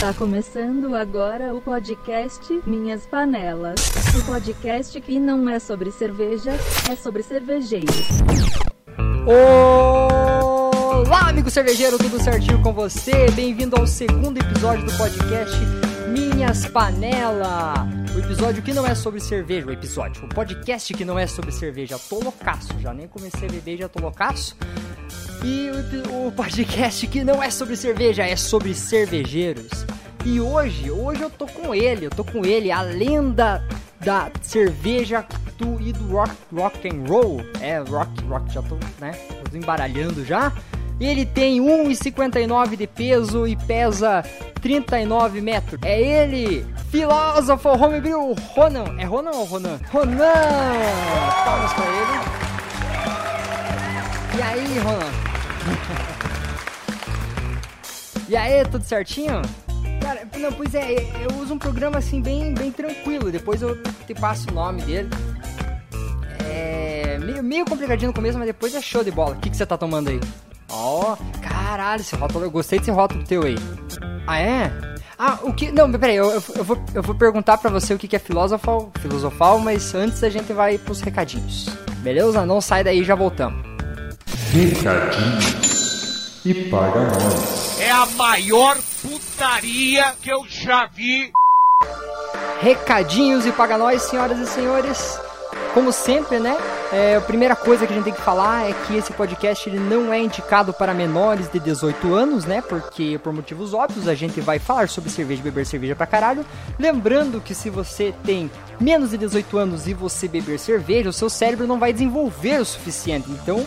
Está começando agora o podcast Minhas Panelas. O podcast que não é sobre cerveja, é sobre cervejeiros. Olá, amigo cervejeiro, tudo certinho com você? Bem-vindo ao segundo episódio do podcast Minhas Panelas. O episódio que não é sobre cerveja, o episódio, o podcast que não é sobre cerveja. Tô loucaço, já nem comecei a beber, já tô loucaço. E o, o podcast que não é sobre cerveja, é sobre cervejeiros. E hoje, hoje eu tô com ele, eu tô com ele, a lenda da cerveja do, e do rock, rock and roll. É, rock, rock, já tô, né, tô embaralhando já. Ele tem 1,59 de peso e pesa 39 metros. É ele, filósofo homebrew Ronan. É Ronan ou Ronan? Ronan! Palmas pra ele. E aí, Ronan? E aí, tudo certinho? Cara, não, pois é, eu uso um programa assim bem, bem tranquilo. Depois eu te passo o nome dele. É meio, meio complicadinho no começo, mas depois é show de bola. O que, que você tá tomando aí? Ó, oh, caralho, esse rótulo, eu gostei desse rótulo teu aí. Ah, é? Ah, o que. Não, peraí, eu, eu, eu, vou, eu vou perguntar pra você o que, que é filosofal, filosofal, mas antes a gente vai pros recadinhos. Beleza? Não sai daí, já voltamos. Recadinhos e paga nós. É a maior putaria que eu já vi. Recadinhos e paga nós, senhoras e senhores. Como sempre, né? É, a primeira coisa que a gente tem que falar é que esse podcast ele não é indicado para menores de 18 anos, né? Porque por motivos óbvios a gente vai falar sobre cerveja, beber cerveja pra caralho. Lembrando que se você tem menos de 18 anos e você beber cerveja, o seu cérebro não vai desenvolver o suficiente. Então,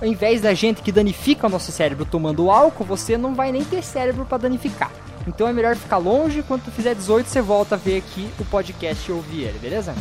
ao invés da gente que danifica o nosso cérebro tomando álcool, você não vai nem ter cérebro para danificar. Então é melhor ficar longe, quando tu fizer 18 você volta a ver aqui o podcast e ouvir ele, beleza?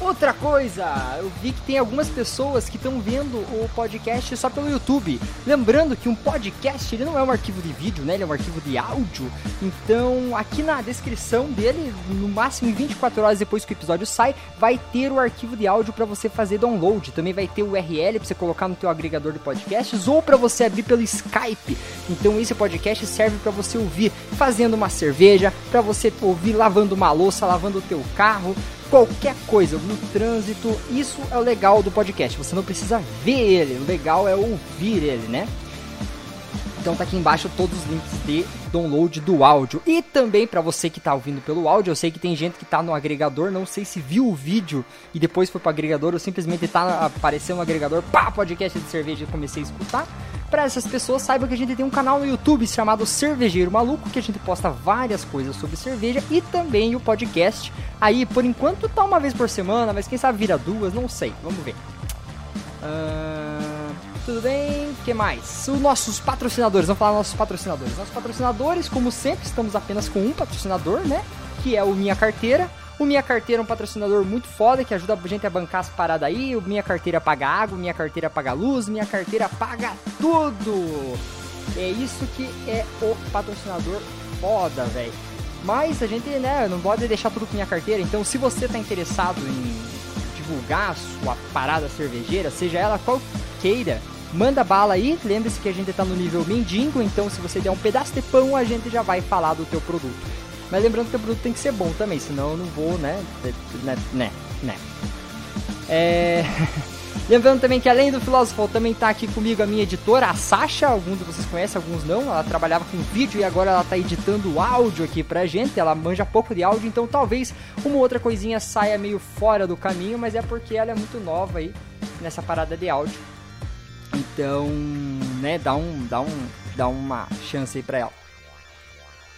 Outra coisa, eu vi que tem algumas pessoas que estão vendo o podcast só pelo YouTube. Lembrando que um podcast ele não é um arquivo de vídeo, né? Ele é um arquivo de áudio. Então, aqui na descrição dele, no máximo em 24 horas depois que o episódio sai, vai ter o arquivo de áudio para você fazer download. Também vai ter o URL para você colocar no teu agregador de podcasts ou para você abrir pelo Skype. Então, esse podcast serve para você ouvir fazendo uma cerveja, para você ouvir lavando uma louça, lavando o teu carro, qualquer coisa no trânsito. Isso é o legal do podcast. Você não precisa ver ele, o legal é ouvir ele, né? Então tá aqui embaixo todos os links de download do áudio. E também para você que tá ouvindo pelo áudio, eu sei que tem gente que tá no agregador, não sei se viu o vídeo e depois foi pro agregador ou simplesmente tá aparecendo no agregador, pá, podcast de cerveja e comecei a escutar. Para essas pessoas, saiba que a gente tem um canal no YouTube chamado Cervejeiro Maluco, que a gente posta várias coisas sobre cerveja e também o podcast. Aí, por enquanto, tá uma vez por semana, mas quem sabe vira duas, não sei. Vamos ver. Uh, tudo bem? O que mais? Os nossos patrocinadores, vamos falar nossos patrocinadores. Nossos patrocinadores, como sempre, estamos apenas com um patrocinador, né? Que é o Minha Carteira. O Minha Carteira é um patrocinador muito foda que ajuda a gente a bancar as paradas aí. O Minha Carteira paga água, Minha Carteira paga luz, Minha Carteira paga tudo. É isso que é o patrocinador foda, velho. Mas a gente, né, não pode deixar tudo com Minha Carteira. Então, se você tá interessado em divulgar a sua parada cervejeira, seja ela qual queira, manda bala aí. Lembre-se que a gente tá no nível mendigo, então se você der um pedaço de pão, a gente já vai falar do teu produto. Mas lembrando que o produto tem que ser bom também, senão eu não vou, né? Né, né. né. É... Lembrando também que além do filósofo, também está aqui comigo a minha editora, a Sasha. Alguns de vocês conhecem, alguns não. Ela trabalhava com vídeo e agora ela está editando áudio aqui pra gente. Ela manja pouco de áudio, então talvez uma outra coisinha saia meio fora do caminho, mas é porque ela é muito nova aí nessa parada de áudio. Então, né, dá um, dá um, dá uma chance aí pra ela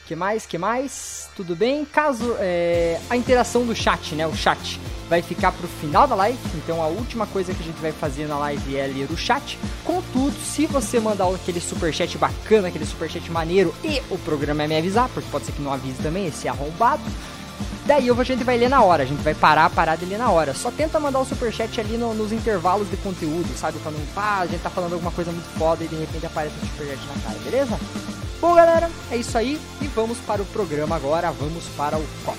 que mais? que mais? Tudo bem? Caso é, a interação do chat, né? O chat vai ficar pro final da live. Então a última coisa que a gente vai fazer na live é ler o chat. Contudo, se você mandar aquele super chat bacana, aquele super chat maneiro e o programa é me avisar, porque pode ser que não avise também esse arrombado. Daí a gente vai ler na hora, a gente vai parar, parar de ler na hora. Só tenta mandar o superchat ali no, nos intervalos de conteúdo, sabe? Quando ah, a gente tá falando alguma coisa muito foda e de repente aparece um superchat na cara, beleza? Bom, galera, é isso aí e vamos para o programa agora, vamos para o copo.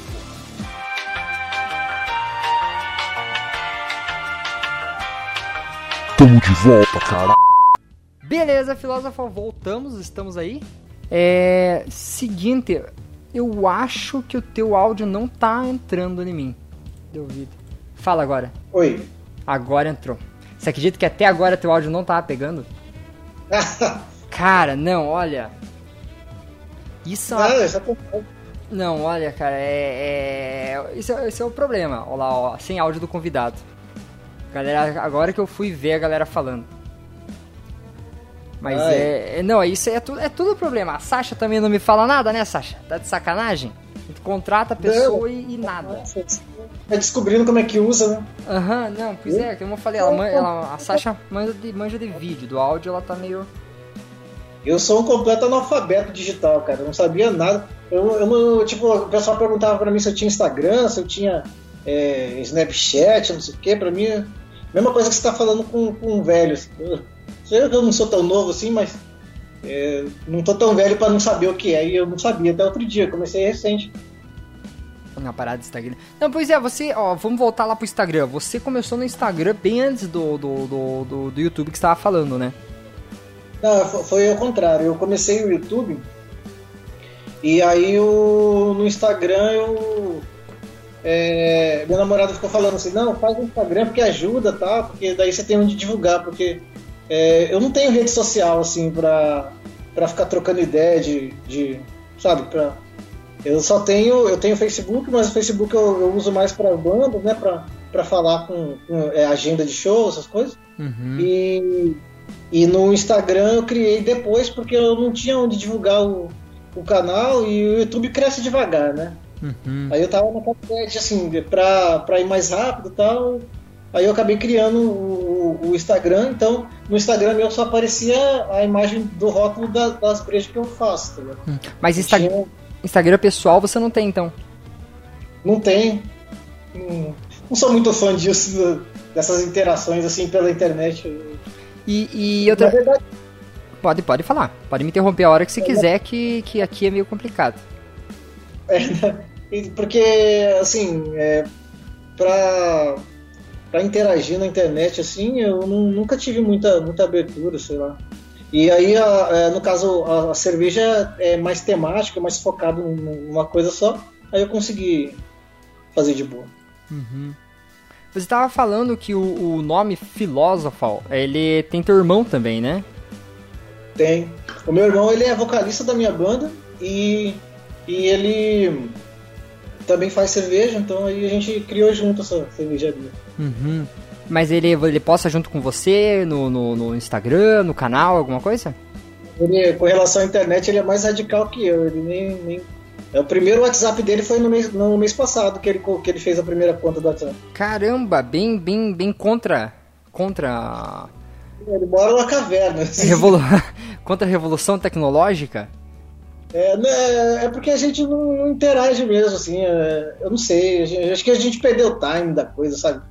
Tamo de volta, cara. Beleza, filósofo, voltamos, estamos aí. É. Seguinte, eu acho que o teu áudio não tá entrando em mim. De ouvido. Fala agora. Oi. Agora entrou. Você acredita que até agora teu áudio não tava pegando? Cara, não, olha. Isso é uma Ah, já tô... Não, olha, cara, é. é... Esse, é esse é o problema. Olha lá, ó, sem áudio do convidado. Galera, agora que eu fui ver a galera falando. Mas Ai. é, é- Não, isso é, tu, é tudo problema. A Sasha também não me fala nada, né, Sasha? Tá de sacanagem? Tu contrata a pessoa e, e nada. Vai descobrindo como é que usa, né? Aham, não, pois é, como eu falei, ela, ela- a Sasha manja de, manja de vídeo, do áudio ela tá meio. Eu sou um completo analfabeto digital, cara. Eu não sabia nada. Eu, eu tipo, o pessoal perguntava pra mim se eu tinha Instagram, se eu tinha é, Snapchat, não sei o quê. Pra mim, é mesma coisa que você tá falando com, com um velho. assim. Eu, não sou tão novo assim, mas é, não tô tão velho pra não saber o que é. E eu não sabia até outro dia. Comecei recente. Na parada do Instagram. Não, pois é, você, ó, vamos voltar lá pro Instagram. Você começou no Instagram bem antes do, do, do, do, do YouTube que você tava falando, né? Não, fo- foi ao contrário. Eu comecei o YouTube e aí eu, no Instagram eu. é, meu namorado ficou falando assim, não, faz o Instagram porque ajuda, tá? Porque daí você tem onde divulgar, porque é, eu não tenho rede social assim pra, pra ficar trocando ideia de. de sabe, pra. Eu só tenho. Eu tenho Facebook, mas o Facebook eu, eu uso mais pra bandas, né? Pra, pra falar com, com, é, agenda de show, essas coisas. Uhum. E, e no Instagram eu criei depois porque eu não tinha onde divulgar o, o canal e o YouTube cresce devagar, né? Uhum. Aí eu tava naquela ideia de assim, pra, pra ir mais rápido e tal. Aí eu acabei criando o, o- Instagram, então no Instagram meu só aparecia a imagem do rótulo da- das brejas que eu faço, tá ligado? Mas Insta Tinha- Instagram pessoal você não tem, então. Não tem. Não, não sou muito fã disso, dessas interações assim pela internet. E, e Na outra. verdade, Pode, pode falar. Pode me interromper a hora que você quiser, que, que aqui é meio complicado. É, né? Porque, assim, é, pra, pra interagir na internet, assim, eu nu- nunca tive muita, muita abertura, sei lá. E aí, a- é, no caso, a, a cerveja é mais temática, mais focada num- numa coisa só, aí eu consegui fazer de boa. Você estava falando que o, o nome Philosopher, ele tem teu irmão também, né? Tem. O meu irmão, ele é vocalista da minha banda e, e ele também faz cerveja, então aí a gente criou junto essa cervejaria. Uhum. Mas ele, ele posta junto com você no, no, no Instagram, no canal, alguma coisa? Ele, com relação à internet, ele é mais radical que eu. Ele nem. nem... É, O primeiro WhatsApp dele foi no mês, no mês passado que ele, que ele fez a primeira conta do WhatsApp. Caramba, bem, bem, bem contra. Contra. Ele mora numa caverna. Revolu... contra a revolução tecnológica? É, né, é porque a gente não, não interage mesmo, assim. é, eu não sei. gente- acho que a gente perdeu o time da coisa, sabe?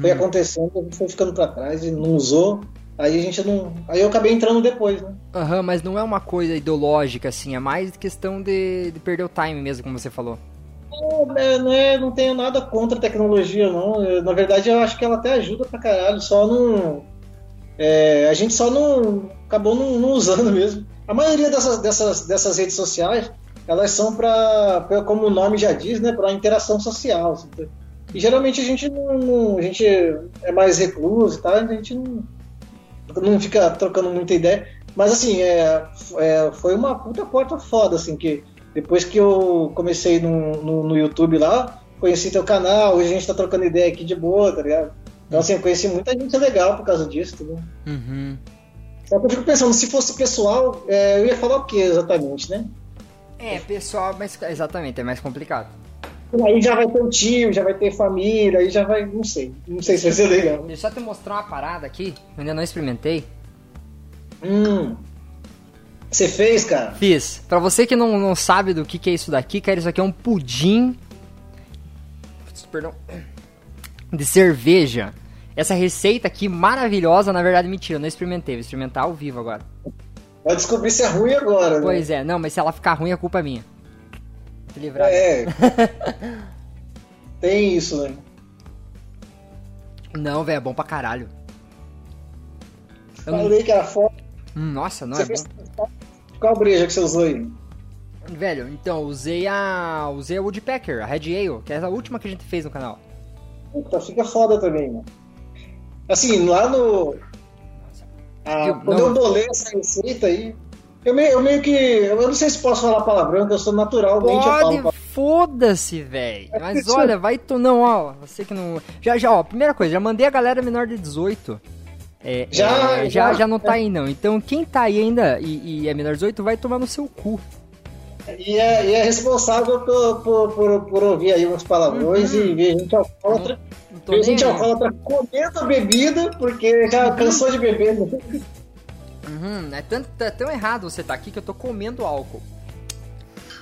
Foi acontecendo, a gente foi ficando pra trás e não usou. Aí a gente não. Aí eu acabei entrando depois, né? Aham, mas não é uma coisa ideológica, assim, é mais questão de, de perder o time mesmo, como você falou. É, não, é- não tenho nada contra a tecnologia, não. Eu, na verdade, eu acho que ela até ajuda pra caralho. Só não. é, a gente só não. acabou não, não usando mesmo. A maioria dessas, dessas, dessas redes sociais, elas são pra- como o nome já diz, né? Pra interação social. assim. E geralmente a gente não, A gente é mais recluso tal, a gente não, não fica trocando muita ideia. Mas assim, é, é, foi uma puta porta foda, assim, que depois que eu comecei no, no, no YouTube lá, conheci teu canal, hoje a gente tá trocando ideia aqui de boa, tá ligado? Então assim, eu conheci muita gente legal por causa disso, entendeu? Uhum. Só que eu fico pensando, se fosse pessoal, é, eu ia falar o que exatamente, né? É, pessoal, mas exatamente, é mais complicado. Aí já vai ter um tio, já vai ter família, aí já vai, não sei, não sei se vai ser legal. Deixa eu te mostrar uma parada aqui, eu ainda não experimentei. Hum. Você fez, cara? Fiz. Pra você que não, não sabe do que, que é isso daqui, cara, isso aqui é um pudim. Perdão. De cerveja. Essa receita aqui maravilhosa, na verdade, mentira, eu não experimentei. Vou experimentar ao vivo agora. Vai descobrir se é ruim agora, né? Pois é, não, mas se ela ficar ruim, a culpa é minha. Te livrar. É. Tem isso, né? Não, velho, é bom pra caralho. Eu não- Falei que era foda. Hum, nossa, não Você é bom. fez Qual breja que você usou aí? Velho, então, usei a. Usei a Woodpecker, a Red Ale, que é a última que a gente fez no canal. Puta, fica foda também, mano. Assim, lá no. Ah, Eu- quando não. eu bolei essa receita aí, eu meio, eu meio que. Eu não sei se posso falar palavrão, eu sou naturalmente Pode, foda-se, velho. Mas olha, vai tu. Não, ó, você que não. Já, já, ó, primeira coisa, já mandei a galera menor de 18. É, Já, é, já, já. já não tá aí, não. Então, quem tá aí ainda e, e é menor de 18 vai tomar no seu cu. E é, e é responsável por, por, por, por ouvir aí uns palavrões e ver gente alcoólatra. Uhum. Nem gente alcoólatra comendo a bebida, porque já cansou de beber. né? Uhum, é, tanto, é tão errado você tá aqui que eu tô comendo álcool.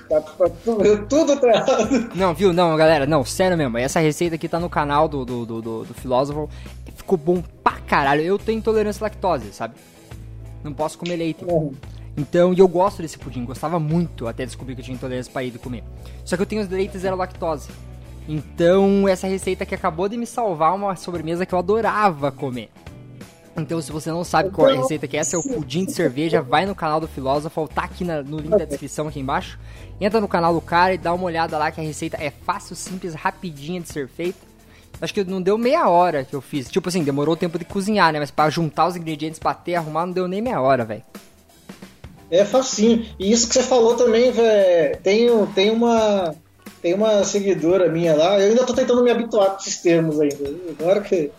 Tá, tá tudo, tudo tá errado. Não, viu? Não, galera, não, sério mesmo. Essa receita aqui tá no canal do, do, do, do, do Filósofo. Ficou bom pra caralho. Eu tenho intolerância à lactose, sabe? Não posso comer leite. Então, e eu gosto desse pudim, gostava muito até descobrir que eu tinha intolerância para ir comer. Só que eu tenho os leite zero lactose. Então, essa receita que acabou de me salvar uma sobremesa que eu adorava comer. Então, se você não sabe qual é a receita que é, essa é o pudim de cerveja, vai no canal do Filósofo, tá aqui na- no link da descrição aqui embaixo. Entra no canal do cara e dá uma olhada lá que a receita é fácil, simples, rapidinha de ser feita. Acho que não deu meia hora que eu fiz. Tipo assim, demorou o tempo de cozinhar, né? Mas pra juntar os ingredientes, bater, arrumar, não deu nem meia hora, velho. É facinho. E isso que você falou também, velho, tem, tem uma. Tem uma seguidora minha lá, eu ainda tô tentando me habituar com esses termos ainda. Agora que.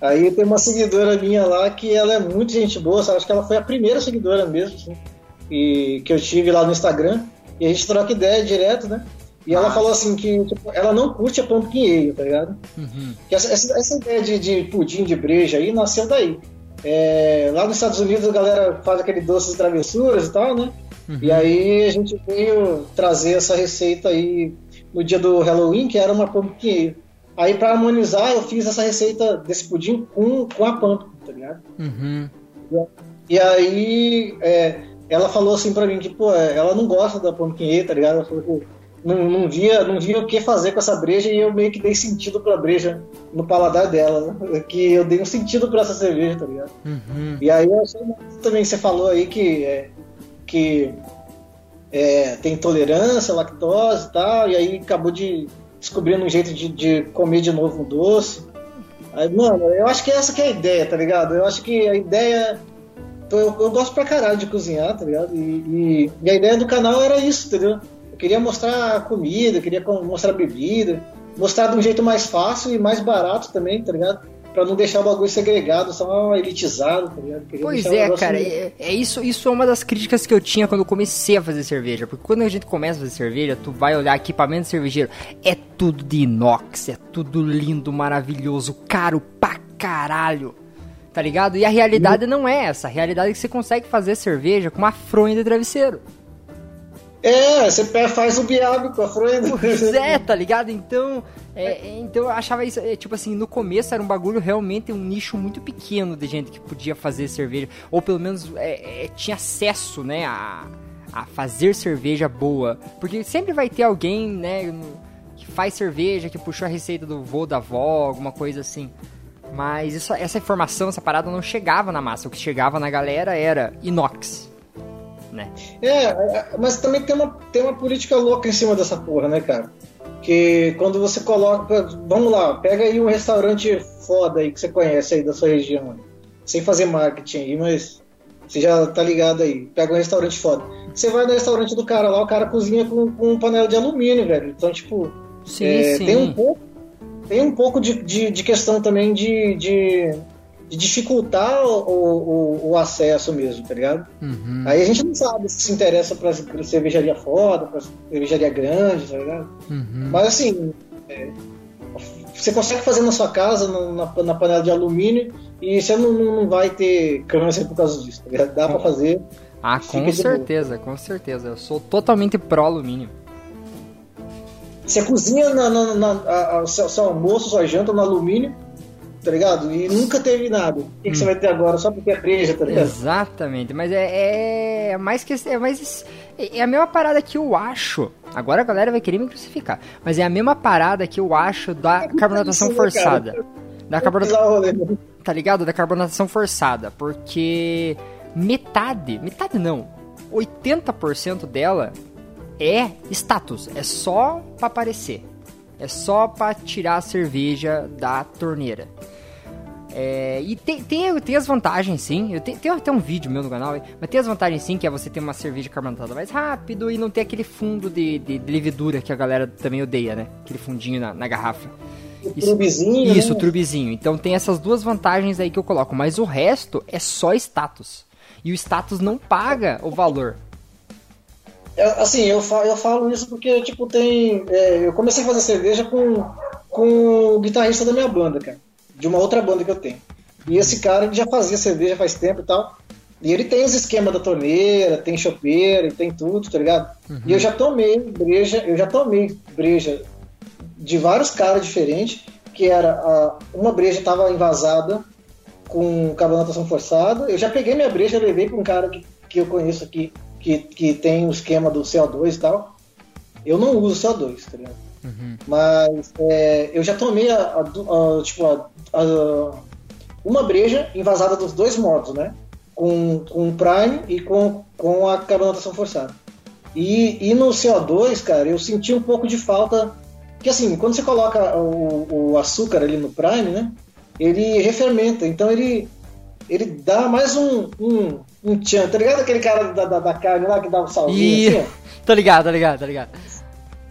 Aí tem uma seguidora minha lá que ela é muito gente boa, sabe? Acho que ela foi a primeira seguidora mesmo, assim, e, que eu tive lá no Instagram. E a gente troca ideia direto, né? E ela Ah. falou assim que tipo, ela não curte a pumpkin ale, tá ligado? Uhum. Que essa, essa- essa ideia de, de pudim de breja aí nasceu daí. É, lá nos Estados Unidos a galera faz aquele doce de travessuras e tal, né? E aí a gente veio trazer essa receita aí no dia do Halloween, que era uma ale. Aí pra harmonizar eu fiz essa receita desse pudim com, com a pumpkin, tá ligado? Uhum. E aí é, ela falou assim pra mim que, pô, ela não gosta da pumpkin tá ligado? Ela falou que não, não, via, não via o que fazer com essa breja e eu meio que dei sentido pra breja no paladar dela, né? Que eu dei um sentido pra essa cerveja, tá ligado? Uhum. E aí eu achei também que você falou aí que, é, que é, tem intolerância, lactose e tal, e aí acabou de descobrindo um jeito de, de comer de novo um doce. Aí, mano, eu acho que essa que é a ideia, tá ligado? Eu acho que a ideia. Eu, eu gosto pra caralho de cozinhar, tá ligado? E, e- e a ideia do canal era isso, entendeu? Eu queria mostrar a comida, queria mostrar a bebida, mostrar de um jeito mais fácil e mais barato também, tá ligado? Pra não deixar o bagulho segregado, só elitizado, tá ligado? Queria Pois é, cara, é, é isso, isso é uma das críticas que eu tinha quando eu comecei a fazer cerveja. Porque quando a gente começa a fazer cerveja, tu vai olhar equipamento cervejeiro, é tudo de inox, é tudo lindo, maravilhoso, caro pra caralho. Tá ligado? E a realidade não é essa. A realidade é que você consegue fazer cerveja com uma fronha de travesseiro. É, você faz o biabe com a fronha. Pois é, tá ligado? Então, é, então eu achava isso, é, tipo assim, no começo era um bagulho realmente um nicho muito pequeno de gente que podia fazer cerveja, ou pelo menos é, é, tinha acesso, né, a, a fazer cerveja boa. Porque sempre vai ter alguém, né, que faz cerveja, que puxou a receita do vô, da avó, alguma coisa assim. Mas isso, essa informação, essa parada não chegava na massa. O que chegava na galera era inox, né? É, é, mas também tem uma, tem uma política louca em cima dessa porra, né, cara? Que quando você coloca. Vamos lá, pega aí um restaurante foda aí que você conhece aí da sua região. Sem fazer marketing aí, mas você já tá ligado aí. Pega um restaurante foda. Você vai no restaurante do cara lá, o cara cozinha com, com um panela de alumínio, velho. Então, tipo, Sim, é, sim. tem um pouco, tem um pouco de, de, de questão também de, de, de dificultar o, o, o acesso mesmo, tá ligado? Uhum. Aí a gente não sabe se se interessa pra, pra cervejaria foda, pra cervejaria grande, tá ligado? Uhum. Mas assim, é, você consegue fazer na sua casa, no- na, na panela de alumínio, e você não, não, não vai ter câncer por causa disso, tá ligado? Dá pra fazer. Ah, com certeza, com certeza. Eu sou totalmente pró alumínio. Você cozinha na, na, na- a- a- seu, seu almoço, sua janta no alumínio, tá ligado? E nunca teve nada. O que, que você vai ter agora só porque é breja, tá ligado? Exatamente, mas é, é mais que é mais é a mesma parada que eu acho. Agora a galera vai querer me crucificar, mas é a mesma parada que eu acho da carbonatação isso, né, cara? forçada. Da carbonatação, tá ligado? Da carbonatação forçada, porque metade, metade não. 80% dela é status, é só pra aparecer. É só pra tirar a cerveja da torneira. É, e tem, tem, tem as vantagens, sim. Eu tenho, tem até um vídeo meu no canal, mas tem as vantagens, sim, que é você ter uma cerveja carbonatada mais rápido e não ter aquele fundo de, de, de levedura que a galera também odeia, né? Aquele fundinho na, na garrafa. O trubezinho, Isso, né? o trubezinho. Então tem essas duas vantagens aí que eu coloco, mas o resto é só status. E o status não paga o valor. Eu- assim, eu falo, eu falo isso porque, tipo, tem. é, eu comecei a fazer cerveja com, com o guitarrista da minha banda, cara. De uma outra banda que eu tenho. E esse cara ele já fazia cerveja faz tempo e tal. E ele tem os esquemas da torneira, tem chopeira e tem tudo, tá ligado? E eu já tomei breja, eu já tomei breja de vários caras diferentes, que era a- uma breja tava envasada com carbonatação forçada. Eu já peguei minha breja, levei para um cara que, que eu conheço aqui, que, que tem o esquema do CO2 e tal. Eu não uso CO2, tá ligado? Mas é, eu já tomei a, a a- tipo, a- uma breja envasada dos dois modos, né? Com, com o Prime e com, com a carbonatação forçada. E, e no CO2, cara, eu senti um pouco de falta. Que assim, quando você coloca o, o açúcar ali no Prime, né? Ele refermenta, então ele, ele dá mais um, um, um tchan. Tá ligado aquele cara da, da, da carne lá que dá um salzinho E. assim? Tá ligado, tá ligado, tá ligado.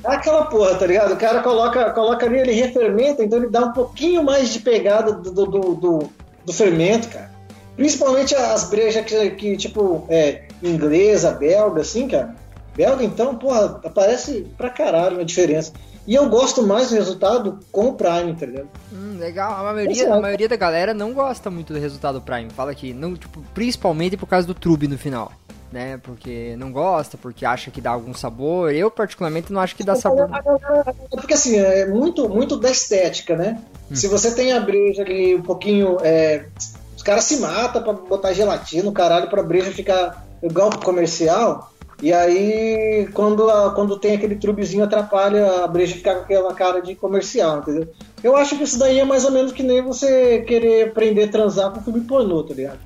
É aquela porra, tá ligado? O cara coloca, coloca ali, ele refermenta, então ele dá um pouquinho mais de pegada do, do, do, do- fermento, cara. Principalmente as brejas que, que tipo, é, inglesa, belga, assim, cara. Belga, então, porra, aparece pra caralho a diferença. E eu gosto mais do resultado com o Prime, tá ligado? Hum, legal. A maioria, Exato. a maioria da galera não gosta muito do resultado Prime. Fala que não, tipo, principalmente por causa do trube no final. Né? Porque não gosta, porque acha que dá algum sabor. Eu, particularmente, não acho que dá sabor. Porque assim, é muito, muito da estética, né? Se você tem a breja ali um pouquinho. é, os caras se matam pra botar gelatina, caralho, pra breja ficar igual comercial. E aí, quando, a- quando tem aquele trubezinho, atrapalha a breja ficar com aquela cara de comercial, entendeu? Eu acho que isso daí é mais ou menos que nem você querer aprender a transar com filme pornô, tá ligado?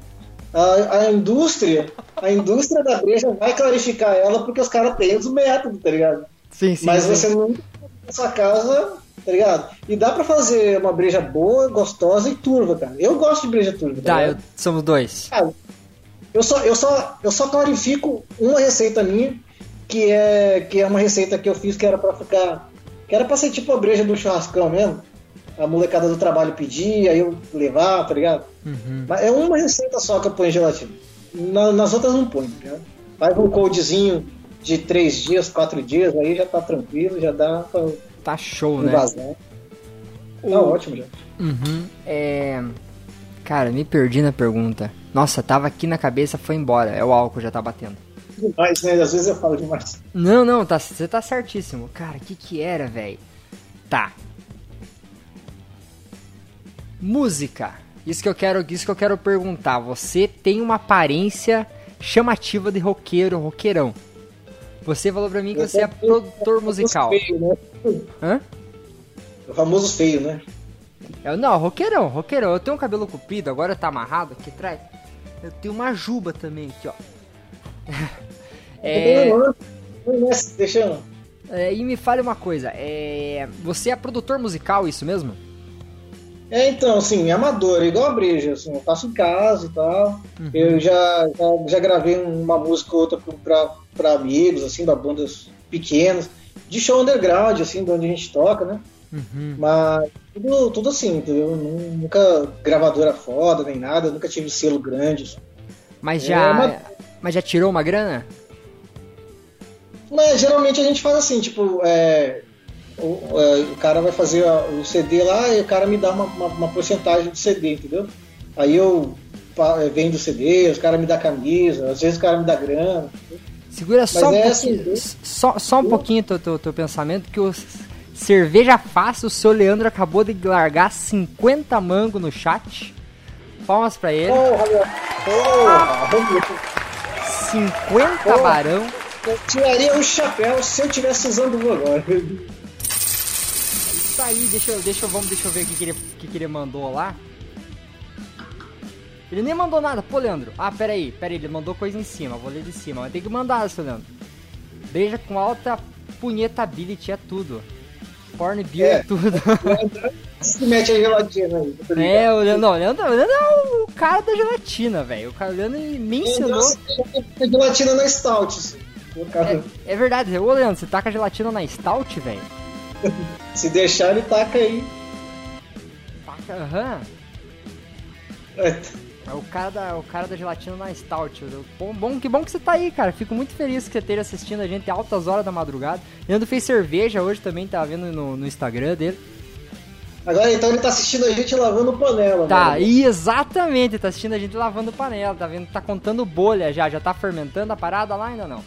A, a indústria, a indústria da breja vai clarificar ela porque os caras têm os métodos, tá ligado? Sim, sim. Mas sim. você não na sua casa, tá ligado? E dá pra fazer uma breja boa, gostosa e turva, cara. Eu gosto de breja turva. Tá Tá, eu, somos dois. Cara, eu só, eu, só, eu só clarifico uma receita minha, que é, que é uma receita que eu fiz que era pra ficar. Que era pra ser tipo a breja do churrascão mesmo. A molecada do trabalho pedia, aí eu levar, tá ligado? Uhum. Mas é uma receita só que eu ponho gelatina. Na- nas outras não ponho, tá? Faz um coldzinho de três dias, quatro dias, aí já tá tranquilo, já dá pra Tá show, né? Tá ótimo já. Uhum. É. Cara, me perdi na pergunta. Nossa, tava aqui na cabeça, foi embora. É o álcool já tá batendo. Demais, né? Às vezes eu falo demais. Não, não, tá, você tá certíssimo. Cara, o que que era, velho? Tá. Música. Isso que eu quero, isso que eu quero perguntar. Você tem uma aparência chamativa de roqueiro, roqueirão. Você falou pra mim que você é produtor musical. Feio, né? Hã? O famoso feio, né? Eu, não, roqueirão, roqueirão. Eu tenho um cabelo comprido, agora tá amarrado aqui atrás. Eu tenho uma juba também aqui, ó. É, é, e me fale uma coisa, é, você é produtor musical, isso mesmo? É, então, assim, amador, igual a breja, assim, eu faço em casa e tal. Uhum. Eu já, já, já gravei uma música ou outra pra, pra amigos, assim, da bandas pequenas, de show underground, assim, de onde a gente toca, né? Uhum. Mas tudo, tudo assim, entendeu? Nu- Nunca gravadora foda, nem nada, nunca tive selo grande. Mas É, já, mas- mas já tirou uma grana? Mas geralmente a gente faz assim, tipo, é, o, é, o cara vai fazer o CD lá e o cara me dá uma, uma, uma porcentagem do CD, entendeu? Aí eu é, vendo o CD, os caras me dão camisa, às vezes o cara me dá grana. Segura só um é pouquinho, assim, só, só um pouquinho teu, teu, teu pensamento, que o Cerveja Fácil, o seu Leandro acabou de largar 50 mango no chat. Palmas pra ele. Porra, meu- porra, vamos- 50 Oh. barão. eu tiraria o chapéu se eu tivesse usando o agora. Isso aí, deixa eu, deixa eu, vamos, deixa eu ver o que, que, ele, que, que ele mandou lá. Ele nem mandou nada. Pô, Leandro. Ah, peraí, peraí, ele mandou coisa em cima. Vou ler de cima. Mas tem que mandar, seu Leandro. Beija com alta punhetability é tudo. Porn beer é, tudo. Se mete a gelatina aí. tá? É, o Leandro, não, o Leandro, o Leandro é o cara da gelatina, velho. O cara o Leandro me ensinou. A gelatina na stout, assim. É, é verdade, ô Leandro, você taca gelatina na stout, velho? Se deixar, ele taca aí. Taca, aham. É, É o cara da, o cara da gelatina na Stout. Bom, bom, que bom que você tá aí, cara. Fico muito feliz que você esteja assistindo a gente altas horas da madrugada. Leandro fez cerveja hoje também, tá vendo no, no Instagram dele. Agora então ele tá assistindo a gente lavando panela. Tá, mano. exatamente, tá assistindo a gente lavando panela, tá vendo? Tá contando bolha já, já tá fermentando a parada lá ainda não?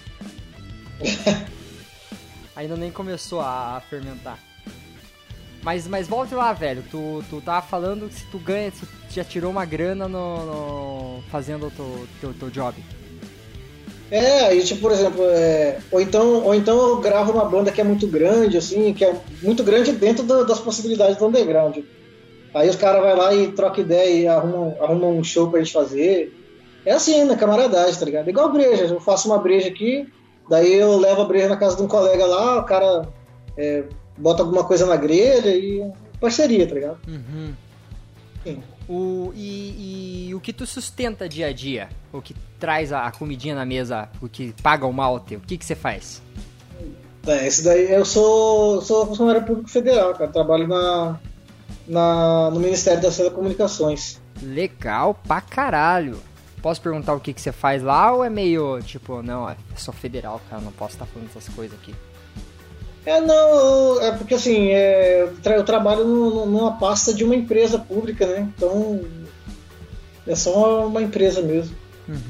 ainda nem começou a fermentar. Mas, mas volte lá, velho. Tu, tu tava falando que se tu ganha, se tu já tirou uma grana no, no- fazendo o teu, teu, teu job. É, aí tipo, por exemplo, é, ou, então, ou então eu gravo uma banda que é muito grande, assim, que é muito grande dentro do- das possibilidades do underground. Aí os caras vão lá e trocam ideia e arrumam, arrumam um show pra gente fazer. É assim, na camaradagem, tá ligado? Igual breja, eu faço uma breja aqui, daí eu levo a breja na casa de um colega lá, o cara é, bota alguma coisa na grelha e parceria, tá ligado? Uhum. Sim. O, e, e o que tu sustenta dia a dia? O que traz a, a comidinha na mesa? O que paga o malte? O que que você faz? É, esse daí eu sou, sou funcionário público federal, cara. Trabalho na, na, no Ministério das Telecomunicações. Legal pra caralho. Posso perguntar o que que você faz lá ou é meio tipo, não, é só federal, cara, não posso estar falando essas coisas aqui. É, não, é porque assim, é, eu, tra- eu trabalho numa pasta de uma empresa pública, né? Então é só uma empresa mesmo.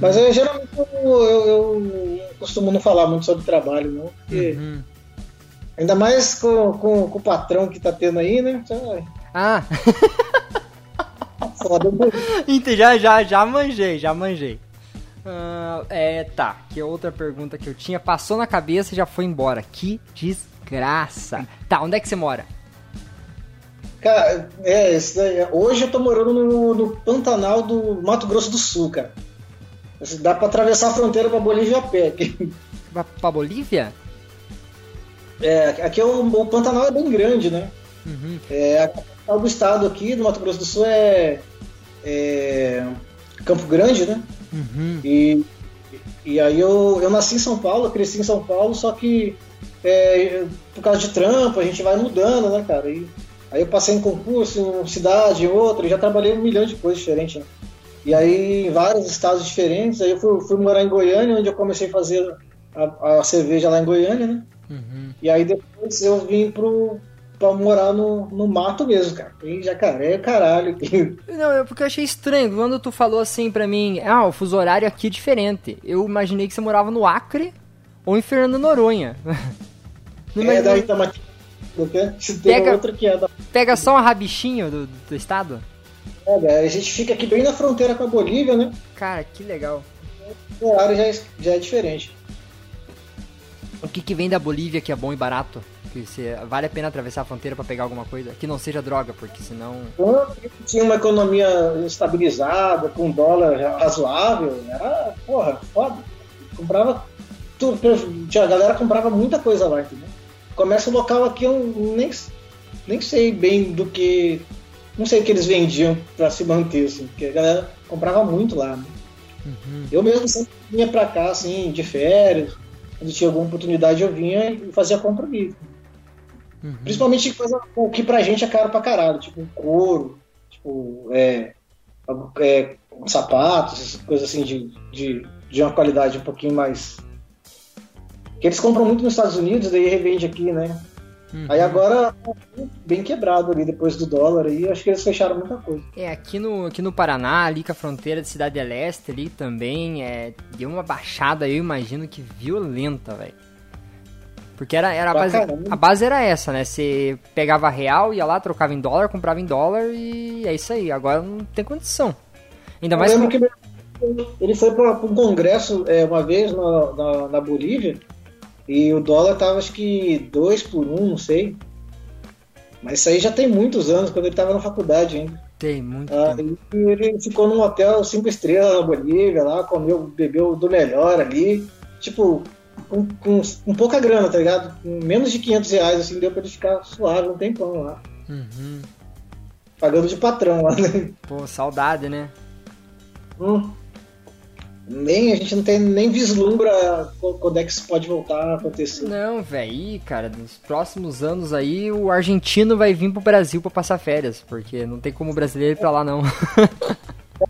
Mas eu, geralmente eu, eu- costumo não falar muito sobre trabalho, não. Porque, Uhum. Ainda mais com, com, com o patrão que tá tendo aí, né? Então, Ah, é foda. entendi, já, já, já manjei, já manjei. Ah, é, tá, que outra pergunta que eu tinha passou na cabeça e já foi embora. Que desgraça. Tá, onde é que você mora? Cara, é, daí, hoje eu tô morando no, no Pantanal do Mato Grosso do Sul, cara. Assim, Dá pra atravessar a fronteira pra Bolívia a pé. aqui. Pra, pra Bolívia? É, aqui é o, o Pantanal é bem grande, né? Uhum. É, a capital do estado aqui, do Mato Grosso do Sul, é, é Campo Grande, né? Uhum. E, e aí eu, eu nasci em São Paulo, cresci em São Paulo, só que é, por causa de trampo a gente vai mudando, né, cara? E, aí eu passei em concurso, em uma cidade, em outra, e já trabalhei em um milhão de coisas diferentes, né? E aí em vários estados diferentes, aí eu fui, fui morar em Goiânia, onde eu comecei a fazer a, a cerveja lá em Goiânia, né? Uhum. E aí depois eu vim pro, pra morar no, no mato mesmo, cara. Em jacaré, caralho. Não, é porque eu achei estranho. Quando tu falou assim pra mim, ah, o fuso horário aqui é diferente. Eu imaginei que você morava no Acre ou em Fernando Noronha. Não é. Do que? Tem Pega- outra que é da. Pega só um rabichinho do, do estado? É, a gente fica aqui bem na fronteira com a Bolívia, né? Cara, que legal. O horário já é, já é diferente. O que, que vem da Bolívia que é bom e barato? Que você, vale a pena atravessar a fronteira pra pegar alguma coisa? Que não seja droga, porque senão. Tinha uma economia estabilizada, com dólar razoável, era, porra, foda. Comprava tudo. A galera comprava muita coisa lá, entendeu? Comércio local aqui eu nem, nem sei bem do que. Não sei o que eles vendiam pra se manter, assim, porque a galera comprava muito lá. Né? Eu mesmo sempre vinha pra cá, assim, de férias. Quando tinha alguma oportunidade eu vinha e fazia compra ali. Principalmente coisa que pra gente é caro pra caralho, tipo couro, tipo, é, é, sapatos, coisas assim de, de, de uma qualidade um pouquinho mais. Que eles compram muito nos Estados Unidos, daí revende aqui, né? Aí agora, bem quebrado ali depois do dólar, aí acho que eles fecharam muita coisa. É, aqui no, aqui no Paraná, ali com a fronteira de Cidade Leste ali também, é, deu uma baixada, eu imagino que violenta, velho. Porque era, era a, base, a base era essa, né? Você pegava real, ia lá, trocava em dólar, comprava em dólar e é isso aí. Agora não tem condição. Ainda Eu mais lembro com... que ele foi para um congresso é, uma vez na, na, na Bolívia e o dólar tava acho que 2 por 1, um, não sei. Mas isso aí já tem muitos anos, quando ele tava na faculdade ainda. Tem muito Ah, tempo. ele ficou num hotel cinco estrelas na Bolívia, lá, comeu, bebeu do melhor ali. Tipo, com, com, com pouca grana, tá ligado? Com menos de 500 reais, assim, deu pra ele ficar suave um tempão lá. Uhum. Pagando de patrão lá, né? Pô, saudade, né? Hum. Nem, a gente não tem nem vislumbra qu- quando é que isso pode voltar a acontecer. Não, velho, cara, nos próximos anos aí o argentino vai vir pro Brasil pra passar férias, porque não tem como o brasileiro ir pra lá não.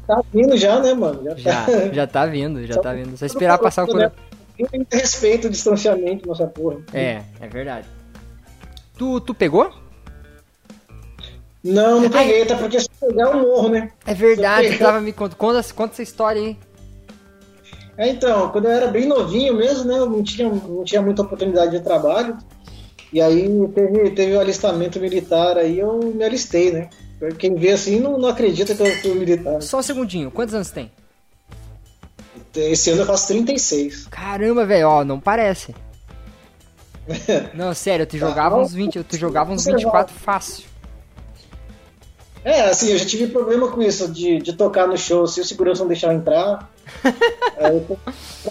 Tá vindo já, né, mano? Já, Já, tá. já tá vindo, já tá vindo. Só esperar passar o né? respeito o distanciamento nessa porra. É, é verdade. Tu, tu pegou? Não, não peguei, até porque se pegar eu morro, né? É verdade, Eu tava me contando. Conta, conta essa história aí. É, então, quando eu era bem novinho mesmo, né? Eu não tinha, não tinha muita oportunidade de trabalho. E aí teve, teve o alistamento militar, aí eu me alistei, né? Quem vê assim não, não acredita que eu fui militar. Só um segundinho, quantos anos tem? Esse ano eu faço 36. Caramba, velho, ó, não parece. Não, sério, te jogava uns 20, eu te jogava uns 24 fácil. É, assim, eu já tive problema com isso, de, de tocar no show, se o segurança não deixar entrar. aí eu tô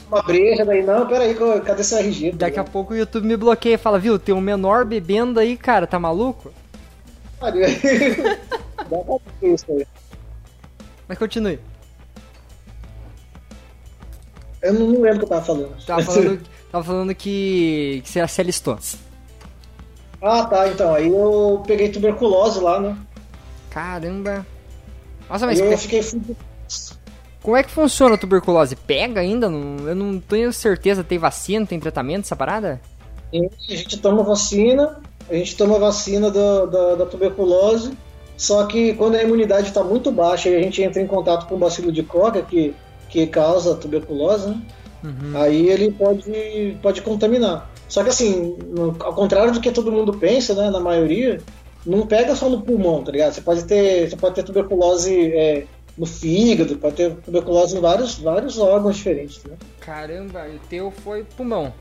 uma breja, daí, não, peraí, cadê seu RG? Daqui a pouco o YouTube me bloqueia e fala, viu, tem um menor bebendo aí, cara, tá maluco? Dá pra ver isso aí. Mas continue. Eu não, lembro o que eu tava falando. Tava falando, tava falando que, que você se alistou. ah, tá, então, aí eu peguei tuberculose lá, né? Caramba. Nossa, mas Aí eu fiquei fudido. Como é que funciona a tuberculose? Pega ainda? Não- eu não tenho certeza. Tem vacina, tem tratamento, essa parada? A gente toma vacina, a gente toma vacina da, da, da tuberculose, só que quando a imunidade está muito baixa e a gente entra em contato com o bacilo de coca, que, que causa tuberculose, né? aí ele pode, pode contaminar. Só que assim, no- ao contrário do que todo mundo pensa, né, na maioria, não pega só no pulmão, tá ligado? Você pode ter, você pode ter tuberculose é, no fígado, pode ter tuberculose em vários, vários órgãos diferentes, né? Caramba, e o teu foi pulmão.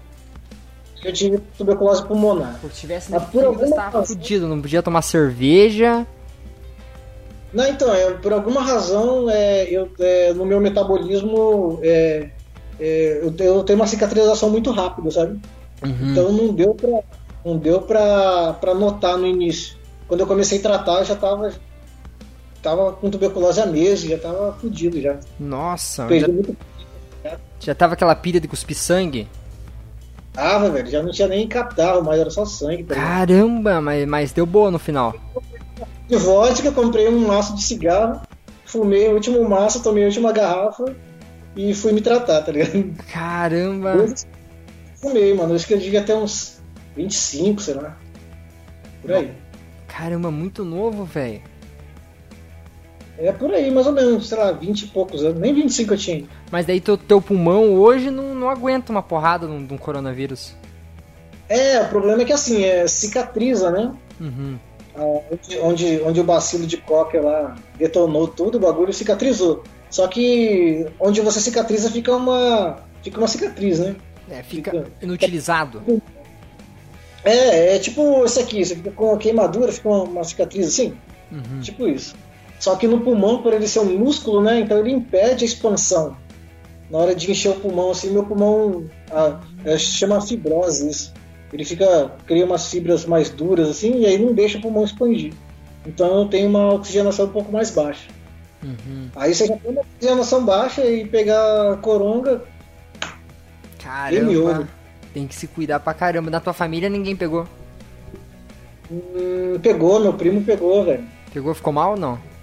Eu tive tuberculose pulmonar. Se tivesse no Mas por fígado, você tava razão- fudido. Não podia tomar cerveja. Não, então, eu, por alguma razão, é, eu, é, no meu metabolismo, é, é, eu, eu tenho uma cicatrização muito rápida, sabe? Então não deu pra, não deu pra, pra notar no início. Quando eu comecei a tratar, eu já tava, tava com tuberculose há meses, já tava fudido já. Nossa, já, muito já tava aquela pilha de cuspir sangue. tava, velho, já não tinha nem catarro, mas era só sangue. Tá? Caramba, mas, mas deu boa no final. De vodka, comprei um maço de cigarro, fumei o último maço, tomei a última garrafa e fui me tratar, tá ligado? Caramba. Fumei, mano. Acho que eu devia ter uns 25, sei lá. Por aí. Caramba, muito novo, velho. É por aí, mais ou menos, sei lá, 20 e poucos anos. Nem 25 eu tinha. Mas daí teu, teu pulmão hoje não, não aguenta uma porrada de um de um coronavírus. É, o problema é que assim, é, cicatriza, né? Uhum. Ah, Onde, onde, onde o bacilo de coca lá detonou tudo, o bagulho cicatrizou. Só que onde você cicatriza fica uma. Fica uma cicatriz, né? É, fica Fica- inutilizado. É, é tipo isso aqui, você fica com a queimadura, fica uma, uma cicatriz assim. Uhum. Tipo isso. Só que no pulmão, por ele ser um músculo, né? Então ele impede a expansão. Na hora de encher o pulmão, assim, meu pulmão ah, é, chama fibrose isso. Ele fica, cria umas fibras mais duras, assim, e aí não deixa o pulmão expandir. Então eu tenho uma oxigenação um pouco mais baixa. Uhum. Aí você já tem uma oxigenação baixa e pegar coronga, Caramba. Tem que se cuidar pra caramba. Na tua família ninguém pegou. hum, pegou, meu primo pegou, velho. Pegou, ficou mal ou não?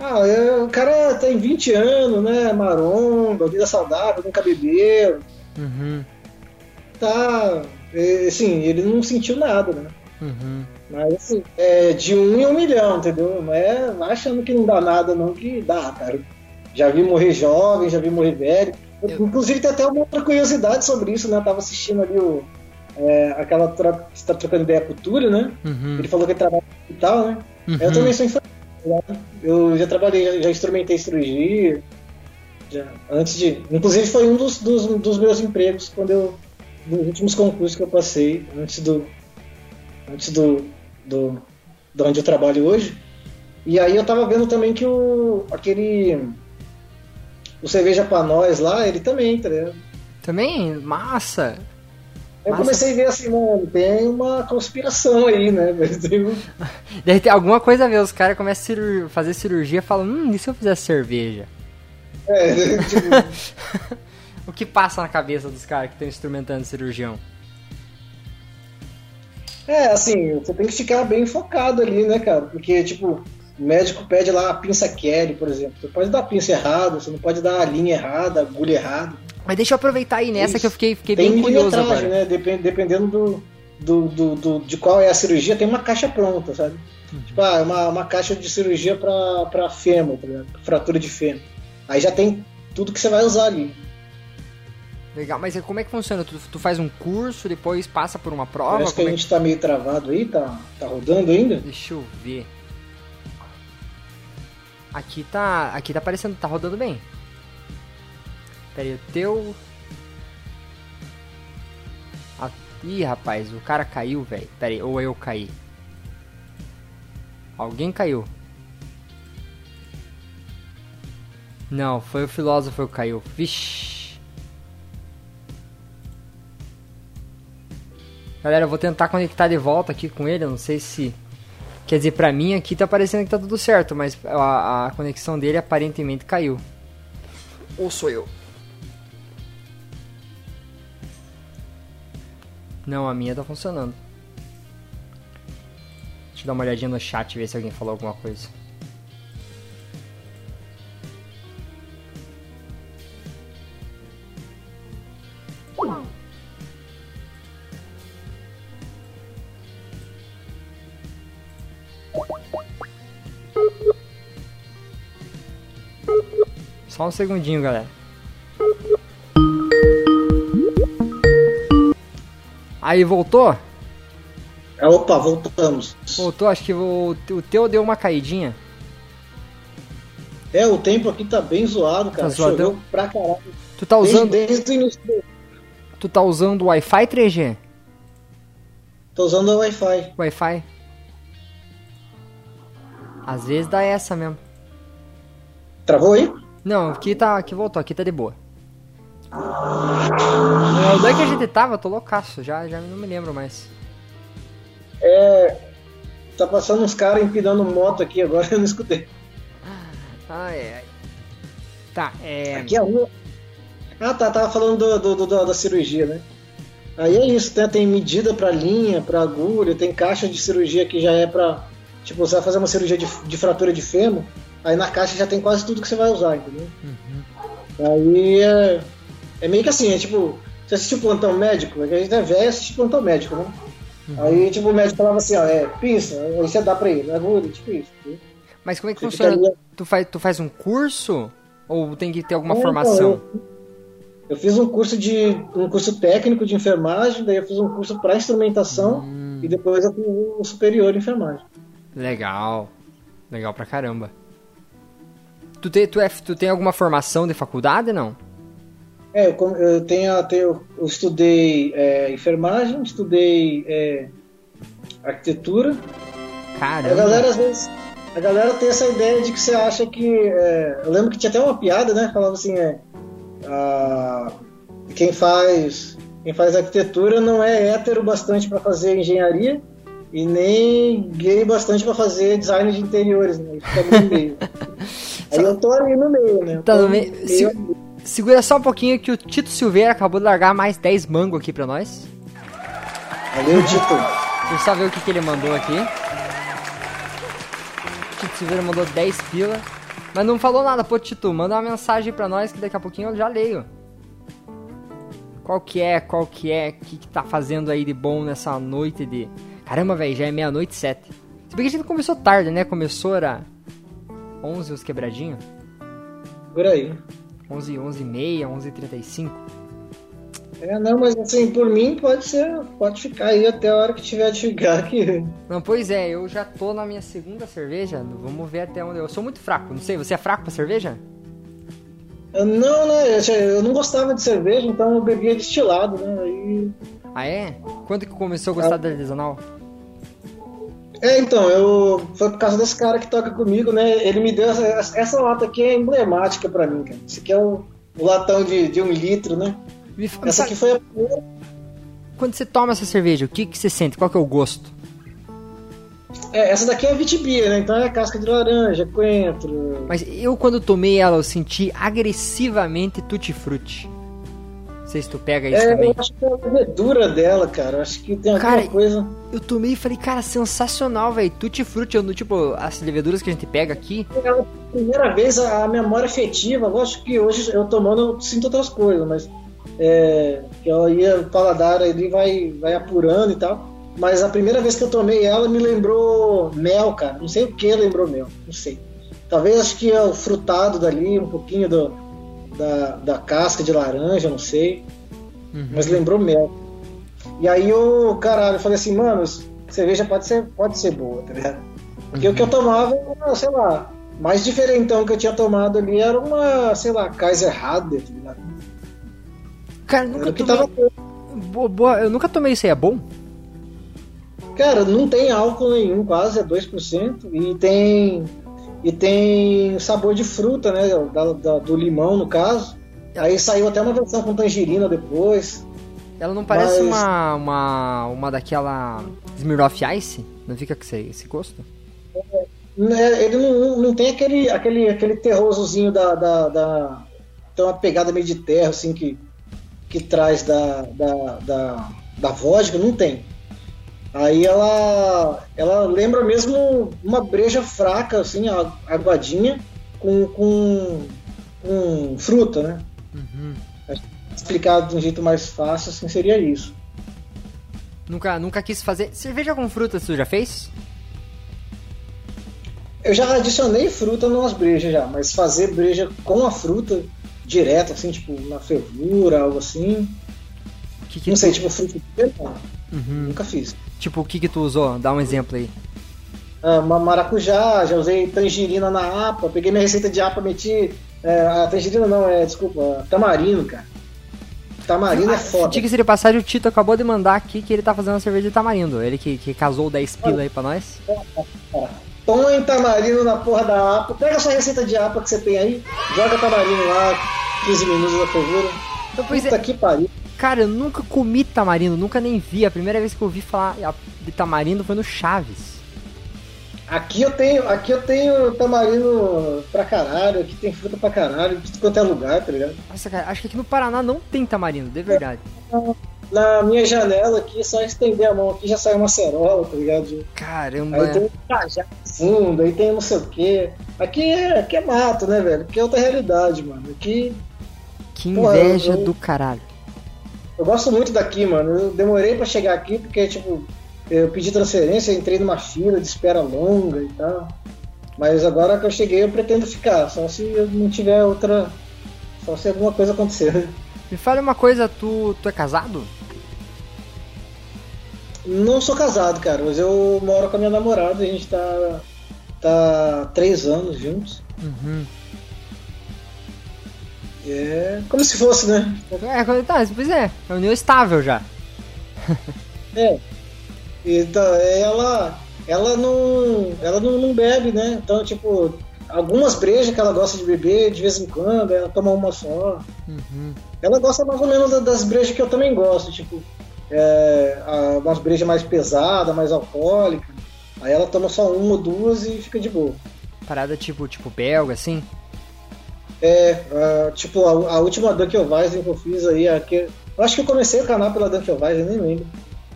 Ah, é, o cara tem 20 anos, né? Maromba, vida saudável, nunca bebeu. Uhum. Tá. é, Assim, ele não sentiu nada, né? Uhum. Mas assim, é de um em um milhão, entendeu? Não é achando que não dá nada, não, que dá, cara. Já vi morrer jovem, já vi morrer velho. Eu- Inclusive tem até uma outra curiosidade sobre isso, né? Eu tava assistindo ali o. é, aquela troca, você tá trocando ideia com o Túlio, né? Uhum. Ele falou que ele trabalha no hospital, né? Uhum. Eu também sou enfermeiro. Eu já trabalhei, já, instrumentei cirurgia. já- antes de. Inclusive foi um dos, dos, dos meus empregos quando eu. Últimos concursos que eu passei, antes do. Antes do. do de onde eu trabalho hoje. E aí eu tava vendo também que o. aquele. O cerveja pra nós lá, ele também, tá? Também, massa. Eu Massa. comecei a ver assim, mano, tem uma conspiração aí, né? Deve ter alguma coisa a ver, os caras começam a fazer cirurgia e falam, hum, e se eu fizer cerveja? É, tipo, O que passa na cabeça dos caras que estão instrumentando cirurgião? é, assim, você tem que ficar bem focado ali, né, cara? Porque, tipo, o médico pede lá a pinça Kelly, por exemplo. Você pode dar a pinça errada, você não pode dar a linha errada, a agulha errada. Mas deixa eu aproveitar aí nessa Isso. que eu fiquei, fiquei tem bem curioso agora. né? Depend- dependendo do, do, do, do- de qual é a cirurgia, tem uma caixa pronta, sabe? Uhum. Tipo, ah, é uma, uma caixa de cirurgia pra, pra fêmur, tá ligado? Fratura de fêmur. Aí já tem tudo que você vai usar ali. Legal, mas como é que funciona? Tu, tu faz um curso, depois passa por uma prova? Parece que a Como é gente tá meio travado aí, tá, tá rodando ainda. Deixa eu ver. Aqui tá. Aqui tá aparecendo, tá rodando bem. Pera aí, o teu. Ah, Ih, rapaz, o cara caiu, velho. Pera aí, ou eu caí. Alguém caiu. Não, foi o filósofo que caiu. Vixe. Galera, eu vou tentar conectar de volta aqui com ele. Eu não sei se. Quer dizer, pra mim aqui tá parecendo que tá tudo certo, mas a, a conexão dele aparentemente caiu. Ou sou eu? Não, a minha tá funcionando. Deixa eu dar uma olhadinha no chat ver se alguém falou alguma coisa. Só um segundinho, galera. Aí voltou? Ah, Opa, voltamos. Voltou, acho que o, o teu deu uma caidinha. É, o tempo aqui tá bem zoado, cara. Tá? Choveu pra caralho. Tu tá Desde, usando, desde o início do... tu tá usando Wi-Fi 3G? Tô usando Wi-Fi. Wi-Fi? Às vezes dá essa mesmo. Travou aí? Não, aqui tá, aqui voltou, aqui tá de boa. É, onde é que a gente tava? Eu tô loucaço, já, já não me lembro mais. Tá passando uns caras empinando moto aqui agora, eu não escutei. Ai, ai. Tá, é. Aqui é a rua. Ah, tá, tava falando do, do- do- da, cirurgia, né? Aí é isso, né? Tem medida pra linha, pra agulha, tem caixa de cirurgia que já é pra. Tipo, você vai fazer uma cirurgia de, de fratura de fêmur, aí na caixa já tem quase tudo que você vai usar, entendeu? Aí é, é meio que assim, é tipo, você assistiu plantão médico, é que a gente é velho e assiste plantão médico, né? Aí, tipo, o médico falava assim, ó, é pinça, aí você dá pra ele, agulha, tipo isso. entendeu? Mas como é que Você funciona? ficaria- Tu faz, tu faz um curso? Ou tem que ter alguma Não, formação? Eu, eu fiz um curso de um curso técnico de enfermagem, daí eu fiz um curso para instrumentação Hum. e depois eu fiz o superior em enfermagem. Legal. Legal pra caramba. Tu tem, tu, é, tu tem alguma formação de faculdade, não? É, eu, eu tenho, eu, estudei é, enfermagem, estudei é, arquitetura. A Caramba. galera às vezes a galera tem essa ideia de que você acha que é, eu lembro que tinha até uma piada, né? Falava assim, é, a- quem faz quem faz arquitetura não é hétero bastante para fazer engenharia e nem gay bastante para fazer design de interiores, né? Fica no meio. Aí eu tô ali no meio, né? Eu Tá no meio. Se- segura só um pouquinho que o Tito Silveira acabou de largar mais 10 mango aqui pra nós. Valeu, Tito. Deixa eu só ver o que, que ele mandou aqui. O Tito Silveira mandou 10 pila. Mas não falou nada, pô, Tito. Manda uma mensagem pra nós que daqui a pouquinho eu já leio. Qual que é, qual que é, o que, que tá fazendo aí de bom nessa noite de. Caramba, velho, já é meia-noite e sete. Se bem que a gente começou tarde, né? Começou era 11 os quebradinhos. Por aí. 11, 11 e meia, 11 e 35. É, não, mas assim, por mim pode ser, pode ficar aí até a hora que tiver de ficar aqui. Não, pois é, eu já tô na minha segunda cerveja. Vamos ver até onde eu. Eu sou muito fraco, não sei, você é fraco pra cerveja? Eu Não, né? Eu, eu não gostava de cerveja, então eu bebia destilado, né? Aí, Ah é? Quando que começou a gostar Ah. da artesanal? É, então, eu. Foi por causa desse cara que toca comigo, né? Ele me deu essa, essa lata aqui é emblemática pra mim, cara. Esse aqui é o, latão de, de um litro, né? Me Essa aqui foi a primeira. Quando você toma essa cerveja, o que, que você sente? Qual que é o gosto? É, essa daqui é a vitibia, né? Então é casca de laranja, coentro. Mas eu, quando tomei ela, eu senti agressivamente tutti-frutti. Não sei se tu pega isso É, também. eu acho que é a levedura dela, cara. Eu acho que tem alguma Cara, coisa. Eu tomei e falei, cara, sensacional, velho. Tutti-frutti, eu não- tipo, as leveduras que a gente pega aqui. Ela, primeira vez, a, a memória afetiva, lógico que hoje eu tomando eu sinto outras coisas, mas é, ela ia, o paladar ali vai, vai apurando e tal. Mas a primeira vez que eu tomei ela me lembrou mel, cara. Não sei o que lembrou mel, não sei. Talvez acho que é o frutado dali, um pouquinho do, da, da casca de laranja, não sei. Mas lembrou mel. E aí eu, caralho, eu falei assim, mano, cerveja pode ser, pode ser boa, tá ligado? Porque o que eu tomava era, sei lá, mais diferentão que eu tinha tomado ali era uma, sei lá, Kaiser Hader, tá ligado? Cara, nunca tomei. tava Boa, boa, eu nunca tomei isso aí, é bom? Cara, não tem álcool nenhum, quase é 2%, e tem e tem sabor de fruta, né, da- da- do limão no caso. Aí saiu até uma versão com tangerina depois. Ela não parece Mas- uma, uma. uma daquela. Smirnoff Ice? Não fica com esse, esse gosto? Né, Ele não, não tem aquele, aquele, aquele terrosozinho da, da, da- Tem uma pegada meio de terra, assim, que, que traz da, da, da, da vodka, não tem. Aí ela, ela lembra mesmo uma breja fraca, assim, aguadinha, com, com, com fruta, né? Explicado de um jeito mais fácil, assim, seria isso. Nunca, nunca quis fazer. Cerveja com frutas, tu já fez? Eu já adicionei fruta nas brejas já, mas fazer breja com a fruta direto, assim, tipo, na fervura, algo assim. Que que Não tu- sei, tipo, fruta. Uhum. Nunca fiz. Tipo, o que que tu usou? Dá um exemplo aí. Ah, ma- maracujá, já usei tangerina na APA, peguei minha receita de APA, meti. É, a tangerina não, é, desculpa, tamarindo, cara. Tamarindo é foda. Diga-se de passagem, o Tito acabou de mandar aqui que ele tá fazendo uma cerveja de tamarindo. Ele que, que casou 10 pila aí pra nós. Põe tamarindo na porra da APA, pega a sua receita de APA que você tem aí, joga tamarindo lá, 15 minutos na fervura. Então, pois Puta é, que pariu. Cara, eu nunca comi tamarindo, nunca nem vi. A primeira vez que eu ouvi falar de tamarindo foi no Chaves. Aqui eu tenho, aqui eu tenho tamarindo pra caralho, aqui tem fruta pra caralho, de quanto é lugar, tá ligado? Nossa, cara, acho que aqui no Paraná não tem tamarindo, de verdade. Na minha janela aqui, só estender a mão aqui já sai uma cerola, tá ligado? Aí Caramba. tem um cajá fundo, aí tem não sei o quê. Aqui é, aqui é mato, né, velho? Aqui é outra realidade, mano. Aqui Que Pô, inveja eu- eu- do caralho. Eu gosto muito daqui, mano. Eu demorei pra chegar aqui porque, tipo, eu pedi transferência, entrei numa fila de espera longa e tal. Mas agora que eu cheguei, eu pretendo ficar, só se eu não tiver outra. Só se alguma coisa acontecer. Me fala uma coisa, tu, tu é casado? Não sou casado, cara, mas eu moro com a minha namorada, a gente tá. tá três anos juntos. Uhum. É como se fosse, né? É, quando- tá, pois é, é união estável já. É. Então, ela, ela não, ela não, não bebe, né? Então, tipo, algumas brejas que ela gosta de beber de vez em quando, ela toma uma só. Uhum. Ela gosta mais ou menos da- das brejas que eu também gosto, tipo, é, a- umas brejas mais pesadas, mais alcoólicas. Aí ela toma só uma ou duas e fica de boa. Parada tipo, tipo belga, assim. É, ah, tipo, a, a última Dunkelweizen que eu fiz aí, aqui, eu acho que eu comecei o canal pela Dunkelweizen, nem lembro.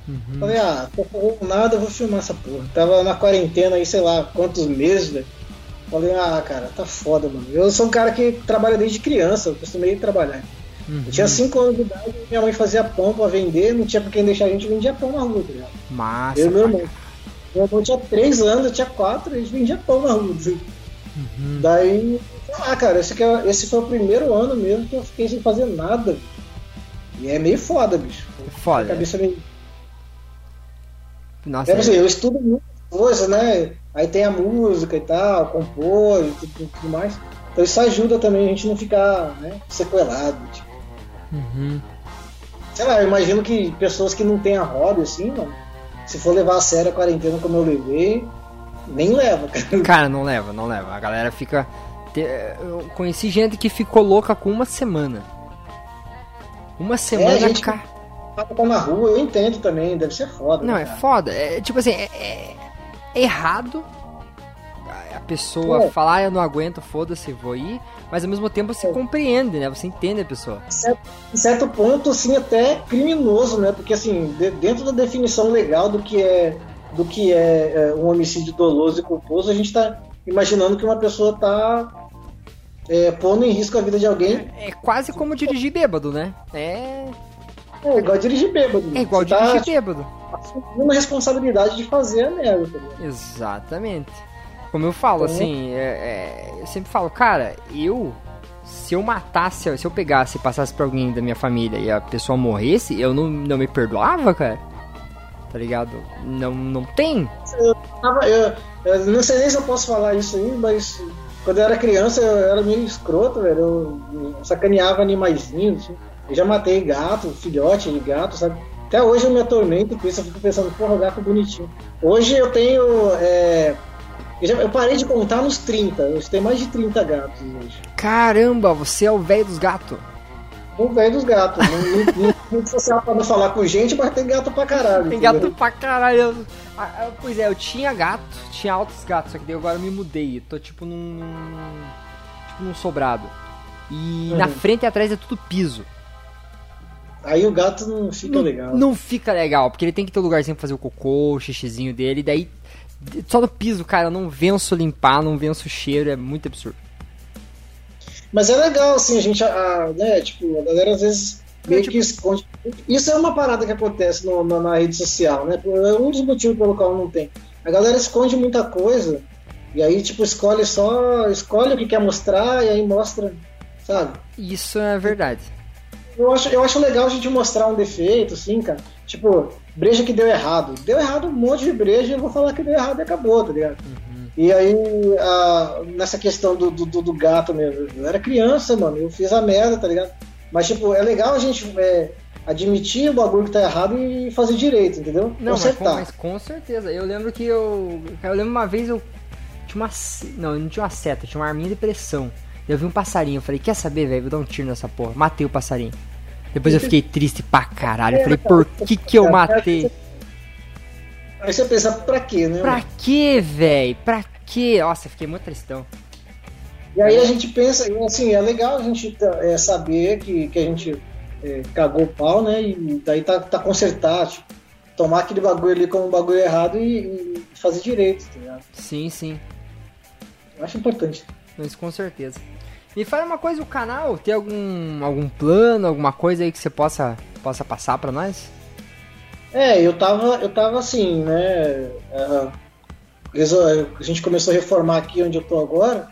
Uhum. Falei, ah, tô fazendo nada, eu vou filmar essa porra. Tava na quarentena aí, sei lá, quantos meses, velho. Falei, ah, cara, tá foda, mano. Eu sou um cara que trabalha desde criança, eu costumei trabalhar. Uhum. Eu tinha 5 anos de idade, minha mãe fazia pão pra vender, não tinha pra quem deixar a gente, vendia pão na rua, tá ligado? Massa. Eu e meu irmão. Meu irmão tinha 3 anos, eu tinha 4, a gente vendia pão na rua. assim. Uhum. Daí, lá, cara, esse, que é- esse foi o primeiro ano mesmo que eu fiquei sem fazer nada. E é meio foda, bicho. É A Foda. cabeça meio. Nossa, É, assim, eu estudo muitas coisas, né? Aí tem a música e tal, compor e tudo, tudo mais. Então isso ajuda também a gente não ficar né, sequelado. Tipo. Uhum. Sei lá, eu imagino que pessoas que não têm a hobby, assim, mano, se for levar a sério a quarentena como eu levei, nem leva, cara. Cara, não leva, não leva. A galera fica. Eu conheci gente que ficou louca com uma semana. Uma semana, gente- cara. Tá na rua, eu entendo também, deve ser foda. Não, né, é cara? foda. É, tipo assim, é, é errado a- pessoa É. falar, "Ah, eu não aguento, foda-se, vou ir. Mas ao mesmo tempo você compreende, né? Você entende a pessoa. certo, em certo ponto, assim, até criminoso, né? Porque, assim, de- dentro da definição legal do que é do que é, é, um homicídio doloso e culposo, a gente tá imaginando que uma pessoa tá é, pondo em risco a vida de alguém. É quase como dirigir bêbado, né? É, É igual dirigir bêbado. é igual Você tá dirigir bêbado. assumindo a responsabilidade de fazer a merda. Tá? Exatamente. Como eu falo, Então- assim, é- é, eu sempre falo, cara, eu. Se eu matasse, se eu pegasse e passasse pra alguém da minha família e a pessoa morresse, eu não, não me perdoava, cara. Tá ligado? Não, não tem. Tava- eu, eu não sei nem se eu posso falar isso aí, mas quando eu era criança eu era meio escroto, velho. Eu, sacaneava animaizinhos. assim. Eu já matei gato, filhote de gato, sabe? Até hoje eu me atormento com isso, eu fico pensando, porra, gato bonitinho. Hoje eu tenho. é, eu, já- eu parei de contar nos 30, eu tenho mais de 30 gatos hoje. Caramba, você é o velho dos gatos. O velho dos gatos. Não, não, social pra não falar com gente, mas tem gato pra caralho. Tem entendeu? gato pra caralho. Ah, ah, Pois é, eu tinha gato, tinha altos gatos, só que daí agora eu me mudei. Tô tipo num. num- tipo num sobrado. E Uhum. na frente e atrás é tudo piso. Aí o gato não fica não, legal. não fica legal, porque ele tem que ter um lugarzinho pra fazer o cocô, o xixizinho dele, e daí. Só no piso, cara, eu não venço limpar, não venço o cheiro, é muito absurdo. Mas é legal, assim, a gente, a, né, tipo, a galera às vezes meio tipo- que esconde. Isso é uma parada que acontece no- na, na rede social, né? É um dos motivos pelo qual não tem. A galera esconde muita coisa e aí, tipo, escolhe só, escolhe o que quer mostrar e aí mostra, sabe? Isso é verdade. Eu acho, eu acho legal a gente mostrar um defeito, assim, cara. Tipo, breja que deu errado. Deu errado um monte de breja, eu vou falar que deu errado e acabou, tá ligado? E aí, a- nessa questão do, do, do gato mesmo, eu era criança, mano, eu fiz a merda, tá ligado? Mas, tipo, é legal a gente é, admitir o bagulho que tá errado e fazer direito, entendeu? Não, mas com, mas com certeza. Eu lembro que eu. Eu lembro uma vez eu tinha uma. Não, eu não tinha uma seta, tinha uma arminha de pressão. Eu vi um passarinho, eu falei, quer saber, velho? Vou dar um tiro nessa porra. Matei o passarinho. Depois eu fiquei triste pra caralho. Eu falei, por que que eu matei? Aí você pensa, pra quê, né? Pra quê, velho? Pra quê? Nossa, fiquei muito tristão. E aí a gente pensa, assim, é legal a gente tá, é, saber que, que a gente é, cagou o pau, né? E daí tá, tá consertar, tipo, tomar aquele bagulho ali como um bagulho errado e, e fazer direito, tá ligado? Sim, sim. Eu acho importante. Isso com certeza. Me fala uma coisa, o canal tem algum, algum plano, alguma coisa aí que você possa, possa passar pra nós? É, eu tava, eu tava assim, né? resol- a gente começou a reformar aqui onde eu tô agora,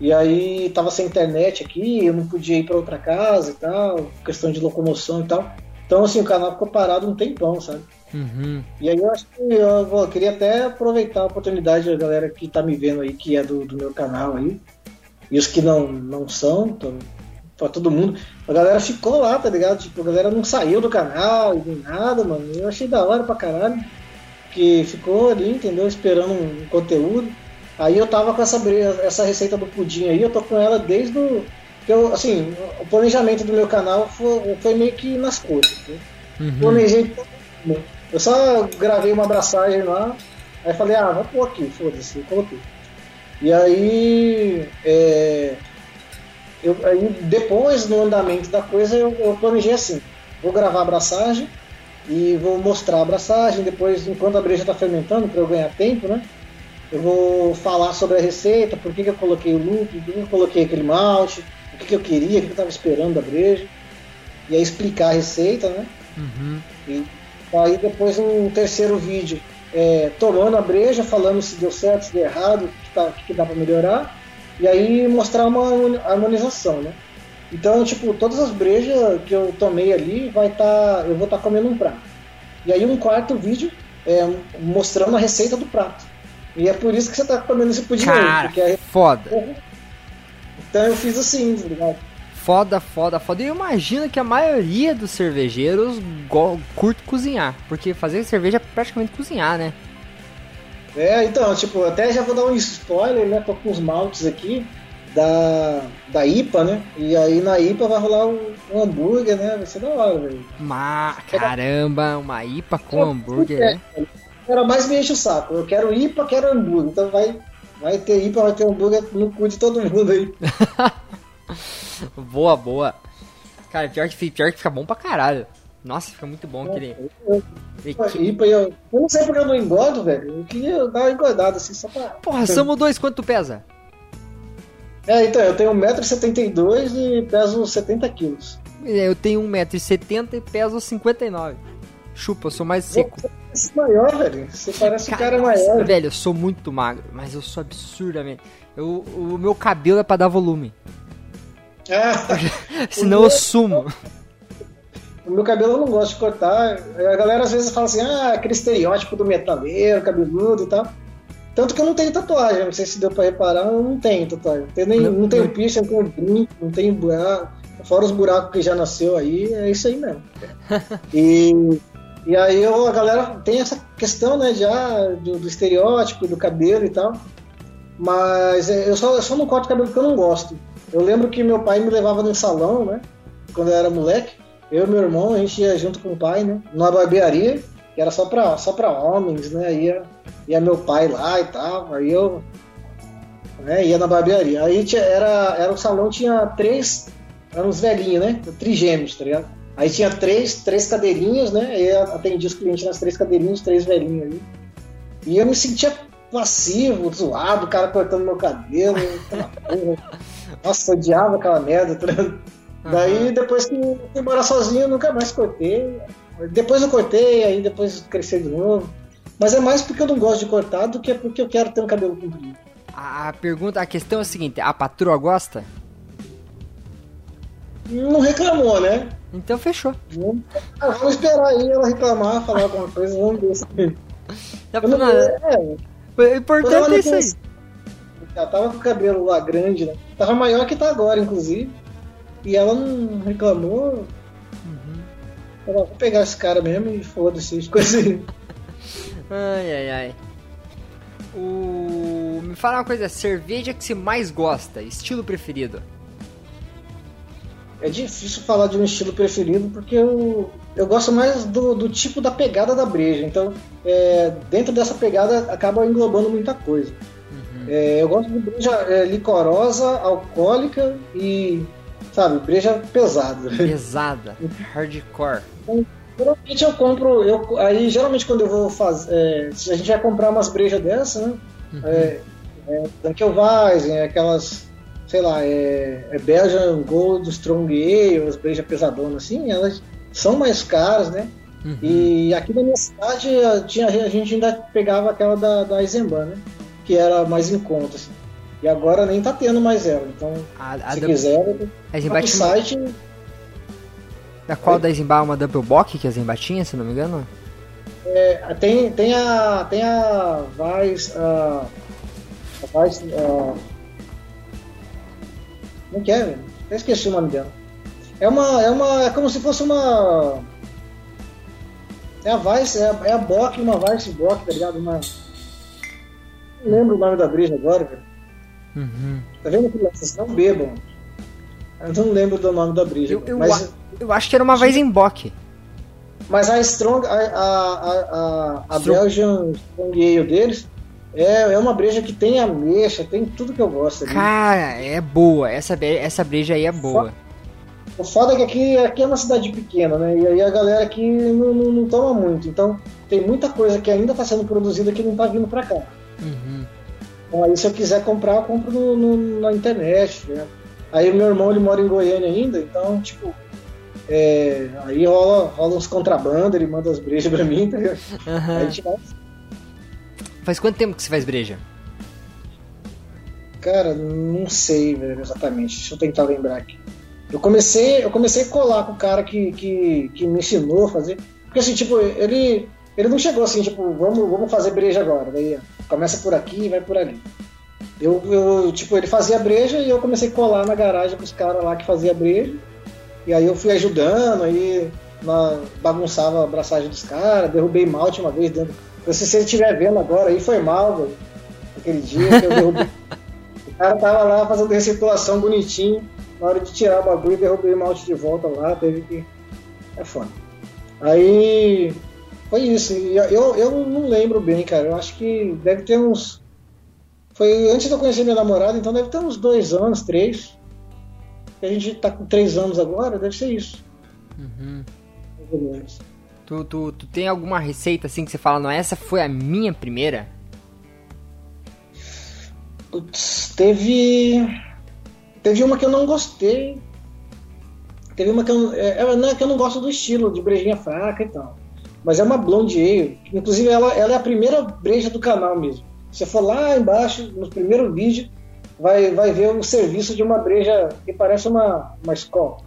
e aí tava sem internet aqui, eu não podia ir pra outra casa e tal, questão de locomoção e tal. Então, assim, o canal ficou parado um tempão, sabe? Uhum. E aí eu acho que eu vou- queria até aproveitar a oportunidade, a galera que tá me vendo aí, que é do, do meu canal aí, e os que não, não são, tô, pra todo mundo. A galera ficou lá, tá ligado? Tipo, a galera não saiu do canal e nem nada, mano. Eu achei da hora pra caralho. Que ficou ali, entendeu? Esperando um conteúdo. Aí eu tava com essa, essa receita do pudim aí, eu tô com ela desde o. Eu, assim, o planejamento do meu canal foi, foi meio que nas coisas. Né? Uhum. Planejei tudo. Eu só gravei uma abraçagem lá, aí falei, ah, vou pôr aqui, foda-se, coloquei. E aí, é, eu, aí depois no andamento da coisa eu, eu planejei assim, vou gravar a abraçagem e vou mostrar a abraçagem, depois enquanto a breja está fermentando, para eu ganhar tempo, né? Eu vou falar sobre a receita, por que, que eu coloquei o lúpulo, por que eu coloquei aquele malte, o que, que eu queria, o que, eu estava esperando da breja. E aí explicar a receita, né? Uhum. E aí depois um terceiro vídeo é, tomando a breja, falando se deu certo, se deu errado, o que, tá, que que dá para melhorar. E aí mostrar uma harmoni- harmonização, né? Então, tipo, todas as brejas que eu tomei ali, vai tá, eu vou estar comendo um prato. E aí um quarto vídeo é, mostrando a receita do prato. E é por isso que você tá comendo esse pudim aí, Cara, porque é- foda. Então eu fiz assim, tá ligado? Foda, foda, foda. E eu imagino que a maioria dos cervejeiros curte cozinhar. Porque fazer cerveja é praticamente cozinhar, né? É, então, tipo, até já vou dar um spoiler, né? Tô com os maltes aqui da, da IPA, né? E aí na IPA vai rolar um, um hambúrguer, né? Vai ser da hora, velho. Ma caramba, uma IPA com hambúrguer, né? Era mais me enche o saco. Eu quero IPA, quero hambúrguer. Então vai, vai ter IPA, vai ter hambúrguer no cu de todo mundo aí. Boa, boa. Cara, pior que, pior que fica bom pra caralho. Nossa, fica muito bom aquele. IPA, eu, eu não sei porque eu não engordo, velho. Eu queria dar uma engordada assim, só pra. Porra, somos dois, quanto tu pesa? É, então, eu tenho 1,72m e peso 70 quilos. Eu tenho 1,70m e peso 59. Chupa, eu sou mais seco. Você parece maior, velho. Você parece um cara maior. Velho, eu sou muito magro, mas eu sou absurdamente. Eu, o meu cabelo é pra dar volume. Ah, Senão eu sumo. o meu cabelo eu não gosto de cortar. A galera às vezes fala assim, ah, aquele estereótipo do metaleiro, cabeludo e tal. Tanto que eu não tenho tatuagem, não sei se deu pra reparar, eu não tenho tatuagem. Não tenho, nem, Não- não tenho não- piercing, não tenho brinco, não tenho buraco. Fora os buracos que já nasceu aí, é isso aí mesmo. E, e aí eu- a galera tem essa questão, né, já do, do estereótipo, do cabelo e tal. Mas é, eu só, eu só não corto cabelo porque eu não gosto. Eu lembro que meu pai me levava num salão, né? Quando eu era moleque. Eu e meu irmão, a gente ia junto com o pai, né? Numa barbearia, que era só pra, só pra homens, né? Ia, ia meu pai lá e tal. Aí eu né, ia na barbearia. Aí tinha, era, era o salão, tinha três, eram uns velhinhos, né? Trigêmeos, tá ligado? Aí tinha três, três cadeirinhas, né? Aí eu atendia os clientes nas três cadeirinhas, três velhinhos ali. E eu me sentia passivo, zoado, o cara cortando meu cabelo. Nossa, eu odiava aquela merda. tá ligado? Daí, depois que eu fui morar sozinho, eu nunca mais cortei. Depois eu cortei, aí depois cresceu de novo. Mas é mais porque eu não gosto de cortar do que porque eu quero ter um cabelo comprido. A pergunta, a questão é a seguinte: a patroa gosta? Não reclamou, né? Então fechou. Vamos, ah, vamos esperar aí ela reclamar, falar alguma coisa, vamos ver se. Eu não, não, é, o quando importante ela é isso aí. Ela tava com o cabelo lá grande, né? Tava maior que tá agora, inclusive. E ela não reclamou. Vou pegar esse cara mesmo e foda-se, as coisas assim. Ai, ai, ai. O... Me fala uma coisa, cerveja que você mais gosta, estilo preferido. É difícil falar de um estilo preferido porque eu, eu gosto mais do, do tipo da pegada da breja. Então, é, dentro dessa pegada acaba englobando muita coisa. É, eu gosto de breja é, licorosa, alcoólica e, sabe, breja pesada. Pesada, hardcore. Geralmente eu compro, eu, aí geralmente quando eu vou fazer, é, se a gente vai comprar umas brejas dessas, né? É, é, Dunkelweizen, aquelas, sei lá, é, é Belgian Gold, Strong Ale, as brejas pesadonas assim, elas são mais caras, né? Uhum. E aqui na minha cidade a, tinha, a gente ainda pegava aquela da, da Eisenbahn, né? Que era mais em conta, assim. E agora nem tá tendo mais ela, então A, a se quiser, a pro Zimbate, site da qual da Zimba é uma double bock que a Zimba tinha, se não me engano? Tem, tem a. Tem a Vice. A, a Vice. A, como que é, velho? Eu esqueci o nome dela. É uma. É uma. É como se fosse uma. É a Vice, é a, é a Bock, uma Vice Bock, tá ligado? Uma. Não lembro o nome da breja agora, velho. Uhum. Tá vendo que vocês não bebam? Eu não lembro do nome da breja. Eu, eu, mas, eu acho que era uma Weizenbock. Mas a Strong, a, a, a, a, a Strong. Belgian Strong Ale deles é, é uma breja que tem ameixa, tem tudo que eu gosto ali. Cara, é boa. Essa, essa breja aí é boa. O foda é que aqui, aqui é uma cidade pequena, né? E aí a galera aqui não, não, não toma muito. Então tem muita coisa que ainda está sendo produzida que não está vindo para cá. Uhum. Então aí se eu quiser comprar, eu compro no, no- na internet. Né? Aí o meu irmão ele mora em Goiânia ainda, então tipo. é, aí rola, rola uns contrabando, ele manda as brejas pra mim, tá ligado? Aham. Aí a gente vai Faz quanto tempo que você faz breja? Cara, não sei velho, exatamente. Deixa eu tentar lembrar aqui. Eu comecei, eu comecei a colar com o cara que, que, que me ensinou a fazer. Porque assim, tipo, ele, ele não chegou assim, tipo, vamos, vamos fazer breja agora. Daí ó, começa por aqui e vai por ali. Eu, eu, tipo, ele fazia breja e eu comecei a colar na garagem com os caras lá que fazia breja. E aí eu fui ajudando, aí na, bagunçava a abraçagem dos caras, derrubei malte uma vez dentro. Se você estiver vendo agora, aí foi mal, velho. Aquele dia que eu derrubei. o cara tava lá fazendo recitação bonitinho. Na hora de tirar o bagulho, derrubei o malte de volta lá, teve que. É foda. Aí. Foi isso. Eu, eu não lembro bem, cara. Eu acho que deve ter uns. Foi antes de eu conhecer minha namorada, então deve ter uns dois anos, três. A gente tá com três anos agora, deve ser isso. Uhum. Mais ou menos. Tu, tu, tu tem alguma receita assim que você fala, não, essa foi a minha primeira? Putz, teve. Teve uma que eu não gostei. Teve uma que eu, é, é, não é que eu não gosto do estilo de brejinha fraca e tal. Mas é uma blonde ale. Inclusive, ela, ela é a primeira breja do canal mesmo. Se você for lá embaixo, no primeiro vídeo, vai, vai ver o serviço de uma breja que parece uma, uma escola.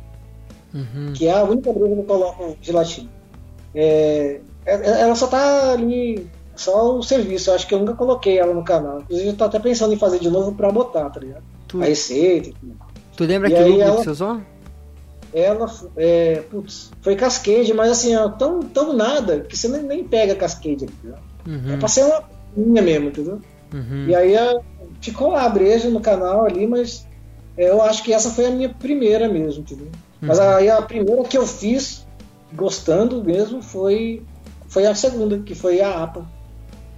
Uhum. que é a única breja que eu coloco gelatina. É, é- ela só tá ali, só o serviço. Eu acho que eu nunca coloquei ela no canal. Inclusive, eu tô até pensando em fazer de novo pra botar, tá ligado? Tu, A receita. e tudo. tu lembra E que lúpulo ela- que você usou? Ela, é, putz, foi cascade, mas assim, ó, tão, tão nada que você nem, nem pega cascade, entendeu? É Uhum. pra ser uma minha mesmo, entendeu? Uhum. E aí a- ficou lá a breja no canal ali, mas é, eu acho que essa foi a minha primeira mesmo, entendeu? Mas Uhum. aí a primeira que eu fiz, gostando mesmo, foi, foi a segunda, que foi a APA.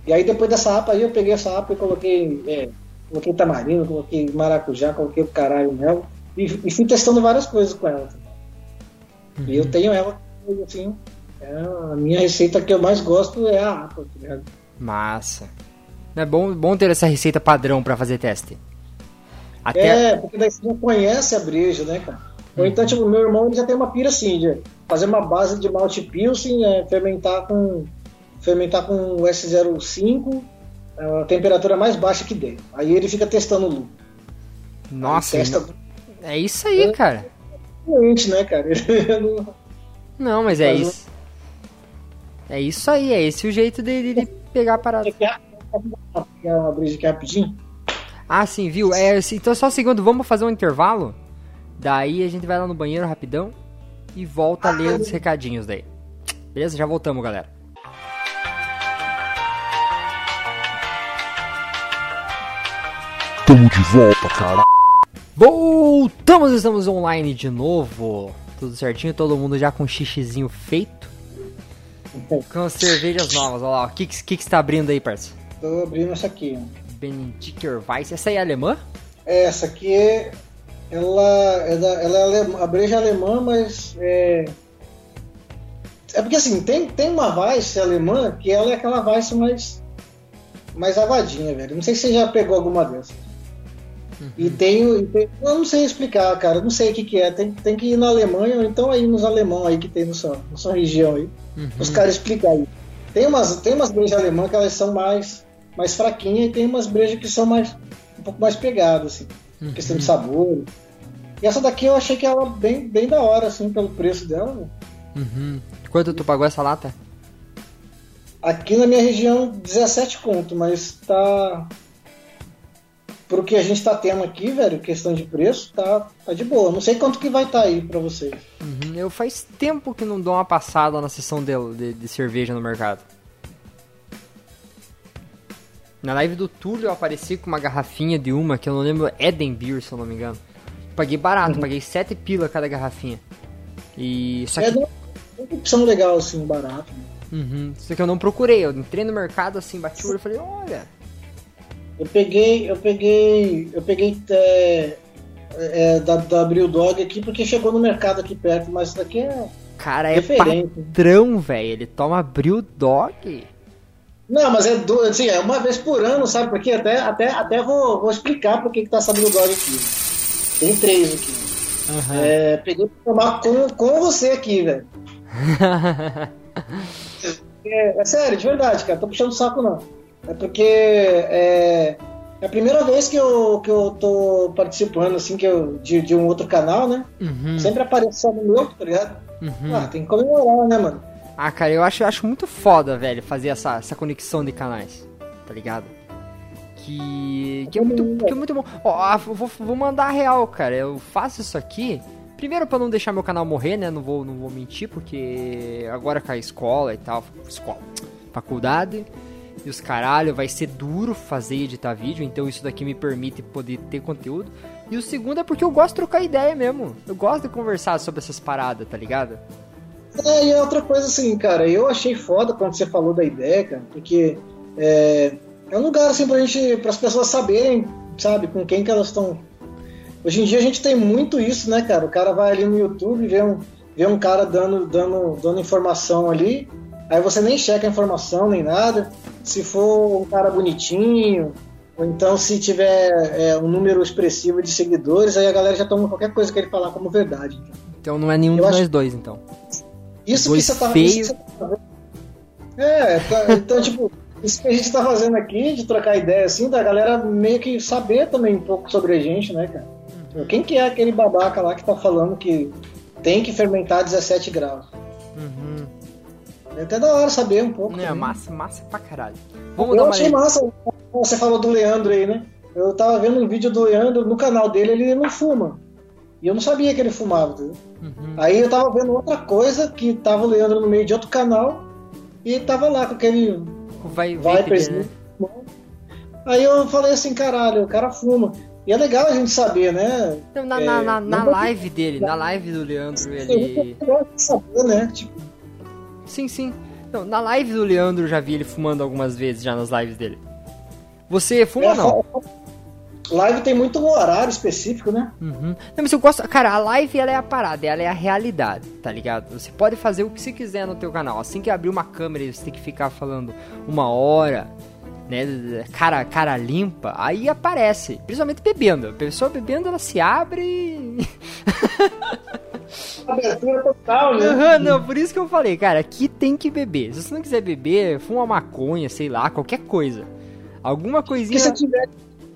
E aí depois dessa APA aí eu peguei essa APA e coloquei, é, coloquei tamarindo, coloquei maracujá, coloquei o caralho nela e, e fui testando várias coisas com ela. E eu tenho ela, assim, é a minha receita que eu mais gosto é a APA, tá ligado? Massa. É bom, bom ter essa receita padrão pra fazer teste. Até. É, porque daí você já conhece a breja, né, cara? Ou então, tipo, meu irmão ele já tem uma pira assim, de fazer uma base de malte pilsen, é, fermentar com fermentar com S05, é, a temperatura mais baixa que der. Aí ele fica testando o lucro. Nossa, testa é isso aí, cara. doente, né, cara? Não- Não, mas é Mas isso. É isso aí, é esse o jeito de, de pegar a parada. Uma breja aqui rapidinho? Ah, sim, viu? É, então só um segundo, vamos fazer um intervalo. Daí a gente vai lá no banheiro rapidão e volta a ler os recadinhos daí. Beleza? Já voltamos, galera. Tamo de volta, cara. Voltamos, estamos online de novo. Tudo certinho, todo mundo já com xixizinho feito. Com cervejas novas, olha lá. O que, que, que você tá abrindo aí, parça? Tô abrindo essa aqui. ó. Benediker Weiss. Essa aí é alemã? Essa aqui é. Ela é, da, ela é alemã, a breja é alemã, mas é. É porque assim, tem, tem uma Weiss alemã que ela é aquela Weiss mais. mais avadinha, velho. Não sei se você já pegou alguma dessas. E tem, tem- Eu não sei explicar, cara. Não sei o que, que é. Tem, tem que ir na Alemanha, ou então aí nos alemão aí que tem na sua, na sua região aí. Os caras explicam aí. Tem umas, tem umas brejas alemãs que elas são mais, mais fraquinhas e tem umas brejas que são mais um pouco mais pegadas, assim. Questão de sabor. E essa daqui eu achei que ela bem, bem da hora, assim, pelo preço dela. né? Uhum. Quanto tu pagou essa lata? Aqui na minha região, 17 conto, mas tá. Pro que a gente tá tendo aqui, velho, questão de preço, tá, tá de boa. Não sei quanto que vai estar tá aí pra vocês. Uhum. Eu faz tempo que não dou uma passada na sessão de, de, de cerveja no mercado. Na live do Túlio eu apareci com uma garrafinha de uma que eu não lembro, Eden Beer, se eu não me engano. Paguei barato, paguei 7 pila cada garrafinha. E só que, É uma uma opção legal, assim, barato. Uhum. Só que eu não procurei, eu entrei no mercado assim, bati o olho e falei, olha, Eu peguei, eu peguei, eu peguei é, é, da, da Bril Dog aqui porque chegou no mercado aqui perto, mas isso daqui é. cara, é padrão, velho. Ele toma Brew Dog. Não, mas é, do, assim, é uma vez por ano, sabe? Porque até, até, até vou, vou explicar por que tá essa Bril Dog aqui. Tem três aqui. É, peguei pra tomar com, com você aqui, velho. É, é sério, de verdade, cara. Tô puxando o saco, não. É porque é, é a primeira vez que eu, que eu tô participando, assim, que eu, de, de um outro canal, né? Uhum, Sempre aparece só no meu, tá ligado? uhum. Ah, tem que comemorar, né, mano? Ah, cara, eu acho, eu acho muito foda, velho, fazer essa, essa conexão de canais, tá ligado? Que, que, é muito, que é muito bom. Ó, vou, vou mandar a real, cara. Eu faço isso aqui. Primeiro pra não deixar meu canal morrer, né? Não vou, não vou mentir, porque agora com a escola e tal, escola, faculdade e os caralho, vai ser duro fazer e editar vídeo, então isso daqui me permite poder ter conteúdo. E o segundo é porque eu gosto de trocar ideia mesmo. Eu gosto de conversar sobre essas paradas, tá ligado? É, e é outra coisa assim, cara, eu achei foda quando você falou da ideia, cara, porque é, é um lugar assim pra gente, para as pessoas saberem, sabe, com quem que elas estão. Hoje em dia a gente tem muito isso, né, cara? O cara vai ali no YouTube, vê um, vê um cara dando, dando, dando informação ali, aí você nem checa a informação nem nada. Se for um cara bonitinho, ou então se tiver é, um número expressivo de seguidores, aí a galera já toma qualquer coisa que ele falar como verdade. Então não é nenhum Eu acho- nós dois, então. Isso Dois que você tá você tá fazendo. É, tá- então, tipo, isso que a gente tá fazendo aqui, de trocar ideia assim, da galera meio que saber também um pouco sobre a gente, né, cara? Uhum. Quem que é aquele babaca lá que tá falando que tem que fermentar 17 graus? Uhum. É até da hora saber um pouco. Não, é também. massa, massa pra caralho. Vamos Eu achei massa. Você falou do Leandro aí, né? Eu tava vendo um vídeo do Leandro no canal dele, ele não fuma. E eu não sabia que ele fumava, entendeu? Uhum. Aí eu tava vendo outra coisa, que tava o Leandro no meio de outro canal, e tava lá com aquele Vai, vai vai né? Aí eu falei assim, caralho, o cara fuma. E é legal a gente saber, né? Não, na, É, na, na, na não- live dele, na live do Leandro, ele. gosto de saber, né? Tipo, Sim, sim. Não, na live do Leandro eu já vi ele fumando algumas vezes já nas lives dele. Você fuma ou é, não? Live tem muito horário específico, né? Uhum. Não, mas eu gosto. Cara, a live ela é a parada, ela é a realidade, tá ligado? Você pode fazer o que você quiser no teu canal. Assim que abrir uma câmera e você tem que ficar falando uma hora, né? Cara, cara limpa, aí aparece. Principalmente bebendo. A pessoa bebendo, ela se abre e. Abertura total, né? Aham, não, por isso que eu falei, cara, aqui tem que beber. Se você não quiser beber, fuma maconha, sei lá, qualquer coisa. Alguma que coisinha. você tiver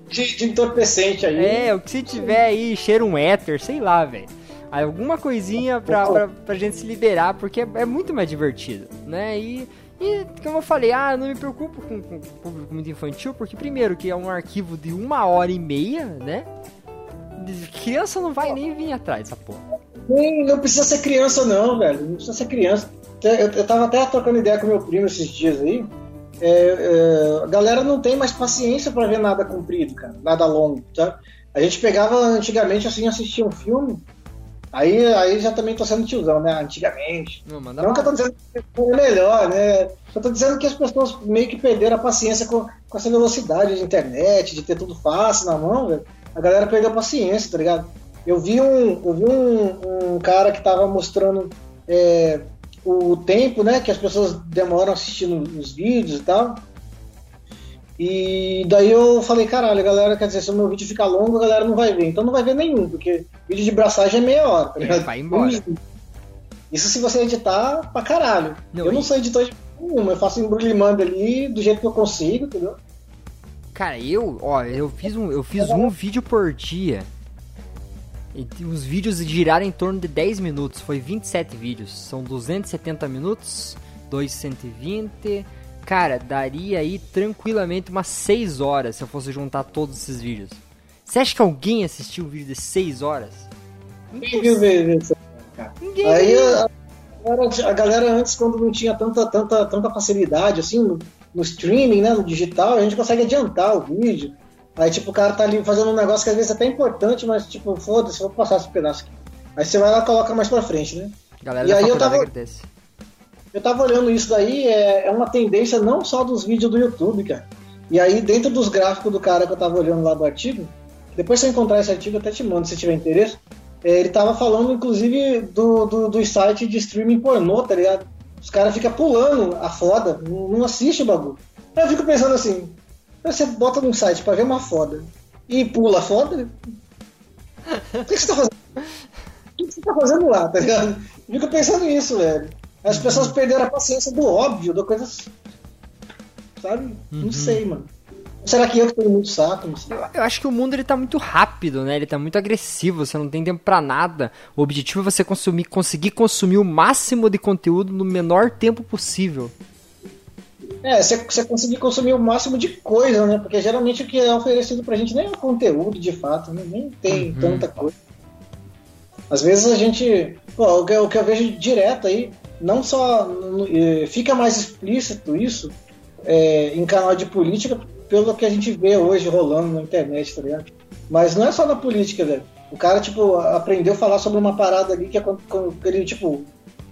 de, de entorpecente aí. É, o que se tiver aí, cheira um éter, sei lá, velho. Alguma coisinha pra, pra, pra gente se liberar, porque é, é muito mais divertido, né? E, e, como eu falei, ah, não me preocupo com, com o público muito infantil, porque primeiro que é um arquivo de uma hora e meia, né? Criança não vai nem vir atrás dessa porra. Nem- não precisa ser criança, não, velho. Não precisa ser criança. Eu, eu tava até trocando ideia com meu primo esses dias aí. É, é, a galera não tem mais paciência pra ver nada comprido, cara. Nada longo, tá? A gente pegava antigamente assim, assistia um filme. Aí, aí já também tô sendo tiozão, né? Antigamente. Não, manda Não que eu tô dizendo que é melhor, né? Eu tô dizendo que as pessoas meio que perderam a paciência com, com essa velocidade de internet, de ter tudo fácil na mão, velho. A galera perdeu a paciência, tá ligado? Eu vi um, eu vi um, um cara que tava mostrando é, o tempo, né, que as pessoas demoram assistindo os vídeos e tal. E daí eu falei, caralho, galera, quer dizer, se o meu vídeo ficar longo, a galera não vai ver. Então não vai ver nenhum, porque vídeo de braçagem é meia hora, tá ligado? vai embora. Isso se você editar pra caralho. Não, eu não sou editor de nenhuma, eu faço embrulhimando ali do jeito que eu consigo, entendeu? Cara, eu, ó, eu fiz um, eu fiz um vídeo por dia. E os vídeos giraram em torno de 10 minutos, foi 27 vídeos. São 270 minutos, 220. Cara, daria aí tranquilamente umas 6 horas se eu fosse juntar todos esses vídeos. Você acha que alguém assistiu um vídeo de 6 horas? Quem viu isso, cara? Ninguém. Aí a, a galera antes, quando não tinha tanta, tanta, tanta facilidade assim no, no streaming, né, no digital, a gente consegue adiantar o vídeo. Aí tipo, o cara tá ali fazendo um negócio que às vezes é até importante, mas tipo, foda-se, vou passar esse pedaço aqui. Aí você vai lá e coloca mais pra frente, né? Galera e aí eu tava- agradece. Eu tava olhando isso daí, é, é uma tendência não só dos vídeos do YouTube, cara. E aí, dentro dos gráficos do cara que eu tava olhando lá do artigo, depois se eu encontrar esse artigo, eu até te mando se tiver interesse. é, ele tava falando, inclusive, do, do, do site de streaming pornô, tá ligado? Os caras ficam pulando a foda, não, não assiste o bagulho. Eu fico pensando assim, você bota num site pra ver uma foda e pula a foda, o que, você tá fazendo? O que você tá fazendo lá, tá ligado? Fico pensando nisso, velho. As pessoas perderam a paciência do óbvio, da coisa. Sabe? Não sei, mano. Será que eu que tenho muito saco? Não sei. Eu, eu acho que o mundo ele tá muito rápido, né? Ele tá muito agressivo, você não tem tempo pra nada. O objetivo é você consumir, conseguir consumir o máximo de conteúdo no menor tempo possível. É, você, você conseguir consumir o máximo de coisa, né? Porque geralmente o que é oferecido pra gente nem é conteúdo de fato, né? nem tem Uhum. tanta coisa. Às vezes a gente. Pô, o que, eu- o que eu vejo direto aí, não só. Fica mais explícito isso é, em canal de política, pelo que a gente vê hoje rolando na internet, tá ligado? Mas não é só na política, velho. O cara, tipo, aprendeu a falar sobre uma parada ali que é quando ele, tipo.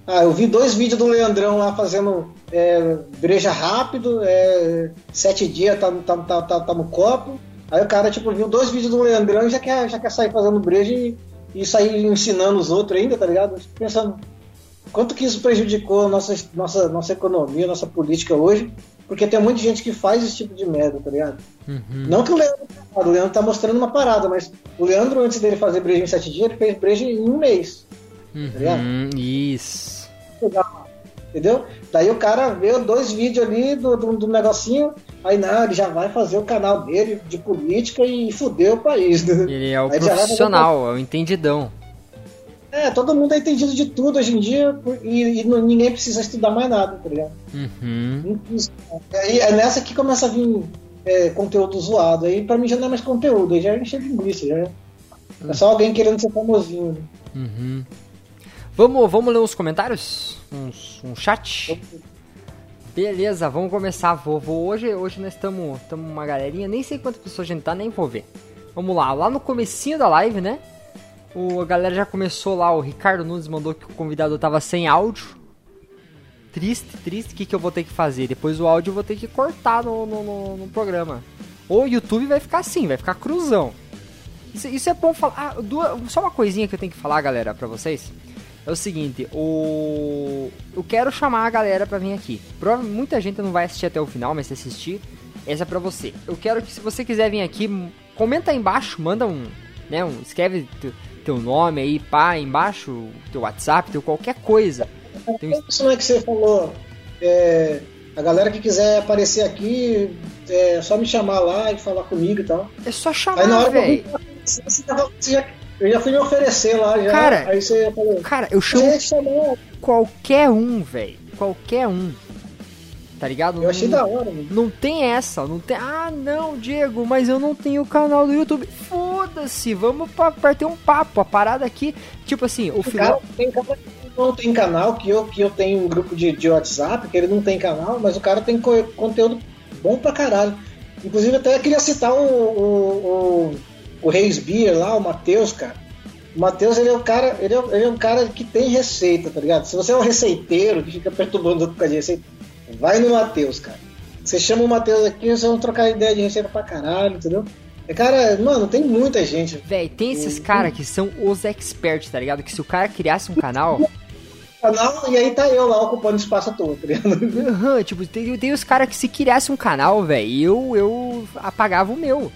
Ah, eu vi dois vídeos do Leandrão lá fazendo é, breja rápido, é, sete dias tá, tá, tá, tá, tá no copo. Aí o cara, tipo, viu dois vídeos do Leandrão e já quer, já quer sair fazendo breja e, e sair ensinando os outros ainda, tá ligado? Pensando, quanto que isso prejudicou a nossa, nossa, nossa economia, nossa política hoje? Porque tem muita gente que faz esse tipo de merda, tá ligado? Uhum. Não que o Leandro tá o Leandro tá mostrando uma parada, mas o Leandro, antes dele fazer breja em sete dias, ele fez breja em um mês. Uhum, isso. Entendeu? Daí o cara vê dois vídeos ali do, do, do negocinho, aí não, ele já vai fazer o canal dele de política e fudeu o país. né? Ele é o Aí vai fazer profissional, é o entendidão. É, todo mundo é entendido de tudo hoje em dia e, e ninguém precisa estudar mais nada, tá ligado? Uhum. Aí é nessa que começa a vir é, conteúdo zoado. Aí pra mim já não é mais conteúdo, aí já encher linguiça. Já é, é só alguém querendo ser famosinho. né? Uhum. Vamos, vamos ler uns comentários? Uns, um chat? Beleza, vamos começar. Vou, hoje, hoje nós estamos uma galerinha, nem sei quantas pessoas a gente tá, nem vou ver. Vamos lá, lá no comecinho da live, né? O, a galera já começou lá, o Ricardo Nunes mandou que o convidado tava sem áudio. Triste, triste, o que, que eu vou ter que fazer? Depois o áudio eu vou ter que cortar no, no, no- no programa. Ou o YouTube vai ficar assim, vai ficar cruzão. Isso, isso é bom falar. Ah, duas- só uma coisinha que eu tenho que falar, galera, pra vocês. É o seguinte, o. Eu quero chamar a galera pra vir aqui. Provavelmente muita gente não vai assistir até o final, mas se assistir, essa é pra você. Eu quero que se você quiser vir aqui, comenta aí embaixo, manda um. Né, um escreve teu, nome aí, pá, embaixo, teu WhatsApp, teu qualquer coisa. Tem um- Isso não é que você falou. é, a galera que quiser aparecer aqui, é só me chamar lá e falar comigo e tal. É só chamar, velho. você já- eu já fui me oferecer lá já. Cara, aí você falou, Cara, eu chamo "Gente, chamou." qualquer um, velho. Qualquer um. Tá ligado? Eu achei Não- da hora, mano. Não tem essa, não tem. Ah, não, Diego, mas eu não tenho canal do YouTube. Foda-se, vamos pa- partir um papo. A parada aqui, tipo assim, o O cara, final. tem cara que não tem canal, que eu, que eu tenho um grupo de, de WhatsApp, que ele não tem canal, mas o cara tem co- conteúdo bom pra caralho. Inclusive, até queria citar o, o, o, o Reis Beer lá, o Matheus, cara. O Matheus, ele é um cara, ele é, ele é um cara que tem receita, tá ligado? Se você é um receiteiro que fica perturbando por causa de receita, vai no Matheus, cara. Você chama o Matheus aqui, vocês vão trocar ideia de receita pra caralho, entendeu? É, cara, mano, tem muita gente. Véi, tem esses caras que são os experts, tá ligado? Que se o cara criasse um canal. Canal, e aí tá eu lá ocupando espaço todo, tá ligado? aham, tipo, tem, tem os caras que se criasse um canal, velho, eu, eu apagava o meu.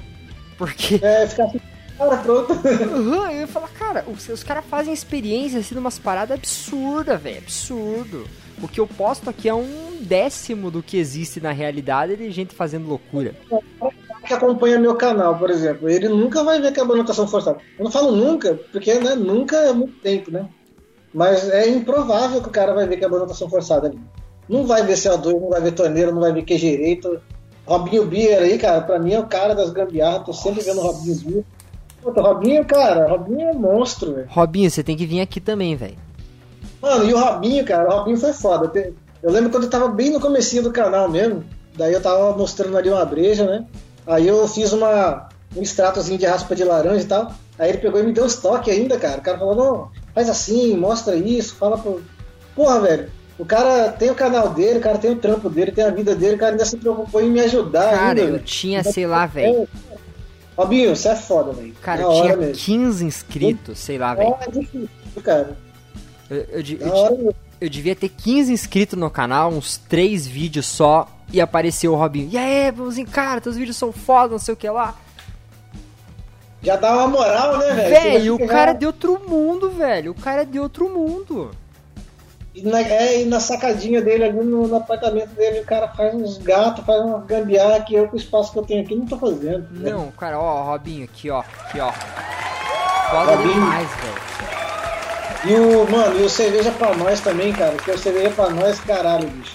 Porque. É, ficar assim, cara, pronto. Aham, eu ia falar, cara, os, os caras fazem experiência assim numas paradas absurdas, velho. Absurdo. O que eu posto aqui é um décimo do que existe na realidade de gente fazendo loucura. que acompanha meu canal, por exemplo, ele nunca vai ver que é uma anotação forçada. Eu não falo nunca, porque né, nunca é muito tempo, né? Mas é improvável que o cara vai ver que é uma anotação forçada ali. Não vai ver CO2, não vai ver torneira, não vai ver que é direito. Robinho Bier aí, cara, pra mim é o cara das gambiarras, tô sempre vendo o Robinho Bier. Puta, Robinho, cara, Robinho é monstro, velho. Robinho, você tem que vir aqui também, velho. Mano, e o Robinho, cara, o Robinho foi foda. Eu lembro quando eu tava bem no comecinho do canal mesmo, daí eu tava mostrando ali uma breja, né? Aí eu fiz uma, um extratozinho de raspa de laranja e tal. Aí ele pegou e me deu uns toques ainda, cara. O cara falou, não, faz assim, mostra isso, fala pro. Porra, velho. O cara tem o canal dele, o cara tem o trampo dele, tem a vida dele, o cara ainda se preocupou em me ajudar Cara, ainda. eu velho. tinha, sei lá, velho. Robinho, você é foda, velho. Cara, eu tinha mesmo. 15 inscritos, sei lá, velho. É difícil, cara. Eu, eu, eu, eu devia ter 15 inscritos no canal, uns 3 vídeos só, e apareceu o Robinho. E aí, Bruzinho, cara, teus vídeos são foda, não sei o que lá. Já dá uma moral, né, velho? Velho, o cara é de outro mundo, velho. O cara é de outro mundo. E na, é, e na sacadinha dele ali no, no apartamento dele, o cara faz uns gatos, faz uma gambiarra que eu com o espaço que eu tenho aqui não tô fazendo. Não, cara, ó, Robinho, aqui, ó. Aqui, ó. Foda Robinho. demais, velho. E o, mano, e o cerveja pra nós também, cara, que é o cerveja pra nós, caralho, bicho.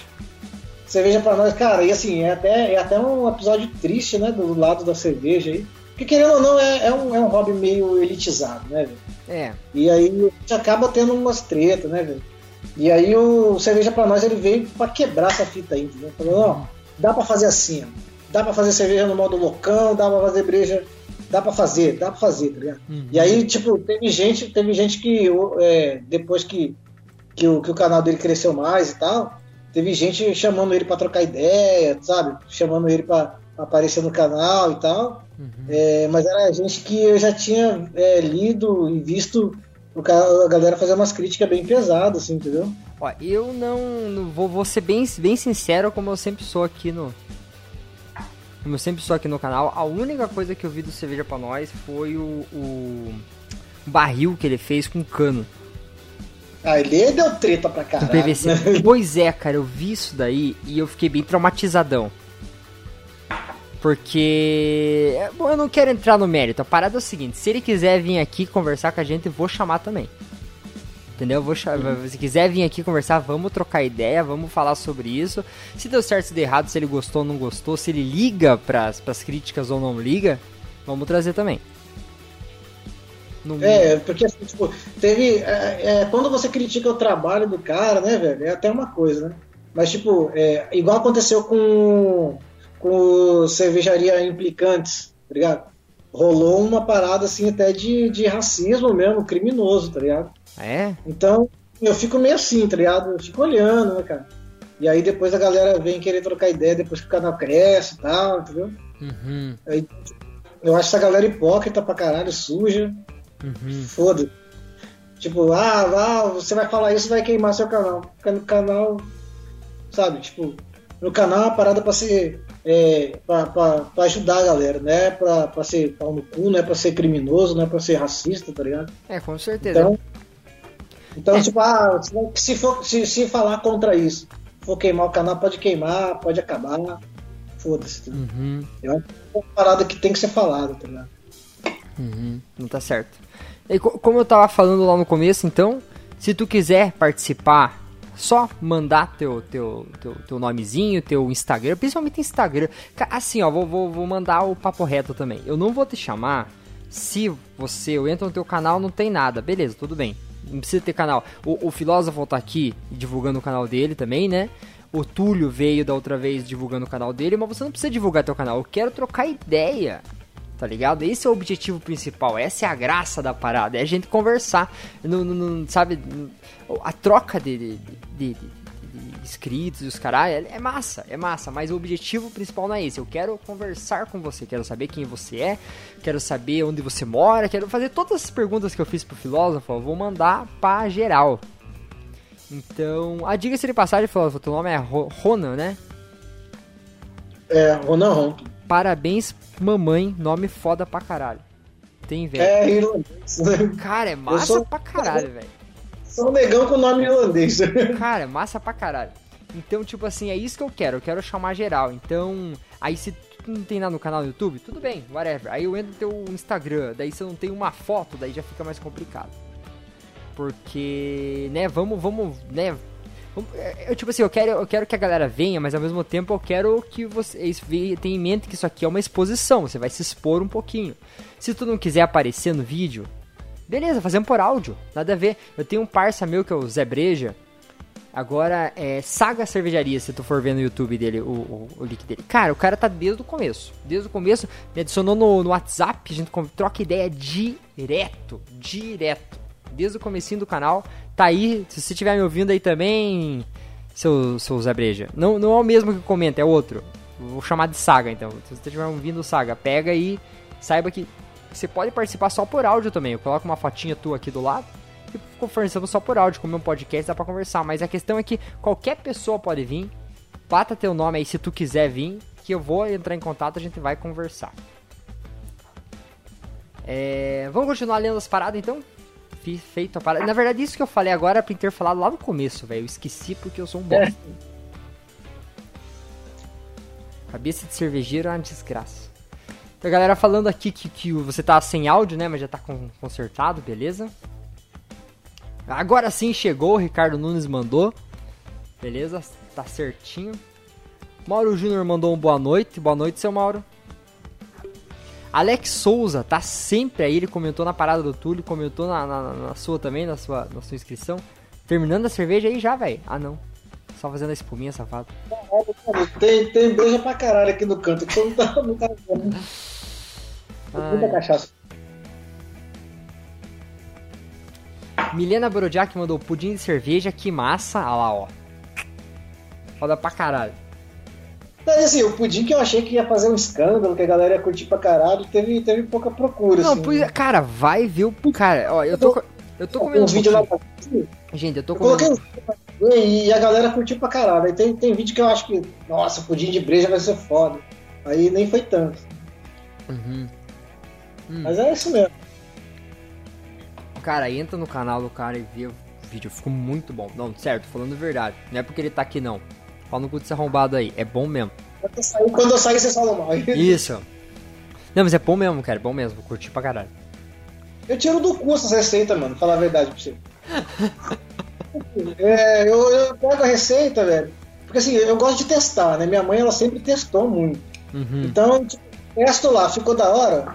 cerveja pra nós, cara, e assim, é até, é até um episódio triste, né, do lado da cerveja aí. Porque querendo ou não, é, é, um, é um hobby meio elitizado, né, velho? É. E aí a gente acaba tendo umas tretas, né, velho? E aí o cerveja pra nós ele veio pra quebrar essa fita aí, entendeu? Falou, ó, dá pra fazer assim, ó. Dá pra fazer cerveja no modo loucão, dá pra fazer breja. Dá pra fazer, dá pra fazer, tá ligado? E aí, tipo, teve gente, teve gente que é, depois que, que, o, que o canal dele cresceu mais e tal, teve gente chamando ele pra trocar ideia, sabe? Chamando ele pra aparecer no canal e tal. É, mas era gente que eu já tinha é, lido e visto a galera fazer umas críticas bem pesadas, assim, entendeu? Ó, eu não, não vou, vou ser bem, bem sincero, como eu sempre sou aqui no. Como eu sempre sou aqui no canal, a única coisa que eu vi do Cerveja pra Nós foi o, o barril que ele fez com cano Ah, ele deu treta pra caralho. PVC. Pois é, cara, eu vi isso daí e eu fiquei bem traumatizadão. Porque. é, Bom, eu não quero entrar no mérito. A parada é o seguinte: se ele quiser vir aqui conversar com a gente, eu vou chamar também. Entendeu? Eu vou chamar, se quiser vir aqui conversar, vamos trocar ideia, vamos falar sobre isso. Se deu certo, se deu errado, se ele gostou ou não gostou, se ele liga pras, pras críticas ou não liga, vamos trazer também. No- É, porque assim, tipo, teve. é, é, quando você critica o trabalho do cara, né, velho? É até uma coisa, né? Mas, tipo, é, igual aconteceu com, com cervejaria implicantes, tá ligado? Rolou uma parada assim até de, de racismo mesmo, criminoso, tá ligado? É? Então, eu fico meio assim, tá ligado? Eu fico olhando, né, cara? E aí depois a galera vem querer trocar ideia depois que o canal cresce e tal, entendeu? Uhum, Aí, eu acho essa galera hipócrita pra caralho, suja. uhum. Foda. Tipo, ah, ah, você vai falar isso vai queimar seu canal. Porque no canal, sabe, tipo, no canal é uma parada pra ser. É, pra ajudar a galera, não é pra, pra ser pau no cu, não é pra ser criminoso, não é pra ser racista, tá ligado? É, com certeza. Então, então tipo, ah, se, for, se, se falar contra isso, for queimar o canal, pode queimar, pode acabar. Foda-se. tá? Uhum. Eu acho que é uma parada que tem que ser falada, tá ligado? Uhum, não tá certo. E co- como eu tava falando lá no começo, então, se tu quiser participar, só mandar teu, teu, teu, teu nomezinho, teu Instagram, principalmente Instagram. Assim, ó, vou, vou, vou mandar o papo reto também. Eu não vou te chamar se você, eu entro no teu canal não tem nada. Beleza, tudo bem. Não precisa ter canal. O, o filósofo tá aqui divulgando o canal dele também, né? O Túlio veio da outra vez divulgando o canal dele, mas você não precisa divulgar teu canal. Eu quero trocar ideia tá ligado? Esse é o objetivo principal, essa é a graça da parada, é a gente conversar, não, não- não- sabe? A troca de, de, de- de- inscritos e os caralho é, é massa, é massa, mas o objetivo principal não é esse. Eu quero conversar com você, quero saber quem você é, quero saber onde você mora, quero fazer todas as perguntas que eu fiz pro filósofo, eu vou mandar pra geral. Então, a diga-se de passagem, filósofo, teu nome é Ro- Ronan, né? É, Ronan Ronk. Parabéns, mamãe, nome foda pra caralho. Tem, velho. É irlandês. né? Cara, é massa sou- pra caralho, velho. Sou um negão com nome irlandês. Cara, é massa pra caralho. Então, tipo assim, é isso que eu quero. Eu quero chamar geral. Então, aí se tu não tem nada no canal do YouTube, tudo bem, whatever. Aí eu entro no teu Instagram, daí se eu não tenho uma foto, daí já fica mais complicado. Porque, né, vamos, vamos, né... vamos- é, Eu, tipo assim, eu quero, eu quero que a galera venha, mas ao mesmo tempo eu quero que vocês tenham em mente que isso aqui é uma exposição, você vai se expor um pouquinho. Se tu não quiser aparecer no vídeo, Beleza, fazemos por áudio, nada a ver. Eu tenho um parça meu que é o Zé Breja. Agora é Saga Cervejaria, se tu for ver no YouTube dele, o, o, o link dele. Cara, o cara tá desde o começo. Desde o começo, me adicionou no, no WhatsApp, a gente troca ideia direto. Direto. Desde o comecinho do canal. Tá aí, se você estiver me ouvindo aí também, seu, seu Zé Breja. Não, não é o mesmo que comenta, é outro. Vou chamar de Saga então. Se você estiver ouvindo Saga, pega aí, saiba que você pode participar só por áudio também. Eu coloco uma fotinha tua aqui do lado e conversamos só por áudio. Como é um podcast, dá pra conversar. Mas a questão é que qualquer pessoa pode vir. Bata teu nome aí se tu quiser vir, que eu vou entrar em contato, a gente vai conversar. É, vamos continuar lendo as paradas então? Fiz feito a parada. Na verdade, isso que eu falei agora é pra ter falado lá no começo, velho. Eu esqueci porque eu sou um bosta. Cabeça de cervejeiro é uma desgraça. Então, galera falando aqui que, que você tá sem áudio, né? Mas já tá con- consertado, beleza? Agora sim chegou, o Ricardo Nunes mandou. Beleza? Tá certinho. Mauro Júnior mandou um boa noite. Boa noite, seu Mauro. Alex Souza tá sempre aí, ele comentou na parada do Túlio, comentou na, na, na sua também, na sua, na sua inscrição. Terminando a cerveja aí já, velho. Ah, não. Só fazendo a espuminha, safado. Tem, tem breja pra caralho aqui no canto, você não tá, não tá vendo. Muita cachaça. Milena Borodiak mandou pudim de cerveja, que massa. Ah lá, ó. Foda pra caralho. Mas assim, o pudim que eu achei que ia fazer um escândalo, que a galera ia curtir pra caralho, teve, teve pouca procura. Não, assim. pois, cara, vai ver o. Cara, ó, eu tô. Eu tô comendo. um Um vídeo lá pra Gente, eu tô Eu coloquei comendo. um vídeo pra ver e a galera curtiu pra caralho. Aí tem, tem vídeo que eu acho que, nossa, pudim de breja vai ser foda. Aí nem foi tanto. Uhum. Hum. Mas é isso mesmo. Cara, entra no canal do cara e vê o vídeo, ficou muito bom. Não, certo, falando verdade. Não é porque ele tá aqui, não. Fala no cu desse arrombado aí, é bom mesmo. Quando eu sair, quando eu sair vocês falam mal. Isso. Não, mas é bom mesmo, cara, é bom mesmo, curti pra caralho. Eu tiro do cu essas receitas, mano, falar a verdade pra você. É, eu, eu pego a receita, velho. Porque assim, eu gosto de testar, né? Minha mãe, ela sempre testou muito. Uhum. Então, tipo, testo lá, ficou da hora?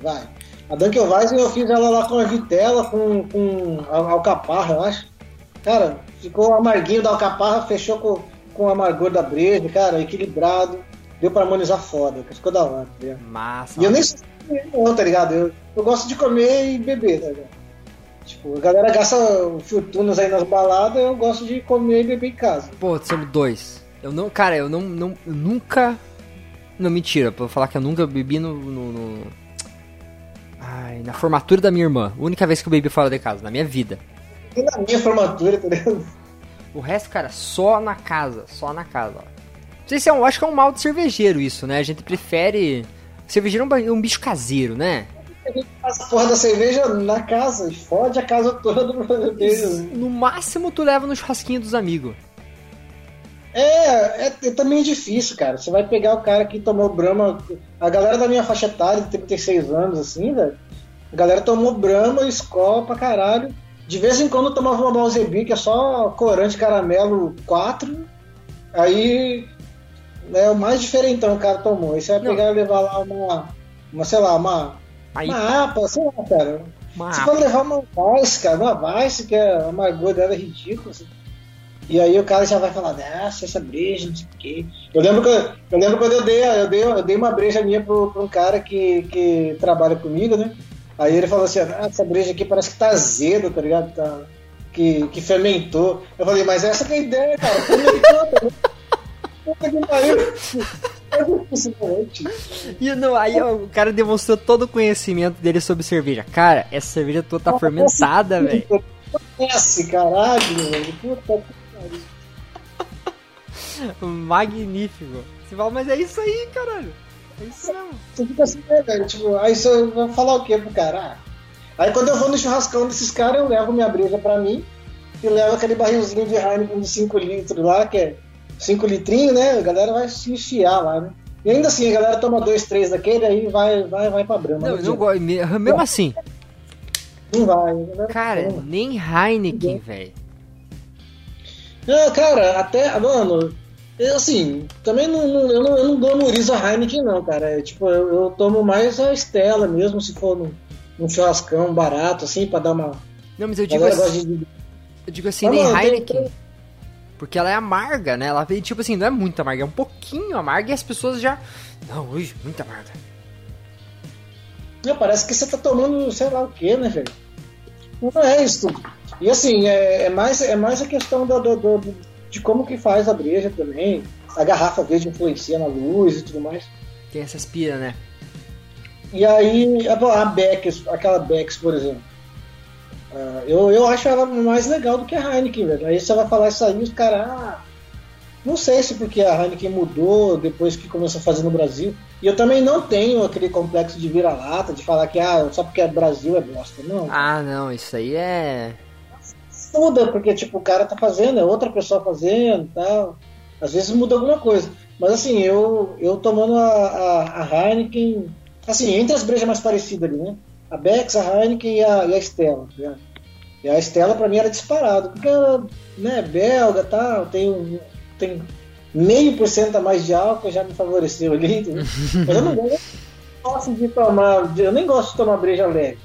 Vai. A Dunkelweizen eu fiz ela lá com a vitela, com, com al- alcaparra, eu acho. Cara, ficou amarguinho da alcaparra, fechou com, com o amargor da breja, cara, equilibrado. Deu pra harmonizar foda, cara, ficou da hora, tá ligado? Massa. E eu nem sou não, tá ligado? Eu, eu gosto de comer e beber, tá ligado? Tipo, a galera gasta fortunas aí nas baladas, eu gosto de comer e beber em casa. Pô, somos dois. Eu não, cara, eu não, não eu nunca. Não, mentira, pra falar que eu nunca bebi no, no, no- Ai, na formatura da minha irmã. Única vez que eu bebi fora de casa, na minha vida. E na minha formatura, tá ligado? O resto, cara, só na casa, só na casa, ó. Não sei se é um, acho que é um mal de cervejeiro isso, né? A gente prefere. Cervejeiro é um, um bicho caseiro, né? A gente faz a porra da cerveja na casa fode a casa toda deles. No máximo tu leva no churrasquinho dos amigos. É, é, é também difícil, cara. Você vai pegar o cara que tomou Brahma. A galera da minha faixa etária, de 36 anos, assim, velho. A galera tomou Brahma, Skol pra caralho. De vez em quando tomava uma Malzebi, que é só corante caramelo 4. Aí, né, o mais diferentão o cara tomou. Aí você vai Não. pegar e levar lá uma, uma sei lá, uma, Aí, uma APA, sei lá, cara. uma Você pode levar uma Vice, cara, uma Vice, que é, a amargor dela é ridícula. assim. E aí o cara já vai falar, nossa, essa breja, não sei o quê. Eu lembro, que, eu lembro quando eu dei, eu dei, eu dei uma breja minha pro, pra um cara que, que trabalha comigo, né? Aí ele falou assim, ah, essa breja aqui parece que tá azeda, tá ligado? Tá, que, que fermentou. Eu falei, mas essa que é a ideia, cara. Fermentou, tá? Puta que pariu. E não, aí ó, o cara demonstrou todo o conhecimento dele sobre cerveja. Cara, essa cerveja toda tá fermentada, velho. Esse caralho, velho. Puta que pariu. Magnífico. Você fala, mas é isso aí, caralho. É isso. Você fica assim, né, velho? Tipo, aí você vai falar o quê pro cara? Ah. Aí quando eu vou no churrascão desses caras, eu levo minha breja pra mim e levo aquele barrilzinho de Heineken de 5 litros lá, que é 5 litrinhos, né? A galera vai se enfiar lá, né? E ainda assim, a galera toma dois, três daquele, aí vai, vai, vai pra Brahma. Não, eu não gosto. me- Mesmo assim, Não vai. galera cara, toma. nem Heineken, velho. Não, cara, até, mano, assim, também não, não- eu, não, eu não glamorizo a Heineken, não, cara. É, tipo, eu, eu tomo mais a Estela mesmo, se for num, num churrascão barato, assim, pra dar uma. Não, mas eu digo assim, de. eu digo assim Ah, nem tem- Heineken. Porque ela é amarga, né? Ela vem, tipo assim, não é muito amarga, é um pouquinho amarga e as pessoas já. Não, ui, muito amarga. Não, parece que você tá tomando sei lá o que, né, velho? Não é isso. E assim, é, é mais, é mais a questão do, do- do- de como que faz a breja também. A garrafa verde influencia na luz e tudo mais. Tem essas pira, né? E aí, a, a Becks, aquela Becks, por exemplo. ah, eu, eu acho ela mais legal do que a Heineken, velho. Aí você vai falar isso aí, os caras. Ah, não sei se porque a Heineken mudou depois que começou a fazer no Brasil. E eu também não tenho aquele complexo de vira-lata, de falar que ah, só porque é Brasil é bosta. Não. Ah, não, isso aí é. Muda, porque tipo, o cara tá fazendo, é outra pessoa fazendo e tal. Às vezes muda alguma coisa. Mas assim, eu, eu tomando a, a, a Heineken, assim, entre as brejas mais parecidas ali, né? A Bex, a Heineken e a, e a Stella. tá ligado? E a Stella pra mim era disparado, porque ela, né, belga e tal, tem, um- tem meio por cento a mais de álcool já me favoreceu ali. entendeu? Mas eu não gosto, de tomar. Eu nem gosto de tomar breja leve.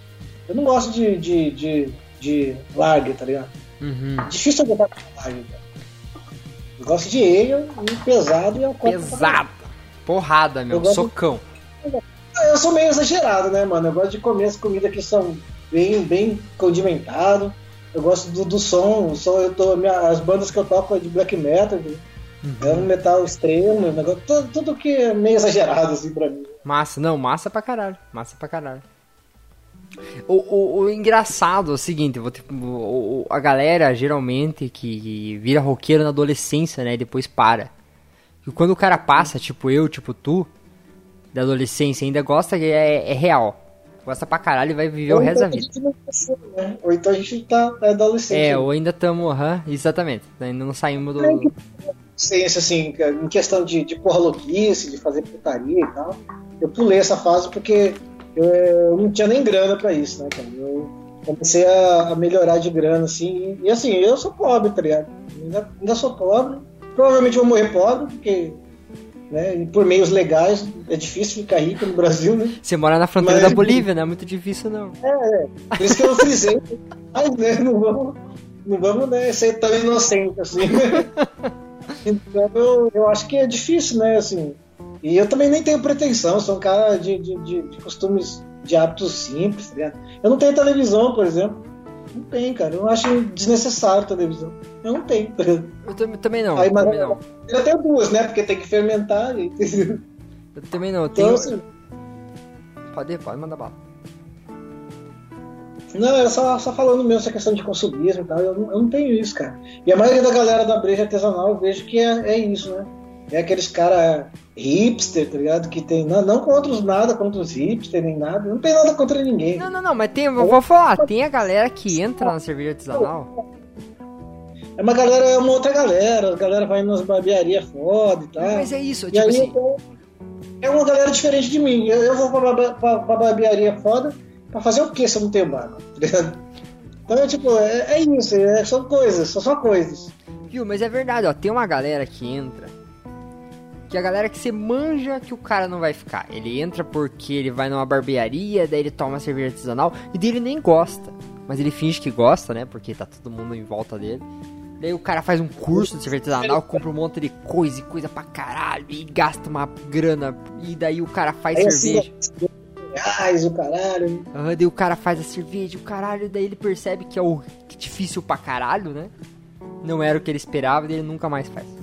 Eu não gosto de, de, de, de lager, tá ligado? Uhum. Difícil eu de lager, cara. Eu gosto de ale e pesado e alcoólico. Pesado. Porrada, meu. Eu Socão. Eu sou meio exagerado, né, mano? Eu gosto de comer as comidas que são bem, bem condimentadas. Eu gosto do, do som. O som eu tô, minha- as bandas que eu toco é de black metal. de- É um metal extremo, um negócio, tudo, tudo que é meio exagerado, assim, pra mim. Massa, não, massa pra caralho. Massa pra caralho. O, o, o engraçado é o seguinte, vou ter- o- o- a galera geralmente que vira roqueiro na adolescência, né, e depois para. E quando o cara passa, tipo eu, tipo tu, da adolescência, ainda gosta, é, é real. Gosta pra caralho e vai viver o Ou resto da então a vida. cresceu, né? Ou então a gente tá é adolescente. É, ou ainda tamo, aham, exatamente. Ainda não saímos do. Adolescência, assim, em questão de, de porra louquice, de fazer putaria e tal. Eu pulei essa fase porque eu, eu não tinha nem grana pra isso, né, cara? Eu comecei a, a melhorar de grana, assim, e, e, assim, eu sou pobre, tá ligado? Ainda, ainda sou pobre. Provavelmente vou morrer pobre, porque né, por meios legais é difícil ficar rico no Brasil, né? Você mora na fronteira Mas- da Bolívia, não é muito difícil não. Por isso que eu frisei. Mas, né, não vamos, não vamos né, ser tão inocente assim. então, eu, eu acho que é difícil, né, assim. E eu também nem tenho pretensão, sou um cara de, de, de, de costumes, de hábitos simples, tá ligado? Eu não tenho televisão, por exemplo. Não tem, cara. Eu acho desnecessário televisão. Eu não tenho. Eu tam- também não, Aí, eu mas- também não. Eu tenho duas, né? Porque tem que fermentar. E... Eu também não, eu Então, tenho... assim, Pode, pode mandar bala. Não, era só, só falando mesmo essa questão de consumismo e tal. Eu não, eu não tenho isso, cara. E a maioria da galera da breja artesanal eu vejo que é, é isso, né? É aqueles cara hipster, tá ligado? Que tem. Não, não contra os nada, contra os hipster, nem nada. Não tem nada contra ninguém. Não, não, não, mas tem, eu vou falar, tem a galera que entra na cerveja artesanal. É uma galera, é uma outra galera. A galera vai nas barbearias foda e tal. Mas é isso, E tipo aí assim, então, é uma galera diferente de mim. Eu, eu vou pra, pra, pra barbearia foda pra fazer o quê se eu não tenho barba? tá ligado? Então é tipo, é, é isso, é, são coisas, são só coisas. viu, mas é verdade, ó, tem uma galera que entra, que a galera que você manja que o cara não vai ficar. Ele entra porque ele vai numa barbearia, daí ele toma cerveja artesanal, e dele nem gosta. Mas ele finge que gosta, né, porque tá todo mundo em volta dele. Daí o cara faz um curso de cerveja artesanal, compra um monte de coisa e coisa pra caralho, e gasta uma grana, e daí o cara faz Aí cerveja. assim, reais, o caralho. Aham, daí o cara faz a cerveja, o caralho, daí ele percebe que é o difícil pra caralho, né? Não era o que ele esperava, daí ele nunca mais faz.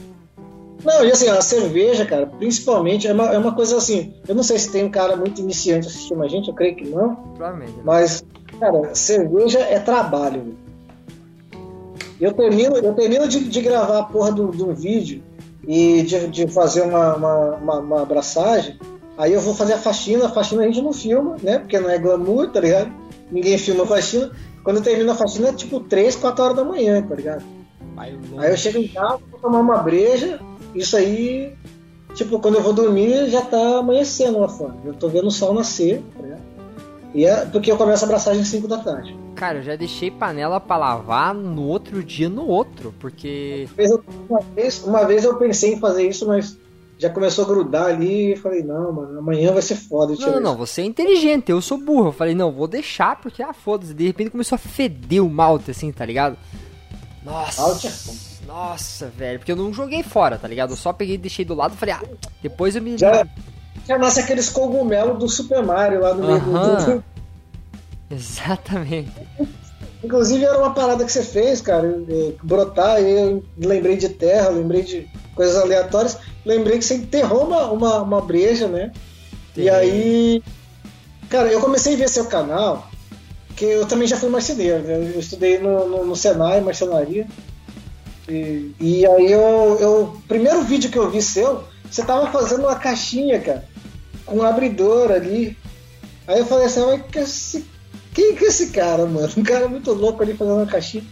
Não, e assim, a cerveja, cara, principalmente, é uma, é uma coisa assim. Eu não sei se tem um cara muito iniciante assistindo a gente, eu creio que não. Provavelmente. né? Mas, cara, cerveja é trabalho. Eu termino, eu termino de, de gravar a porra do- de um vídeo e de, de fazer uma, uma, uma, uma abraçagem. Aí eu vou fazer a faxina. A faxina a gente não filma, né? Porque não é glamour, tá ligado? Ninguém filma a faxina. Quando eu termino a faxina é tipo 3, 4 horas da manhã, tá ligado? Aí eu chego em casa, vou tomar uma breja. Isso aí, tipo, quando eu vou dormir já tá amanhecendo lá fora. Eu tô vendo o sol nascer, ligado? E é porque eu começo a abraçagem às 5 da tarde. Cara, eu já deixei panela pra lavar no outro dia no outro, porque. Uma vez, eu, uma, vez, uma vez eu pensei em fazer isso, mas já começou a grudar ali e falei, não, mano, amanhã vai ser foda. Não, não, não, você é inteligente, eu sou burro. Eu falei, não, vou deixar, porque, ah, foda-se. De repente começou a feder o malte, assim, tá ligado? Nossa. Malte é. Nossa, velho, porque eu não joguei fora, tá ligado? Eu só peguei e deixei do lado e falei, ah, depois eu me. Já, já nasce aqueles cogumelos do Super Mario lá no meio do-. Exatamente. Inclusive era uma parada que você fez, cara, brotar, e eu lembrei de terra, lembrei de coisas aleatórias, lembrei que você enterrou uma, uma, uma breja, né? E Enterrei. aí, cara, eu comecei a ver seu canal, que eu também já fui marceneiro, né? Eu estudei no, no, no Senai, marcenaria. E, aí eu, eu. Primeiro vídeo que eu vi seu, você tava fazendo uma caixinha, cara, com um abridor ali. Aí eu falei assim, mas que esse, quem que é esse cara, mano? Um cara muito louco ali fazendo uma caixinha.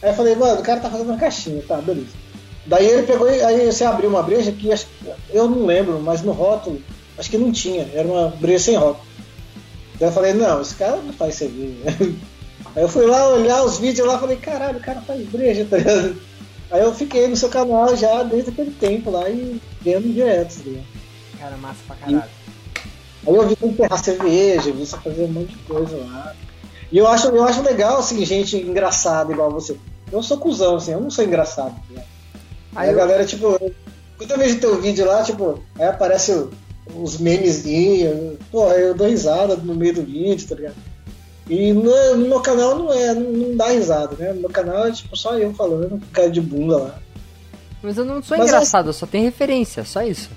Aí eu falei, mano, o cara tá fazendo uma caixinha, tá, beleza. Daí ele pegou, aí você abriu uma breja que eu não lembro, mas no rótulo, acho que não tinha, era uma breja sem rótulo. Daí eu falei, não, esse cara não faz cerveja. Aí eu fui lá olhar os vídeos lá falei, caralho, o cara faz breja, tá ligado? Aí eu fiquei no seu canal já desde aquele tempo lá e vendo direto, tá ligado? Cara, massa pra caralho. Aí eu vi você enterrar cerveja, vi você fazer um monte de coisa lá. E eu acho, eu acho legal, assim, gente engraçada igual você. Eu sou cuzão, assim, eu não sou engraçado. Né? Aí, Aí a eu- galera, tipo, quando eu vejo teu vídeo lá, tipo, aí aparece os memezinhos, pô, eu dou risada no meio do vídeo, tá ligado? E no, no meu canal não é, não, não dá risada, né? No meu canal é tipo só eu falando, cara de bunda lá. Mas eu não sou Mas engraçado, eu só tenho referência, só isso.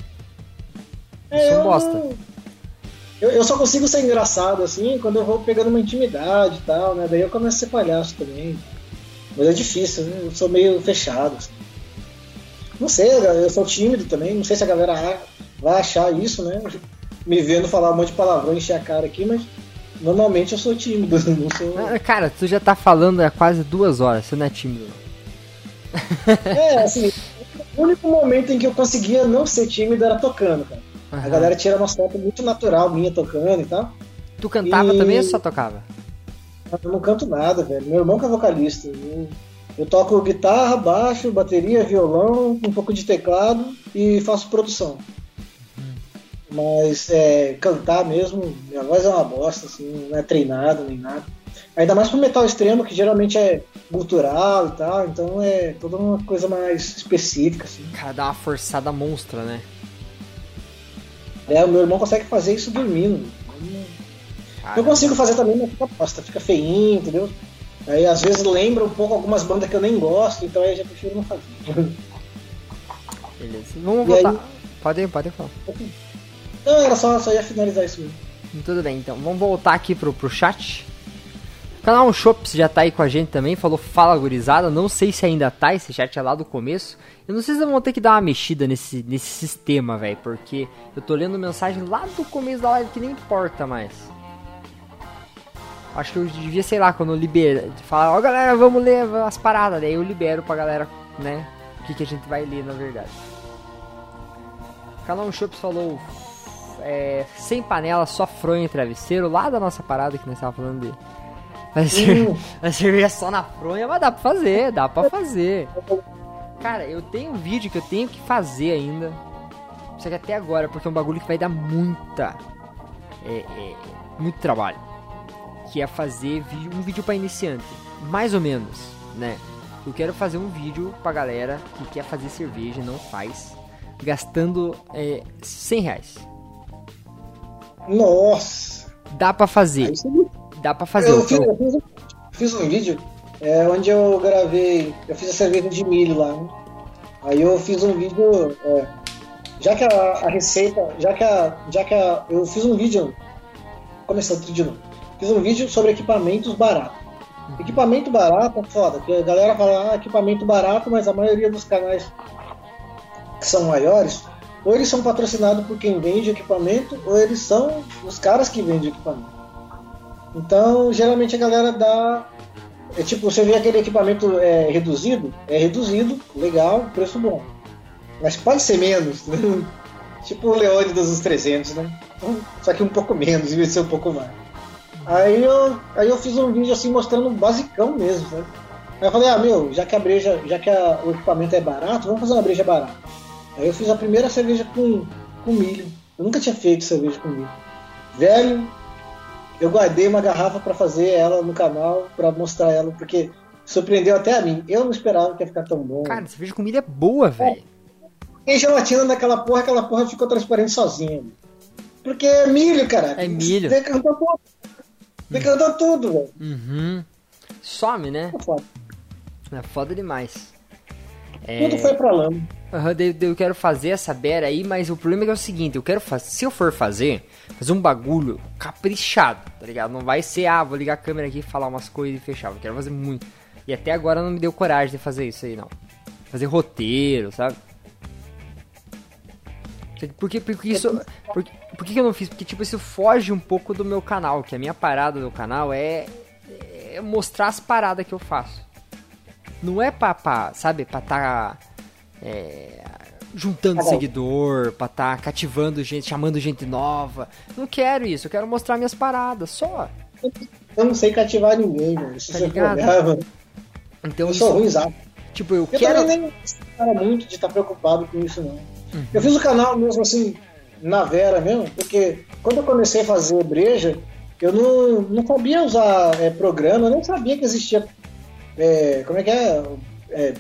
É, Sou eu bosta. Eu, eu só consigo ser engraçado assim quando eu vou pegando uma intimidade e tal, né? Daí eu começo a ser palhaço também. Mas é difícil, né? Eu sou meio fechado. assim. Não sei, eu sou tímido também. Não sei se a galera vai achar isso, né? Me vendo falar um monte de palavrão, encher a cara aqui, mas normalmente eu sou tímido. Não sou... Ah, Cara, tu já tá falando há quase duas horas, você não é tímido. É, assim, o único momento em que eu conseguia não ser tímido era tocando, cara. A Aham. galera tira uma foto muito natural minha tocando e tal. Tu cantava E- também ou só tocava? Eu não canto nada, velho. Meu irmão que é vocalista. Eu, eu toco guitarra, baixo, bateria, violão, um pouco de teclado e faço produção. Mas é, cantar mesmo, minha voz é uma bosta, assim, não é treinado nem nada. Ainda mais pro metal extremo, que geralmente é cultural e tal, então é toda uma coisa mais específica, assim. Cara, dá uma forçada monstra, né? É, o meu irmão consegue fazer isso dormindo. Cara, Eu consigo fazer também, mas fica bosta, fica feinho, entendeu? Aí às vezes lembra um pouco algumas bandas que eu nem gosto, então aí eu já prefiro não fazer. Beleza. Vamos E aí- voltar. Pode ir, pode ir falar. Não, era só, só ia finalizar isso mesmo. Tudo bem, então. Vamos voltar aqui pro, pro chat. O canal Shops já tá aí com a gente também, falou fala gurizada. Não sei se ainda tá, esse chat é lá do começo. Eu não sei se vou ter que dar uma mexida nesse, nesse sistema, velho, porque eu tô lendo mensagem lá do começo da live que nem importa mais. Acho que eu devia, sei lá, quando eu libero, falar, ó galera, vamos ler as paradas, daí eu libero pra galera, né, o que, que a gente vai ler na verdade. O canal Shops falou é, sem panela, só fronha e travesseiro, lá da nossa parada que nós tava falando de. Fazer, Hum. fazer cerveja só na fronha, mas dá pra fazer, dá pra fazer. Cara, eu tenho um vídeo que eu tenho que fazer ainda. Só que até agora, porque é um bagulho que vai dar muita. É, é, muito trabalho. Que é fazer um vídeo pra iniciante. Mais ou menos, né? Eu quero fazer um vídeo pra galera que quer fazer cerveja e não faz. Gastando é, 100 reais. Nossa! Dá pra fazer. Dá pra fazer. eu, Eu fiz, eu fiz um- fiz um vídeo é, onde eu gravei, eu fiz a cerveja de milho lá. né? Aí eu fiz um vídeo, é, já que a, a receita, já que a, já que a, eu fiz um vídeo, começando tudo de novo, fiz um vídeo sobre equipamentos baratos. Equipamento barato é foda, porque a galera fala, ah, equipamento barato, mas a maioria dos canais que são maiores, ou eles são patrocinados por quem vende equipamento, ou eles são os caras que vendem equipamento. Então, geralmente a galera dá. É tipo, você vê aquele equipamento é, reduzido, é reduzido, legal, preço bom. Mas pode ser menos, né? tipo o Leônidas dos 300, né? Só que um pouco menos, em vez de ser um pouco mais. Aí eu, aí eu fiz um vídeo assim mostrando o basicão mesmo, sabe? Aí eu falei, ah meu, já que a breja, já que a- o equipamento é barato, vamos fazer uma breja barata. Aí eu fiz a primeira cerveja com, com milho. Eu nunca tinha feito cerveja com milho. Velho, eu guardei uma garrafa pra fazer ela no canal, pra mostrar ela, porque surpreendeu até a mim. Eu não esperava que ia ficar tão bom. Cara, cerveja com milho é boa, velho. Tem gelatina naquela porra, aquela porra ficou transparente sozinha. Porque é milho, cara. É milho. Decantou tudo. Decantou tudo, velho. Uhum. Some, né? Tá foda. É foda demais. Tudo foi pra lama. Daí eu quero fazer essa beira aí, mas o problema é, que é o seguinte, eu quero fazer, se eu for fazer, fazer um bagulho caprichado, tá ligado? Não vai ser, ah, vou ligar a câmera aqui, falar umas coisas e fechar, eu quero fazer muito. E até agora não me deu coragem de fazer isso aí, não. Fazer roteiro, sabe? Por que, por que isso, por, que- por que que eu não fiz? Porque, tipo, isso foge um pouco do meu canal, que a minha parada do canal é, é mostrar as paradas que eu faço. Não é pra, pra sabe, pra tá é, juntando Tá seguidor, pra tá cativando gente, chamando gente nova. Não quero isso, eu quero mostrar minhas paradas, só. Eu não sei cativar ninguém, velho. Se Tá ligado? mano, Então eu sou isso, ruim, exato. Tipo, eu, Eu quero. também nem cara muito de estar preocupado com isso, não. Eu fiz o canal mesmo assim, na Vera mesmo, porque quando eu comecei a fazer breja, eu não, não sabia usar é, programa, eu nem sabia que existia. é, como é que é? É,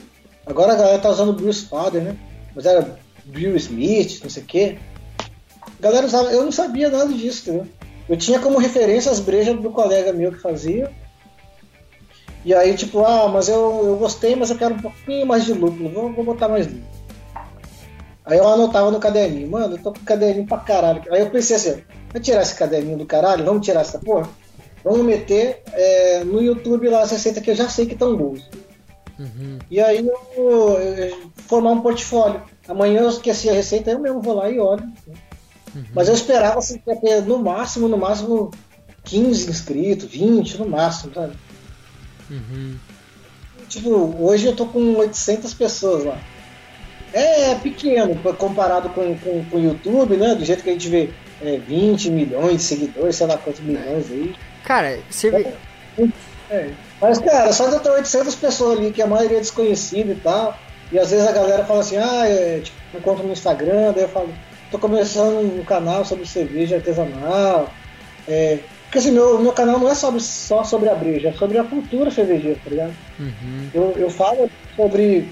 Agora a galera tá usando Bruce Father, né? Mas era Bill Smith, não sei o quê. A galera usava, eu não sabia nada disso, entendeu? Eu tinha como referência as brejas do colega meu que fazia. E aí, tipo, ah, mas eu, eu gostei, mas eu quero um pouquinho mais de lúpulo, vou, vou botar mais lúpulo. Aí eu anotava no caderninho, mano, eu tô com caderninho pra caralho. Aí eu pensei assim, vamos tirar esse caderninho do caralho, vamos tirar essa porra? Vamos meter é, no YouTube lá as receitas que eu já sei que estão boas. E aí eu, eu formar um portfólio. Amanhã eu esqueci a receita, eu mesmo vou lá e olho. Mas eu esperava assim, ter no máximo, no máximo 15 inscritos, 20 no máximo, sabe? Tipo, hoje eu tô com 800 pessoas lá. É pequeno comparado com, com, com o YouTube, né? Do jeito que a gente vê é, 20 milhões de seguidores, sei lá quantos milhões aí. Cara, você. É. Mas, cara, só de eu ter 800 pessoas ali, que a maioria é desconhecida e tal. E às vezes a galera fala assim, ah, é, tipo, me encontro no Instagram, daí eu falo, tô começando um canal sobre cerveja artesanal. É, porque assim, meu, meu canal não é sobre, só sobre a breja, é sobre a cultura cervejeira, tá ligado? Eu, eu falo sobre,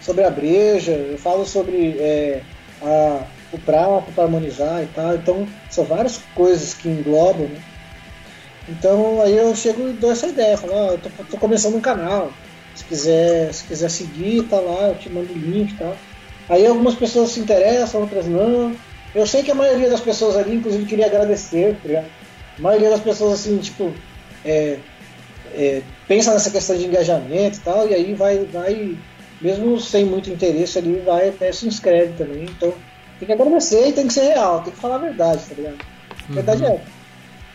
sobre a breja, eu falo sobre é, a, o prato para harmonizar e tal. Então, são várias coisas que englobam, né? Então aí eu chego e dou essa ideia, falo, ó, eu tô, tô começando um canal. Se quiser, se quiser seguir, tá lá, eu te mando o link e tal. Aí algumas pessoas se interessam, outras não. Eu sei que a maioria das pessoas ali, inclusive, queria agradecer, tá ligado? A maioria das pessoas, assim, tipo, é, é, pensa nessa questão de engajamento e tal, e aí vai, vai, mesmo sem muito interesse ali, vai até se inscreve também. Então tem que agradecer e tem que ser real, tem que falar a verdade, tá ligado? A verdade é é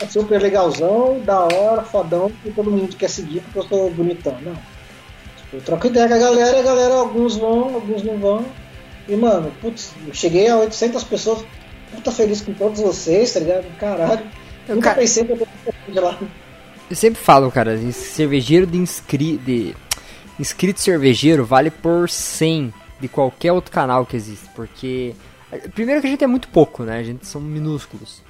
super legalzão, da hora, fodão, e todo mundo quer seguir porque eu sou bonitão. Não. Tipo, eu troco ideia com a galera, a galera, alguns vão, alguns não vão. E, mano, putz, eu cheguei a 800 pessoas, puta feliz com todos vocês, tá ligado? Caralho. Eu, Nunca cara- pensei que eu de lá. Eu sempre falo, cara, cervejeiro de, inscri... de inscrito cervejeiro vale por 100 de qualquer outro canal que existe, porque primeiro que a gente é muito pouco, né? A gente são minúsculos.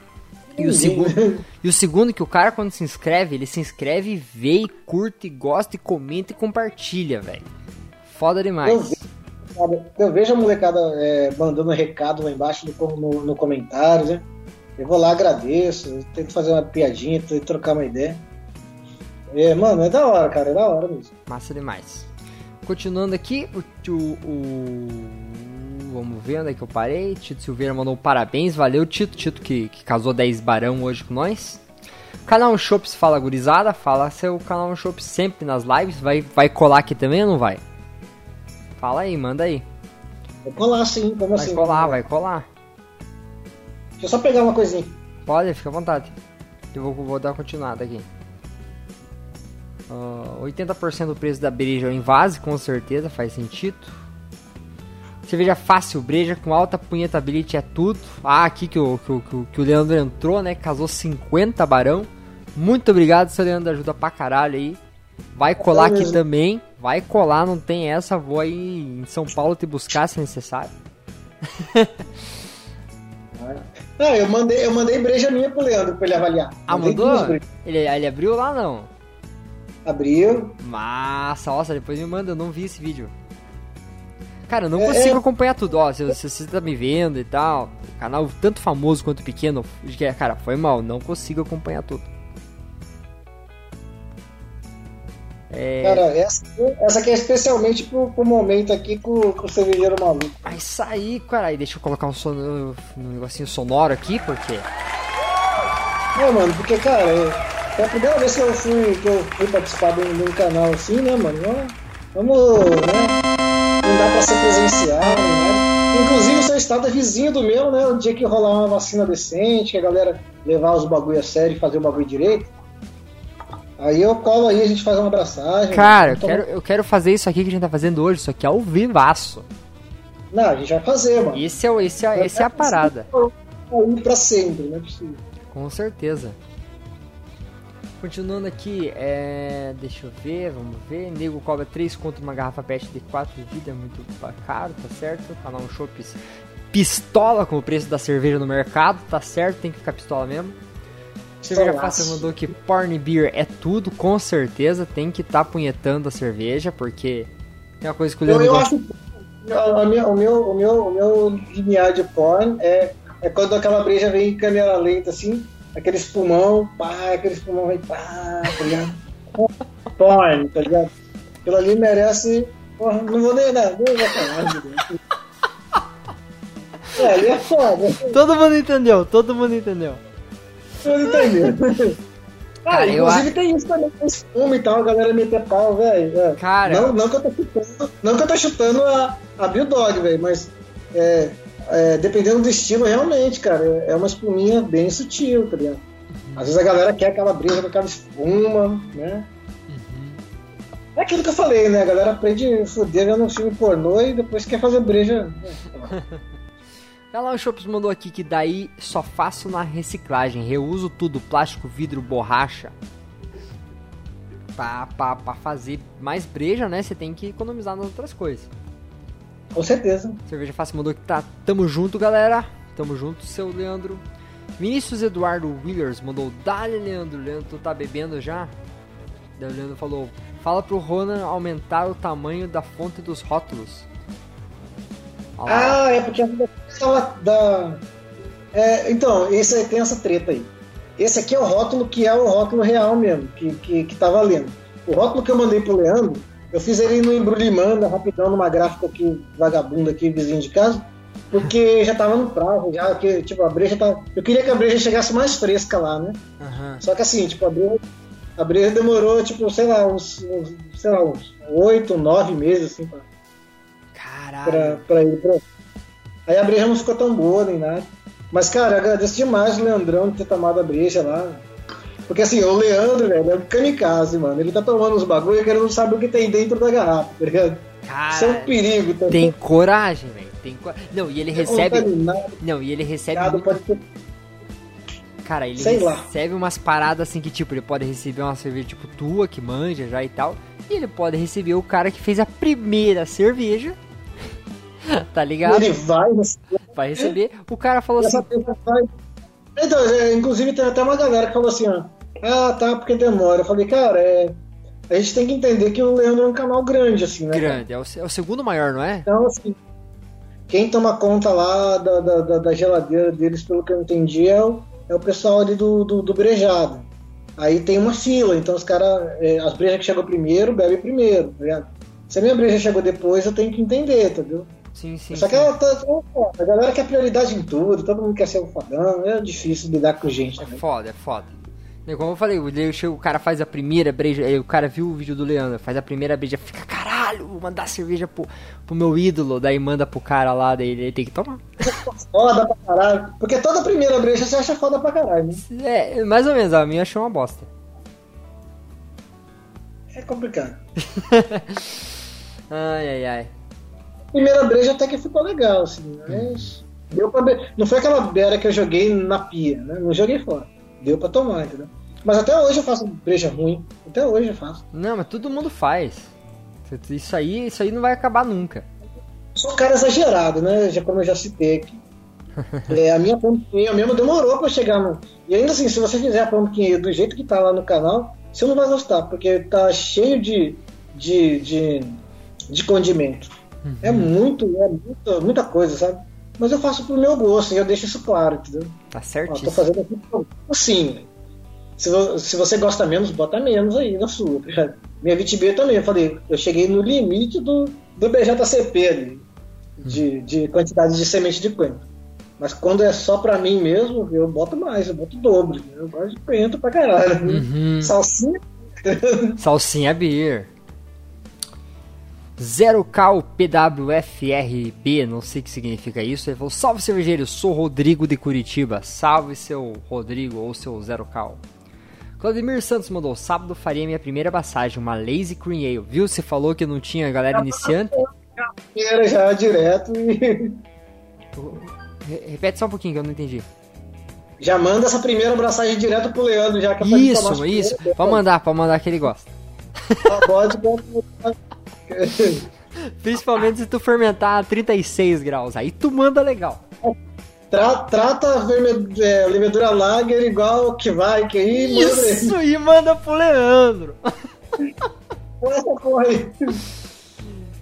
E o, segundo, e o segundo que o cara quando se inscreve, ele se inscreve, vê, e curte, e gosta, e comenta e compartilha, velho. Foda Eu, demais. ve- sabe, eu vejo a molecada é, mandando recado lá embaixo no, no, no comentário, né? Eu vou lá, agradeço, eu tento fazer uma piadinha, tento trocar uma ideia. É, mano, é da hora, cara, é da hora mesmo. Massa demais. Continuando aqui, o, o, o- Vamos ver onde é que eu parei. Tito Silveira mandou um parabéns. Valeu, Tito. Tito que, que casou 10 barão hoje com nós. Canal Shops Fala Gurizada. Fala seu canal Shops sempre nas lives. Vai, vai colar aqui também ou não vai? Fala aí, manda aí. Vou colar sim, como Vai assim? colar, vai colar. Deixa eu só pegar uma coisinha. Pode, fica à vontade. Eu vou, vou dar continuada aqui. Ah, 80% do preço da breja é o invase, com certeza, faz sentido. Cerveja fácil, breja com alta punhetability é tudo. Ah, aqui que o, que, o- que o- Leandro entrou, né? Casou 50 barão. Muito obrigado, seu Leandro, ajuda pra caralho aí. Vai colar aqui mesmo. também. Vai colar, não tem essa. Vou aí em São Paulo te buscar se necessário. Ah, eu mandei, eu mandei breja minha pro Leandro pra ele avaliar. Ah, Mandei brejas. Ele, ele abriu lá não? Abriu. Massa, nossa, depois me manda, eu não vi esse vídeo. Cara, eu não É, consigo é. acompanhar tudo, ó, se, se você tá me vendo e tal, canal tanto famoso quanto pequeno, que, cara, foi mal, não consigo acompanhar tudo. É, Cara, essa, essa aqui é especialmente pro, pro momento aqui com, com o cervejeiro maluco. mas isso aí, cara, aí deixa eu colocar um, sono, um negocinho sonoro aqui, porque... É, mano, porque, cara, é, a primeira vez que eu fui, que eu fui participar de um, canal assim, né, mano? Vamos, né? Não dá pra ser presencial, né? Inclusive, o seu estado é vizinho do meu, né? O dia que rolar uma vacina decente, que a galera levar os bagulho a sério e fazer o bagulho direito. Aí eu colo aí, a gente faz uma abraçagem. Cara, eu Toma- quero, eu quero fazer isso aqui que a gente tá fazendo hoje, isso aqui é ao vivaço. Não, a gente vai fazer, mano. Esse é, esse é, esse é a parada. Aí pra sempre, não é possível. Com certeza. Continuando aqui, é... deixa eu ver, vamos ver. Nego cobra 3 contra uma garrafa PET de 4 de vida, é muito caro, tá certo? Canal Shops pistola com o preço da cerveja no mercado, tá certo? Tem que ficar pistola mesmo. Cerveja Fácil mandou que porn beer é tudo, com certeza. Tem que estar tá punhetando a cerveja, porque é uma coisa que o Leandro eu, eu acho a minha, o, meu, o, meu, o meu limiar de porn é, é quando aquela breja vem em câmera lenta, assim, aquele espumão, pá, aquele espumão vem, pá, tá ligado? porn, tá ligado? Aquilo ali merece. Porra, não vou nem dar, não vou falar, É, ali é foda. Todo mundo entendeu, todo mundo entendeu. Todo mundo entendeu. Ah, Cara, inclusive eu... tem isso também, tem e tal, a galera meter pau, velho. É. Cara. Não, não, que eu tô chutando, não que eu tô chutando a, a Bill Dog, velho, mas é, é, dependendo do estilo, realmente, cara, é uma espuminha bem sutil, tá ligado? Às vezes a galera quer aquela brisa com aquela espuma, né? Uhum. É aquilo que eu falei, né? A galera aprende a foder vendo um filme pornô e depois quer fazer breja. Né? Ela Shops mandou aqui que daí só faço na reciclagem, reuso tudo, plástico, vidro, borracha. Pra, pra, pra fazer mais breja, né? Você tem que economizar nas outras coisas. Com certeza. Cerveja Fácil mandou que tá. Tamo junto, galera. Tamo junto, seu Leandro. Vinícius Eduardo Willers mandou. Dale, Leandro. Leandro, tu tá bebendo já? Daí o Leandro falou. Fala pro Ronan aumentar o tamanho da fonte dos rótulos. Ah, é porque a da. É, então, esse aí tem essa treta aí. Esse aqui é o rótulo que é o rótulo real mesmo, que, que, que tá valendo. O rótulo que eu mandei pro Leandro, eu fiz ele no embrulhimanda, rapidão, numa gráfica aqui, vagabunda aqui, vizinho de casa, porque já tava no prazo, já que, tipo, a breja tá. Eu queria que a breja chegasse mais fresca lá, né? Uhum. Só que assim, tipo, a breja, a breja demorou, tipo, sei lá, uns, uns sei lá, uns oito, nove meses, assim, pra, Caralho. pra, pra ir pra. Aí a breja não ficou tão boa nem nada. Mas, cara, agradeço demais o Leandrão de ter tomado a breja lá. Porque assim, o Leandro, velho, é um kamikaze, mano. Ele tá tomando uns bagulho que ele não sabe o que tem dentro da garrafa, tá ligado? Cara, Isso é um perigo também. Tem coragem, velho. Tem. Não, e ele recebe. Não, e ele recebe. Muito... Cara, ele Sei recebe lá. umas paradas assim que, tipo, ele pode receber uma cerveja tipo tua, que manja já e tal. E ele pode receber o cara que fez a primeira cerveja tá ligado? Ele vai receber. Vai receber. O cara falou assim. Vai... Então, é, inclusive tem até uma galera que falou assim, ó. Ah, tá, porque demora. Eu falei, cara, é. A gente tem que entender que o Leandro é um canal grande, assim, né? Grande, é o, é o segundo maior, não é? Então, assim, quem toma conta lá da, da, da, geladeira deles, pelo que eu entendi, é o, é o pessoal ali do, do, do brejado. Aí tem uma fila, então os caras, é, as brejas que chegou primeiro, bebe primeiro, tá ligado? Se a minha breja chegou depois, eu tenho que entender, entendeu? Sim, sim. Só que ela tá, a galera quer prioridade em tudo, todo mundo quer ser um fodão, é difícil lidar com gente. É foda, é foda. Como eu falei, o cara faz a primeira breja, o cara viu o vídeo do Leandro, faz a primeira breja, fica caralho, vou mandar cerveja pro, pro meu ídolo, daí manda pro cara lá, daí ele tem que tomar. Foda pra caralho, porque toda primeira breja você acha foda pra caralho, né? É, mais ou menos, a minha achou uma bosta. É complicado. ai, ai, ai primeira breja até que ficou legal, assim, mas. Deu pra be... Não foi aquela beira que eu joguei na pia, né? Não joguei fora. Deu pra tomar, entendeu? Mas até hoje eu faço breja ruim. Até hoje eu faço. Não, mas todo mundo faz. Isso aí, isso aí não vai acabar nunca. Sou um cara exagerado, né? Já como eu já citei aqui. é, a minha pumpkinha mesmo demorou pra chegar no. E ainda assim, se você fizer a pumpkinha do jeito que tá lá no canal, você não vai gostar, porque tá cheio de, de, de, de condimento. Uhum. É muito, é muita, muita coisa, sabe? Mas eu faço pro meu gosto, e eu deixo isso claro, entendeu? Tá certo. Tô fazendo aqui assim. Se, se você gosta menos, bota menos aí na sua. Minha VTB também, eu falei, eu cheguei no limite do, do BJCP ali, de, uhum. de quantidade de semente de coentro. Mas quando é só pra mim mesmo, eu boto mais, eu boto o dobro. Eu gosto de coentro pra caralho. Uhum. Salsinha. Salsinha beer. 0K PWFRB, não sei o que significa isso. Ele falou: Salve cervejeiro, sou Rodrigo de Curitiba. Salve seu Rodrigo ou seu 0K. Claudemir Santos mandou: Sábado faria minha primeira passagem, uma Lazy Cream Ale. Viu? Você falou que não tinha galera iniciante? Era já direto e. Repete só um pouquinho que eu não entendi. Já manda essa primeira abraçagem direto pro Leandro, já que é pra Isso, isso. Pode mandar, pode mandar que ele gosta. Tá, Pode, pode. Principalmente se tu fermentar a 36 graus. Aí tu manda legal. Tra- trata a verme- é, levedura lager igual que vai, que aí manda. Isso, e manda pro Leandro. Essa porra aí.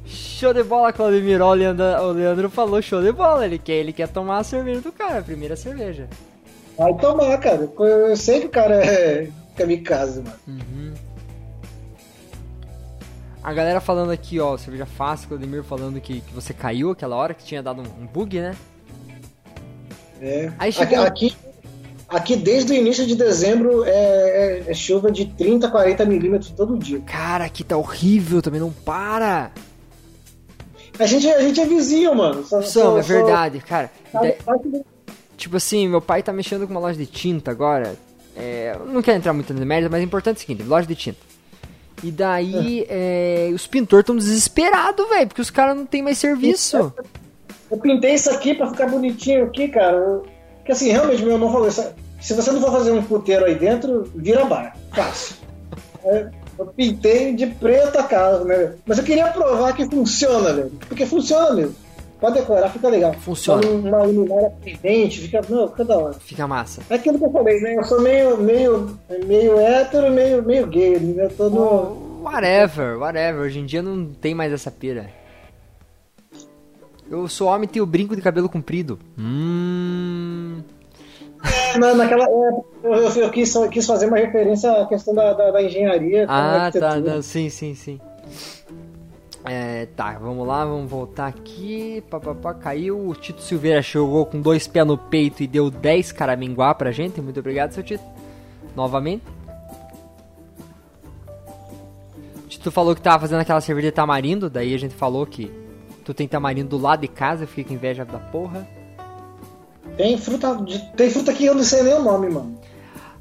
Show de bola, Claudemir. Ó, o Leandro, o Leandro falou show de bola. Ele quer, ele quer tomar a cerveja do cara, a primeira cerveja. Vai tomar, cara. Eu sei que o cara é kamikaze, mano. Uhum. A galera falando aqui, ó, cerveja fácil, Claudemir falando que, que você caiu aquela hora, que tinha dado um, um bug, né? É. Aí Aqui, chegou- aqui, aqui desde o início de dezembro é, é- é chuva de 30, 40 milímetros todo dia. Cara, aqui tá horrível, também não para. A gente, a gente é vizinho, mano. Só, São, é verdade, cara. só- só- Tipo assim, meu pai tá mexendo com uma loja de tinta agora. É, não quero entrar muito na merda, mas o importante é o seguinte, loja de tinta. E daí, é, os pintores tão desesperados, velho, porque os caras não tem mais serviço. Eu pintei isso aqui pra ficar bonitinho aqui, cara. Porque assim, realmente, meu irmão falou. Se você não for fazer um puteiro aí dentro, vira bar. Fácil. É, eu pintei de preto a casa, né? Mas eu queria provar que funciona, velho. Porque funciona mesmo. Pode decorar, fica legal. Funciona. Só Uma luminária pendente, fica, não, fica da hora. Fica massa. É aquilo que eu falei, né? Eu sou meio, meio, meio hétero, meio, meio gay. né? Eu tô no... Whatever, whatever. Hoje em dia não tem mais essa pira. Eu sou homem e tenho brinco de cabelo comprido. Hum. Na, naquela época, eu, eu, quis, eu quis fazer uma referência à questão da, da, da engenharia. Ah, tá, tá. Sim, sim, sim. É, tá, vamos lá, vamos voltar aqui. Papapá, caiu. O Tito Silveira chegou com dois pés no peito e deu 10 caraminguá pra gente. Muito obrigado, seu Tito. Novamente. O Tito falou que tava fazendo aquela cerveja de tamarindo. Daí a gente falou que tu tem tamarindo do lado de casa. Eu fiquei com inveja da porra. Tem fruta, tem fruta que eu não sei nem o nome, mano.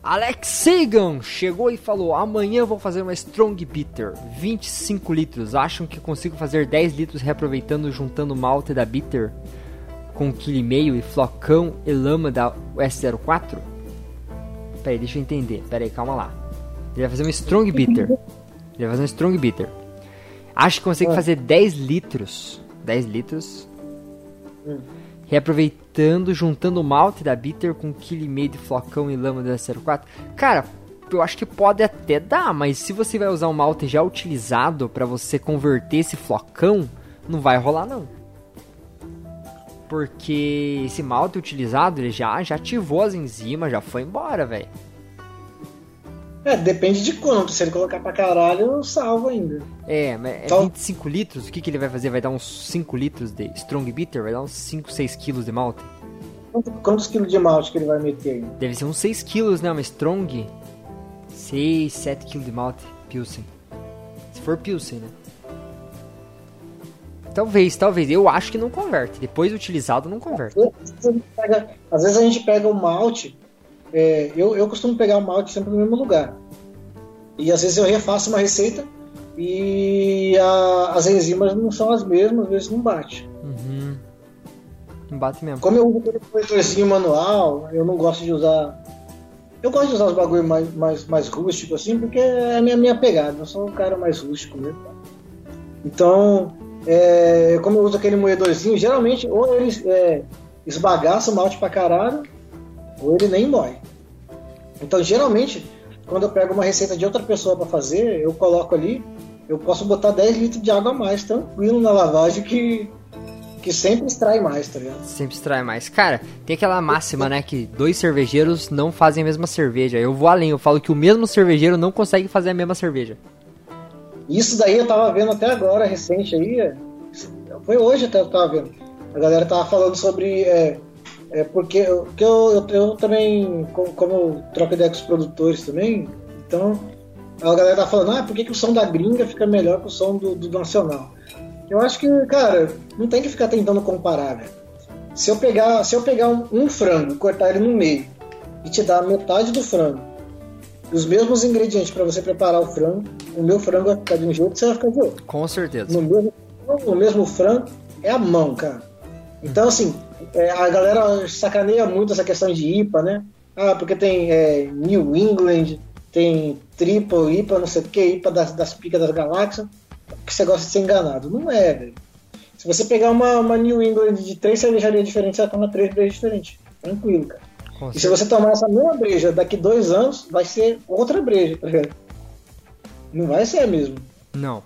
Alex Sagan chegou e falou: Amanhã vou fazer uma Strong Bitter, 25 litros. Acham que consigo fazer 10 litros reaproveitando, juntando malte da Bitter com 1,5 kg e flocão e lama da S04? Pera aí, deixa eu entender. Pera aí, calma lá. Ele vai fazer uma Strong Bitter. Ele vai fazer uma Strong Bitter. Acho que consegue fazer 10 litros. 10 litros. Reaproveitando, juntando o malte da Bitter com 1,5 kg de flocão e lama da 04. Cara, eu acho que pode até dar, mas se você vai usar um malte já utilizado para você converter esse flocão, não vai rolar não. Porque esse malte utilizado, ele já, já ativou as enzimas, já foi embora, velho. É, depende de quanto. Se ele colocar pra caralho, salva ainda. É, mas é Então- 25 litros, o que, que ele vai fazer? Vai dar uns 5 litros de Strong Bitter? Vai dar uns 5, 6 quilos de malte? Quanto- quantos quilos de malte que ele vai meter aí? Deve ser uns 6 quilos, né? Uma Strong. 6, 7 quilos de malte. Pilsen. Se for Pilsen, né? Talvez, talvez. Eu acho que não converte. Depois utilizado, não converte. Às vezes a gente pega, às vezes a gente pega o malte. É, eu, eu costumo pegar o malte sempre no mesmo lugar. E às vezes eu refaço uma receita e a- as enzimas não são as mesmas, às vezes não bate. Uhum. Não bate mesmo. Como eu uso aquele coletorzinho manual, eu não gosto de usar. Eu gosto de usar os bagulho mais, mais, mais rústico assim, porque é a minha, minha pegada. Eu sou um cara mais rústico mesmo. Então, é, como eu uso aquele moedorzinho, geralmente ou ele é, esbagaça o malte pra caralho, ou ele nem mói. Então, geralmente, quando eu pego uma receita de outra pessoa pra fazer, eu coloco ali, eu posso botar 10 litros de água a mais, tranquilo na lavagem, que, que sempre extrai mais, tá ligado? Sempre extrai mais. Cara, tem aquela máxima, né? Que dois cervejeiros não fazem a mesma cerveja. Eu vou além, eu falo que o mesmo cervejeiro não consegue fazer a mesma cerveja. Isso daí eu tava vendo até agora, recente aí, é, foi hoje até eu tava vendo. A galera tava falando sobre. É, é porque eu, que eu, eu, eu também, co- como eu troco ideia com os produtores também, então a galera tava falando, ah, por que, que o som da gringa fica melhor que o som do, do nacional? Eu acho que, cara, não tem que ficar tentando comparar, velho. Se eu pegar, se eu pegar um, um frango, cortar ele no meio e te dar metade do frango, os mesmos ingredientes para você preparar o frango, o meu frango vai ficar de um jeito, você vai ficar de outro. Com certeza. No mesmo, no mesmo frango é a mão, cara. Então, assim, é, a galera sacaneia muito essa questão de IPA, né? Ah, porque tem é, New England, tem Triple, IPA, não sei o que, IPA das, das picas das galáxias, que você gosta de ser enganado. Não é, velho. Se você pegar uma, uma New England de três cervejarias diferentes, você vai tomar três brejas diferentes. Tranquilo, cara. Com E se você tomar essa mesma breja daqui dois anos, vai ser outra breja, tá ligado? Não vai ser mesmo. Não.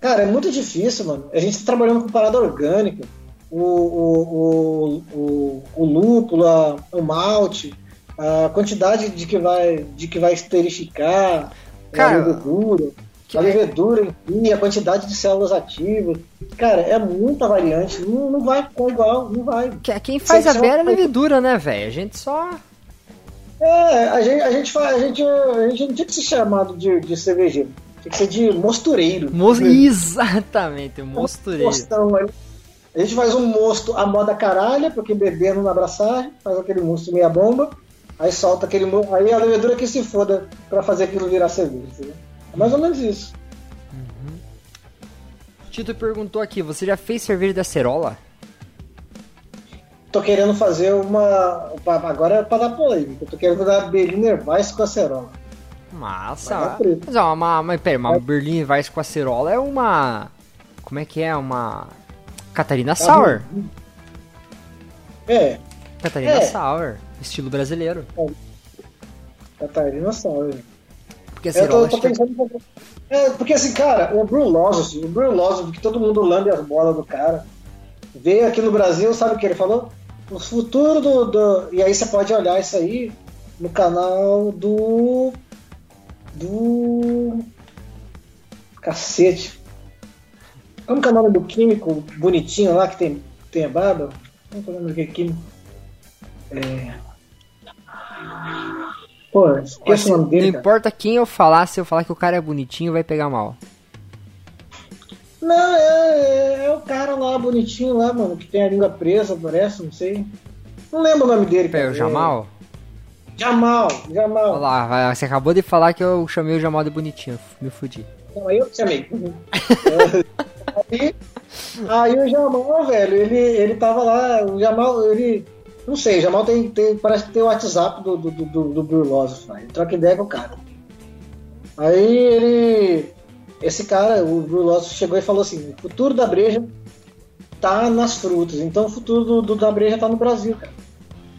Cara, é muito difícil, mano. A gente tá trabalhando com parada orgânica. O, o, o, o, lúpulo, a- o malte, a quantidade de que vai, de que vai esterificar, Cara, a levedura, que- a levedura em si, a quantidade de células ativas. Cara, é muita variante. Não, não vai ficar igual, não vai. Que- Quem faz Você a Vera é levedura, né, velho? A gente só. É, a gente, a gente, faz, a gente, a gente não tinha que ser chamado de, de cervejeiro. Tinha que ser de mostureiro. Mo- Exatamente, mostureiro. Mostão. A gente faz um mosto à moda caralha, porque bebendo na abraçagem, faz aquele mosto meia bomba, aí solta aquele mosto, aí a levedura que se foda pra fazer aquilo virar cerveja. entendeu? É mais ou menos isso. Tito perguntou aqui: você já fez cerveja da cerola? Tô querendo fazer uma. Agora é pra dar polêmica. Tô querendo dar Berliner Weiss com acerola. Massa. Mas, ó, uma, mas pera, uma Berlim Weiss com acerola é uma. Como é que é? Uma. Catarina Tá Sour. É, Catarina É. Sour. Estilo brasileiro. Catarina Sauer. Porque a Eu tô, tô que- pensando. fazer- É, porque assim, cara, o Brulose, o Brulose, que todo mundo lambe as bolas do cara, veio aqui no Brasil, sabe o que ele falou? O futuro do, do- E aí você pode olhar isso aí no canal do. Do. Cacete. Como que é o nome do químico bonitinho lá que tem, tem a barba? Como que é o nome daquele químico? É. Pô, esqueci Assim, o nome não dele. cara. importa quem eu falar, se eu falar que o cara é bonitinho, vai pegar mal. Não, é, é- é o cara lá, bonitinho lá, mano, que tem a língua presa, parece, não sei. Não lembro o nome dele. Pera, cara. o Jamal? É, Jamal, Jamal. Olha lá, você acabou de falar que eu chamei o Jamal de bonitinho. Me fudi. Não, eu te chamei. Aí, aí o Jamal, velho, ele, ele tava lá, o Jamal, ele. Não sei, o Jamal tem, tem- parece que tem o WhatsApp do, do, do, do, Brulose, ele troca ideia com o cara. Aí ele. Esse cara, o Brulose, chegou e falou assim: o futuro da breja tá nas frutas, então o futuro do, do- da breja tá no Brasil, cara.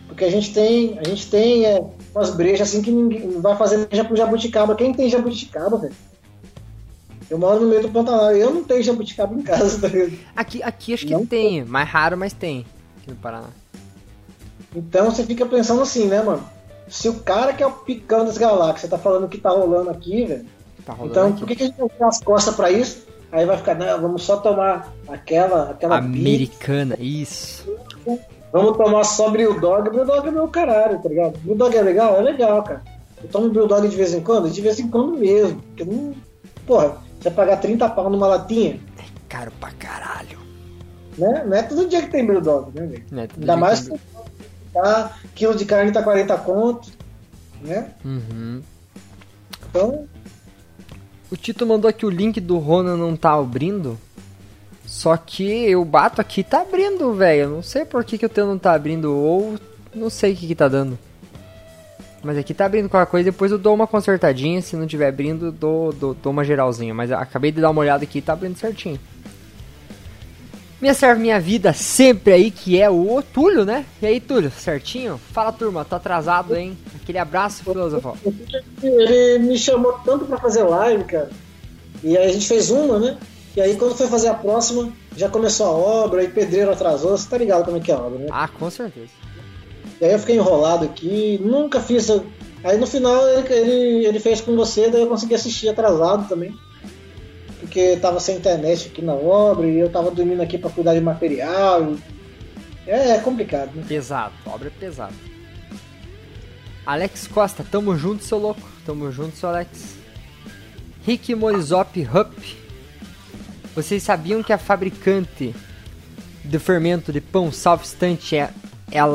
Porque a gente tem, a gente tem é, umas brejas assim que ninguém vai fazer breja pro jabuticaba. Quem tem jabuticaba, velho? Eu moro no meio do Pantanal e eu não tenho jabuticaba em casa, tá ligado? Aqui, aqui acho que Não tem. Mais raro, mas tem. Aqui no Paraná. Então você fica pensando assim, né, mano? Se o cara que é o picão das galáxias tá falando o que tá rolando aqui, velho, Tá rolando então aqui. por que, que a gente vai virar as costas pra isso? Aí vai ficar, não, vamos só tomar aquela, aquela Americana, isso. vamos tomar só Brewdog. Brewdog é meu caralho, tá ligado? Brewdog é legal? É legal, cara. Eu tomo Brewdog de vez em quando? De vez em quando mesmo. Porque não. Porra, você vai pagar 30 pau numa latinha, Caro pra caralho. né? Não é todo dia que tem Brewdog, né, velho? Tudo Ainda mais que- que tá, quilo de carne tá 40 conto, né? Uhum. Então, O Tito mandou aqui o link do Ronan não tá abrindo. Só que eu bato aqui tá abrindo, velho. Não sei por que, que o teu não tá abrindo. Ou não sei o que, que tá dando. Mas aqui tá abrindo qualquer coisa. Depois eu dou uma consertadinha. Se não tiver abrindo, dou, dou, dou uma geralzinha. Mas acabei de dar uma olhada aqui e tá abrindo certinho. Minha serve minha vida sempre aí, que é o Túlio, né? E aí, Túlio, certinho? Fala turma, tô atrasado, hein? Aquele abraço, filósofo. ele me chamou tanto pra fazer live, cara. E aí a gente fez uma, né? E aí quando foi fazer a próxima, já começou a obra, e pedreiro atrasou, você tá ligado como é que é a obra, né? Ah, com certeza. E aí eu fiquei enrolado aqui, nunca fiz. Aí no final ele, ele, ele fez com você, daí eu consegui assistir atrasado também. Porque tava sem internet aqui na obra e eu tava dormindo aqui pra cuidar de material. É, é complicado, né? Pesado, obra pesada. Alex Costa, tamo junto, seu louco. Tamo junto, seu Alex. Rick Morizop Hup. Vocês sabiam que a fabricante do fermento de pão salvo-estante é, é a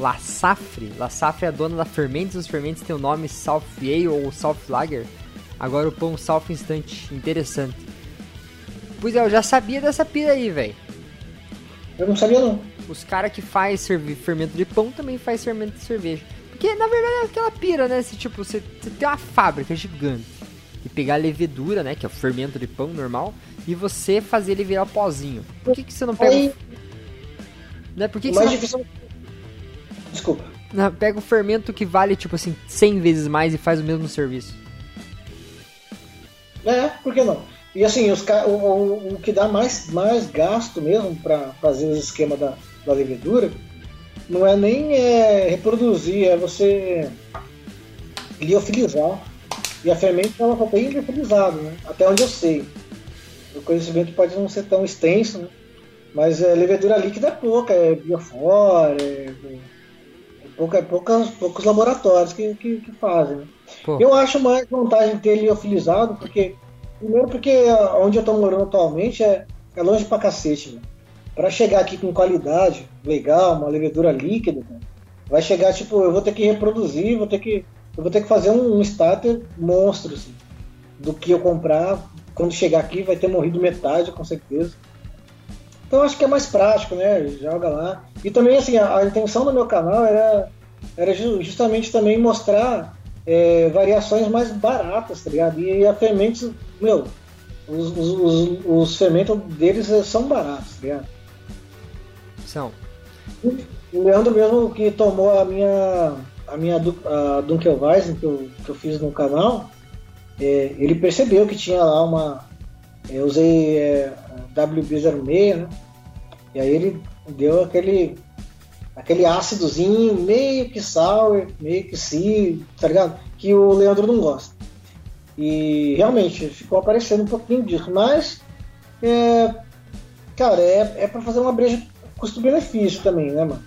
La Safre? La Safre é a dona da Fermentes. Os fermentos têm o nome South Ale ou South Lager. Agora o pão salvo instante. Interessante. Pois é, eu já sabia dessa pira aí, velho. Eu não sabia não. Os caras que faz fermento de pão também faz fermento de cerveja. Porque na verdade é aquela pira, né? Se, tipo, você, você tem uma fábrica gigante e pegar a levedura, né? Que é o fermento de pão normal, e você fazer ele virar pozinho. Por que, que você não pega. Aí, Né? Por que, que você não, difícil. Desculpa. não pega o fermento que vale, tipo assim, 100 vezes mais e faz o mesmo serviço? É, por que não? E assim, os, o, o, o que dá mais, mais gasto mesmo para fazer o esquema da, da levedura não é nem é, reproduzir, é você liofilizar. E a fermento ela só tem liofilizado, né? Até onde eu sei. O conhecimento pode não ser tão extenso, né? Mas é, levedura líquida é pouca, é biofora, é, é, pouca, poucas, poucos laboratórios que, que, que fazem. Né? Pô. Eu acho mais vantagem ter liofilizado, porque. Primeiro porque ah, onde eu tô morando atualmente é, é longe pra cacete, né? Pra chegar aqui com qualidade, legal, uma levedura líquida, cara, vai chegar, tipo, eu vou ter que reproduzir, vou ter que. Eu vou ter que fazer um, um starter monstro, assim, do que eu comprar. Quando chegar aqui vai ter morrido metade, com certeza. Então acho que é mais prático, né? Joga lá. E também, assim, a, a intenção do meu canal era, era ju- justamente também mostrar é, variações mais baratas, tá ligado? E a fermentos, meu, os, os, os, os fermentos deles eh, são baratos, tá ligado? São. O Leandro mesmo que tomou a minha a minha a Dunkelweizen que eu, que eu fiz no canal, é, ele percebeu que tinha lá uma. Eu usei é, a WB06, né? E aí ele deu aquele aquele ácidozinho, meio que sour, meio que sim, tá ligado? Que o Leandro não gosta. E realmente ficou aparecendo um pouquinho disso, mas é, cara, é, é para fazer uma breja custo-benefício também, né, mano?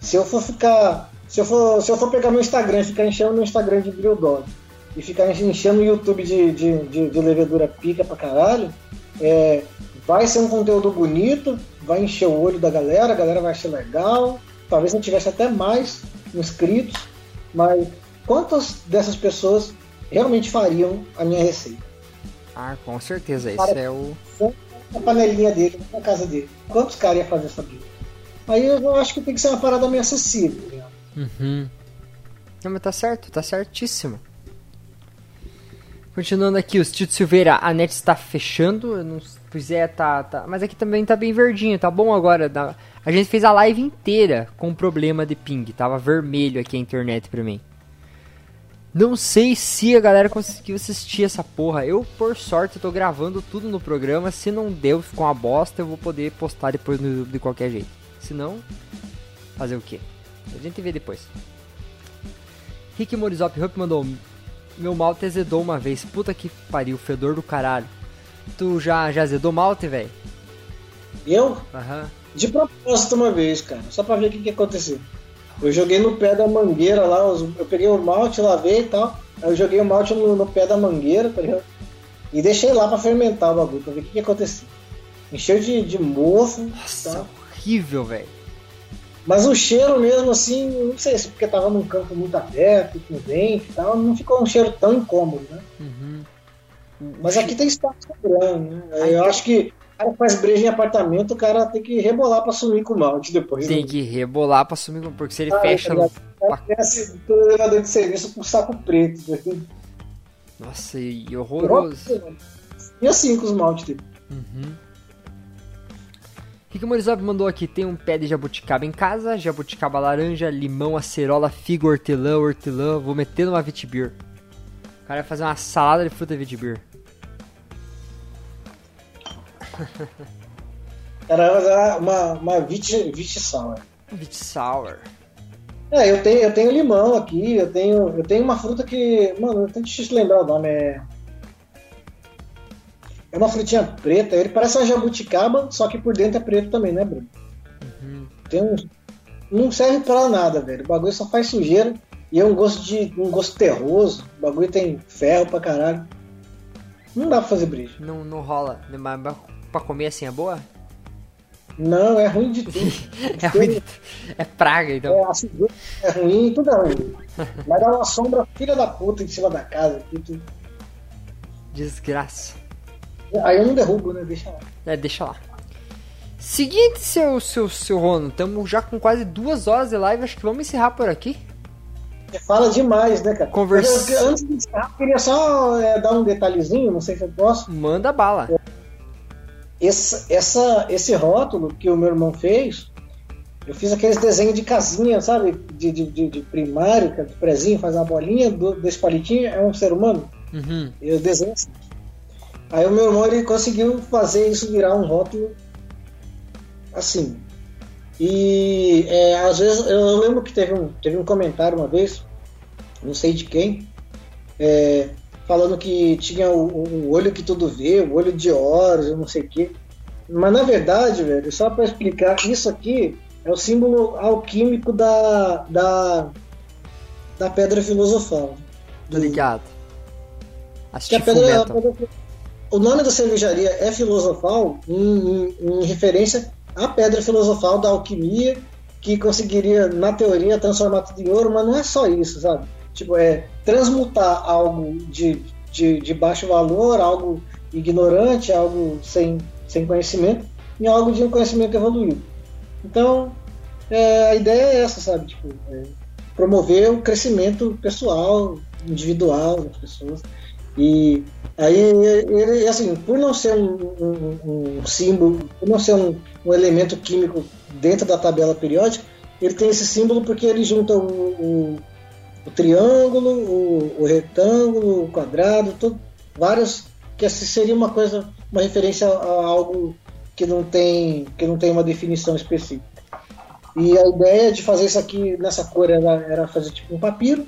Se eu for ficar. Se eu for, se eu for pegar meu Instagram e ficar enchendo meu Instagram de Grill Dog e ficar enchendo o YouTube de, de, de, de levedura pica pra caralho, é, vai ser um conteúdo bonito, vai encher o olho da galera, a galera vai achar legal. Talvez não tivesse até mais inscritos, mas quantas dessas pessoas realmente fariam a minha receita? Ah, com certeza. Esse Cara, é o. na panelinha dele, na casa dele. Quantos caras iam fazer essa briga? Aí eu acho que tem que ser uma parada meio acessível. ligado? Uhum. Não, mas tá certo, tá certíssimo. Continuando aqui, o Tito Silveira, a net está fechando. Eu não, pois é, tá, tá. Mas aqui também tá bem verdinho, tá bom agora. dá- A gente fez a live inteira com problema de ping. Tava vermelho aqui a internet pra mim. Não sei se a galera conseguiu assistir essa porra. Eu, por sorte, tô gravando tudo no programa. Se não deu, ficou uma bosta, eu vou poder postar depois no YouTube de qualquer jeito. Se não, fazer o quê? A gente vê depois. Rick Morizop Hup mandou. Meu malte azedou uma vez. Puta que pariu, fedor do caralho. Tu já, já azedou malte, velho? Eu, Aham. de propósito, uma vez, cara, só pra ver o que, que aconteceu. Eu joguei no pé da mangueira lá, eu peguei o malte, lavei e tal. Aí eu joguei o malte no, no pé da mangueira, tá ligado? E deixei lá pra fermentar o bagulho, pra ver o que, que aconteceu. Encheu de, de mofo. Nossa, tá? horrível, velho. Mas o cheiro mesmo, assim, não sei se porque tava num campo muito aberto, com vento e tal, não ficou um cheiro tão incômodo, né? Uhum. Mas aqui tem espaço sobrando, né? Aí Eu acho que o cara faz breja em apartamento, o cara tem que rebolar pra sumir com o malte depois. Tem né? que rebolar pra sumir, porque se ele Ah, fecha tá no... ligado? O cara desce do elevador de serviço com saco preto. né? Nossa, e horroroso. E assim com os maltes dele. Uhum. Rick Morizop mandou aqui, tem um pé de jabuticaba em casa, jabuticaba laranja, limão, acerola, figo, hortelã, hortelã, vou meter numa vitibir. O cara vai fazer uma salada de fruta vitibir. O cara vai fazer uma, uma vit, vit sour. Vit sour. É, eu tenho, eu tenho limão aqui, eu tenho, eu tenho uma fruta que. Mano, eu tenho difícil lembrar o nome. É, é uma frutinha preta, ele parece uma jabuticaba, só que por dentro é preto também, né, Bruno? Tem um, não serve pra nada, velho. O bagulho só faz sujeira e é um gosto de. um gosto terroso. O bagulho tem ferro pra caralho. Não dá pra fazer breja. Não, não rola, mas mas pra comer assim é boa? Não, é ruim de tudo. É ruim, é praga então. É, a sujeira é ruim, tudo é ruim. Vai dar uma sombra filha da puta em cima da casa aqui. Tudo. Desgraça. Aí eu não derrubo, né? Deixa lá. É, deixa lá. Seguinte, seu, seu, seu Rono, estamos já com quase duas horas de live, acho que vamos encerrar por aqui. Fala demais, né, cara? Conversa- Eu- antes de encerrar, eu queria só é, dar um detalhezinho, não sei se eu posso. Manda bala. Esse, essa, esse rótulo que o meu irmão fez, eu fiz aqueles desenhos de casinha, sabe? De, de, de, de primário, que é de prezinho, faz uma bolinha, do, desse palitinho, é um ser humano. Uhum. Eu desenho assim. Aí o meu irmão ele conseguiu fazer isso virar um rótulo assim. E é, às vezes eu lembro que teve um, teve um comentário uma vez, não sei de quem, é, falando que tinha o, o olho que tudo vê, o olho de Horus, eu não sei o quê. Mas na verdade, velho, só para explicar, isso aqui é o símbolo alquímico da, da, da pedra filosofal. Tô ligado. Que Assisti a pedra, a Fullmetal. pedra- o nome da cervejaria é filosofal em, em- em referência à pedra filosofal da alquimia que conseguiria, na teoria, transformar tudo em ouro, mas não é só isso, sabe? Tipo, é transmutar algo de, de, de baixo valor, algo ignorante, algo sem, sem conhecimento, em algo de um conhecimento evoluído. Então, é, a ideia é essa, sabe? Tipo, é, promover o crescimento pessoal, individual das pessoas. E aí, ele, assim, por não ser um, um- um símbolo, por não ser um, um elemento químico dentro da tabela periódica, ele tem esse símbolo porque ele junta o, o- o triângulo, o, o retângulo, o quadrado, tudo, vários, que assim seria uma coisa, uma referência a algo que não tem, que não tem uma definição específica. E a ideia de fazer isso aqui nessa cor era, era fazer tipo um papiro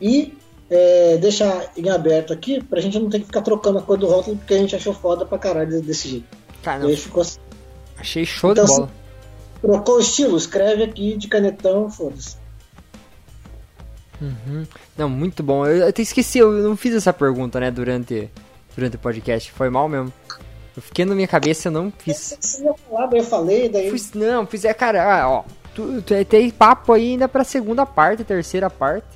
e é, deixar em aberto aqui pra gente não ter que ficar trocando a cor do rótulo porque a gente achou foda pra caralho desse- jeito. Cara, E não, aí ficou assim. achei show Então, de bola. Trocou o estilo? Escreve aqui de canetão, foda-se. Não, muito bom. Eu, eu até esqueci, eu não fiz essa pergunta, né, durante, durante o podcast. Foi mal mesmo. Eu fiquei na minha cabeça, eu não fiz. Você ia falar, daí eu falei, daí. Fiz- não, fiz é, cara, ah, ó. Tu, tu, tem papo aí ainda pra segunda parte, terceira parte.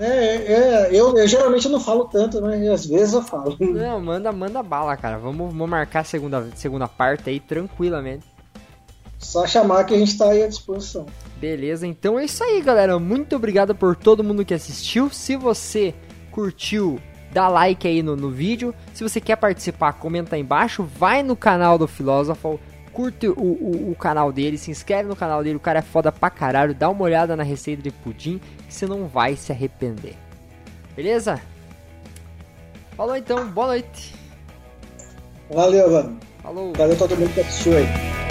É, é, eu, eu geralmente não falo tanto, mas às vezes eu falo. Não, manda, manda bala, cara. Vamos, vamos marcar a segunda, segunda parte aí tranquilamente. Só chamar que a gente tá aí à disposição. Beleza, então é isso aí, galera. Muito obrigado por todo mundo que assistiu. Se você curtiu, dá like aí no, no vídeo. Se você quer participar, comenta aí embaixo. Vai no canal do Filósofo, curte o, o, o canal dele, se inscreve no canal dele. O cara é foda pra caralho. Dá uma olhada na receita de pudim você não vai se arrepender. Beleza? Falou então, boa noite. Valeu, mano. Falou. Valeu todo mundo que assistiu aí.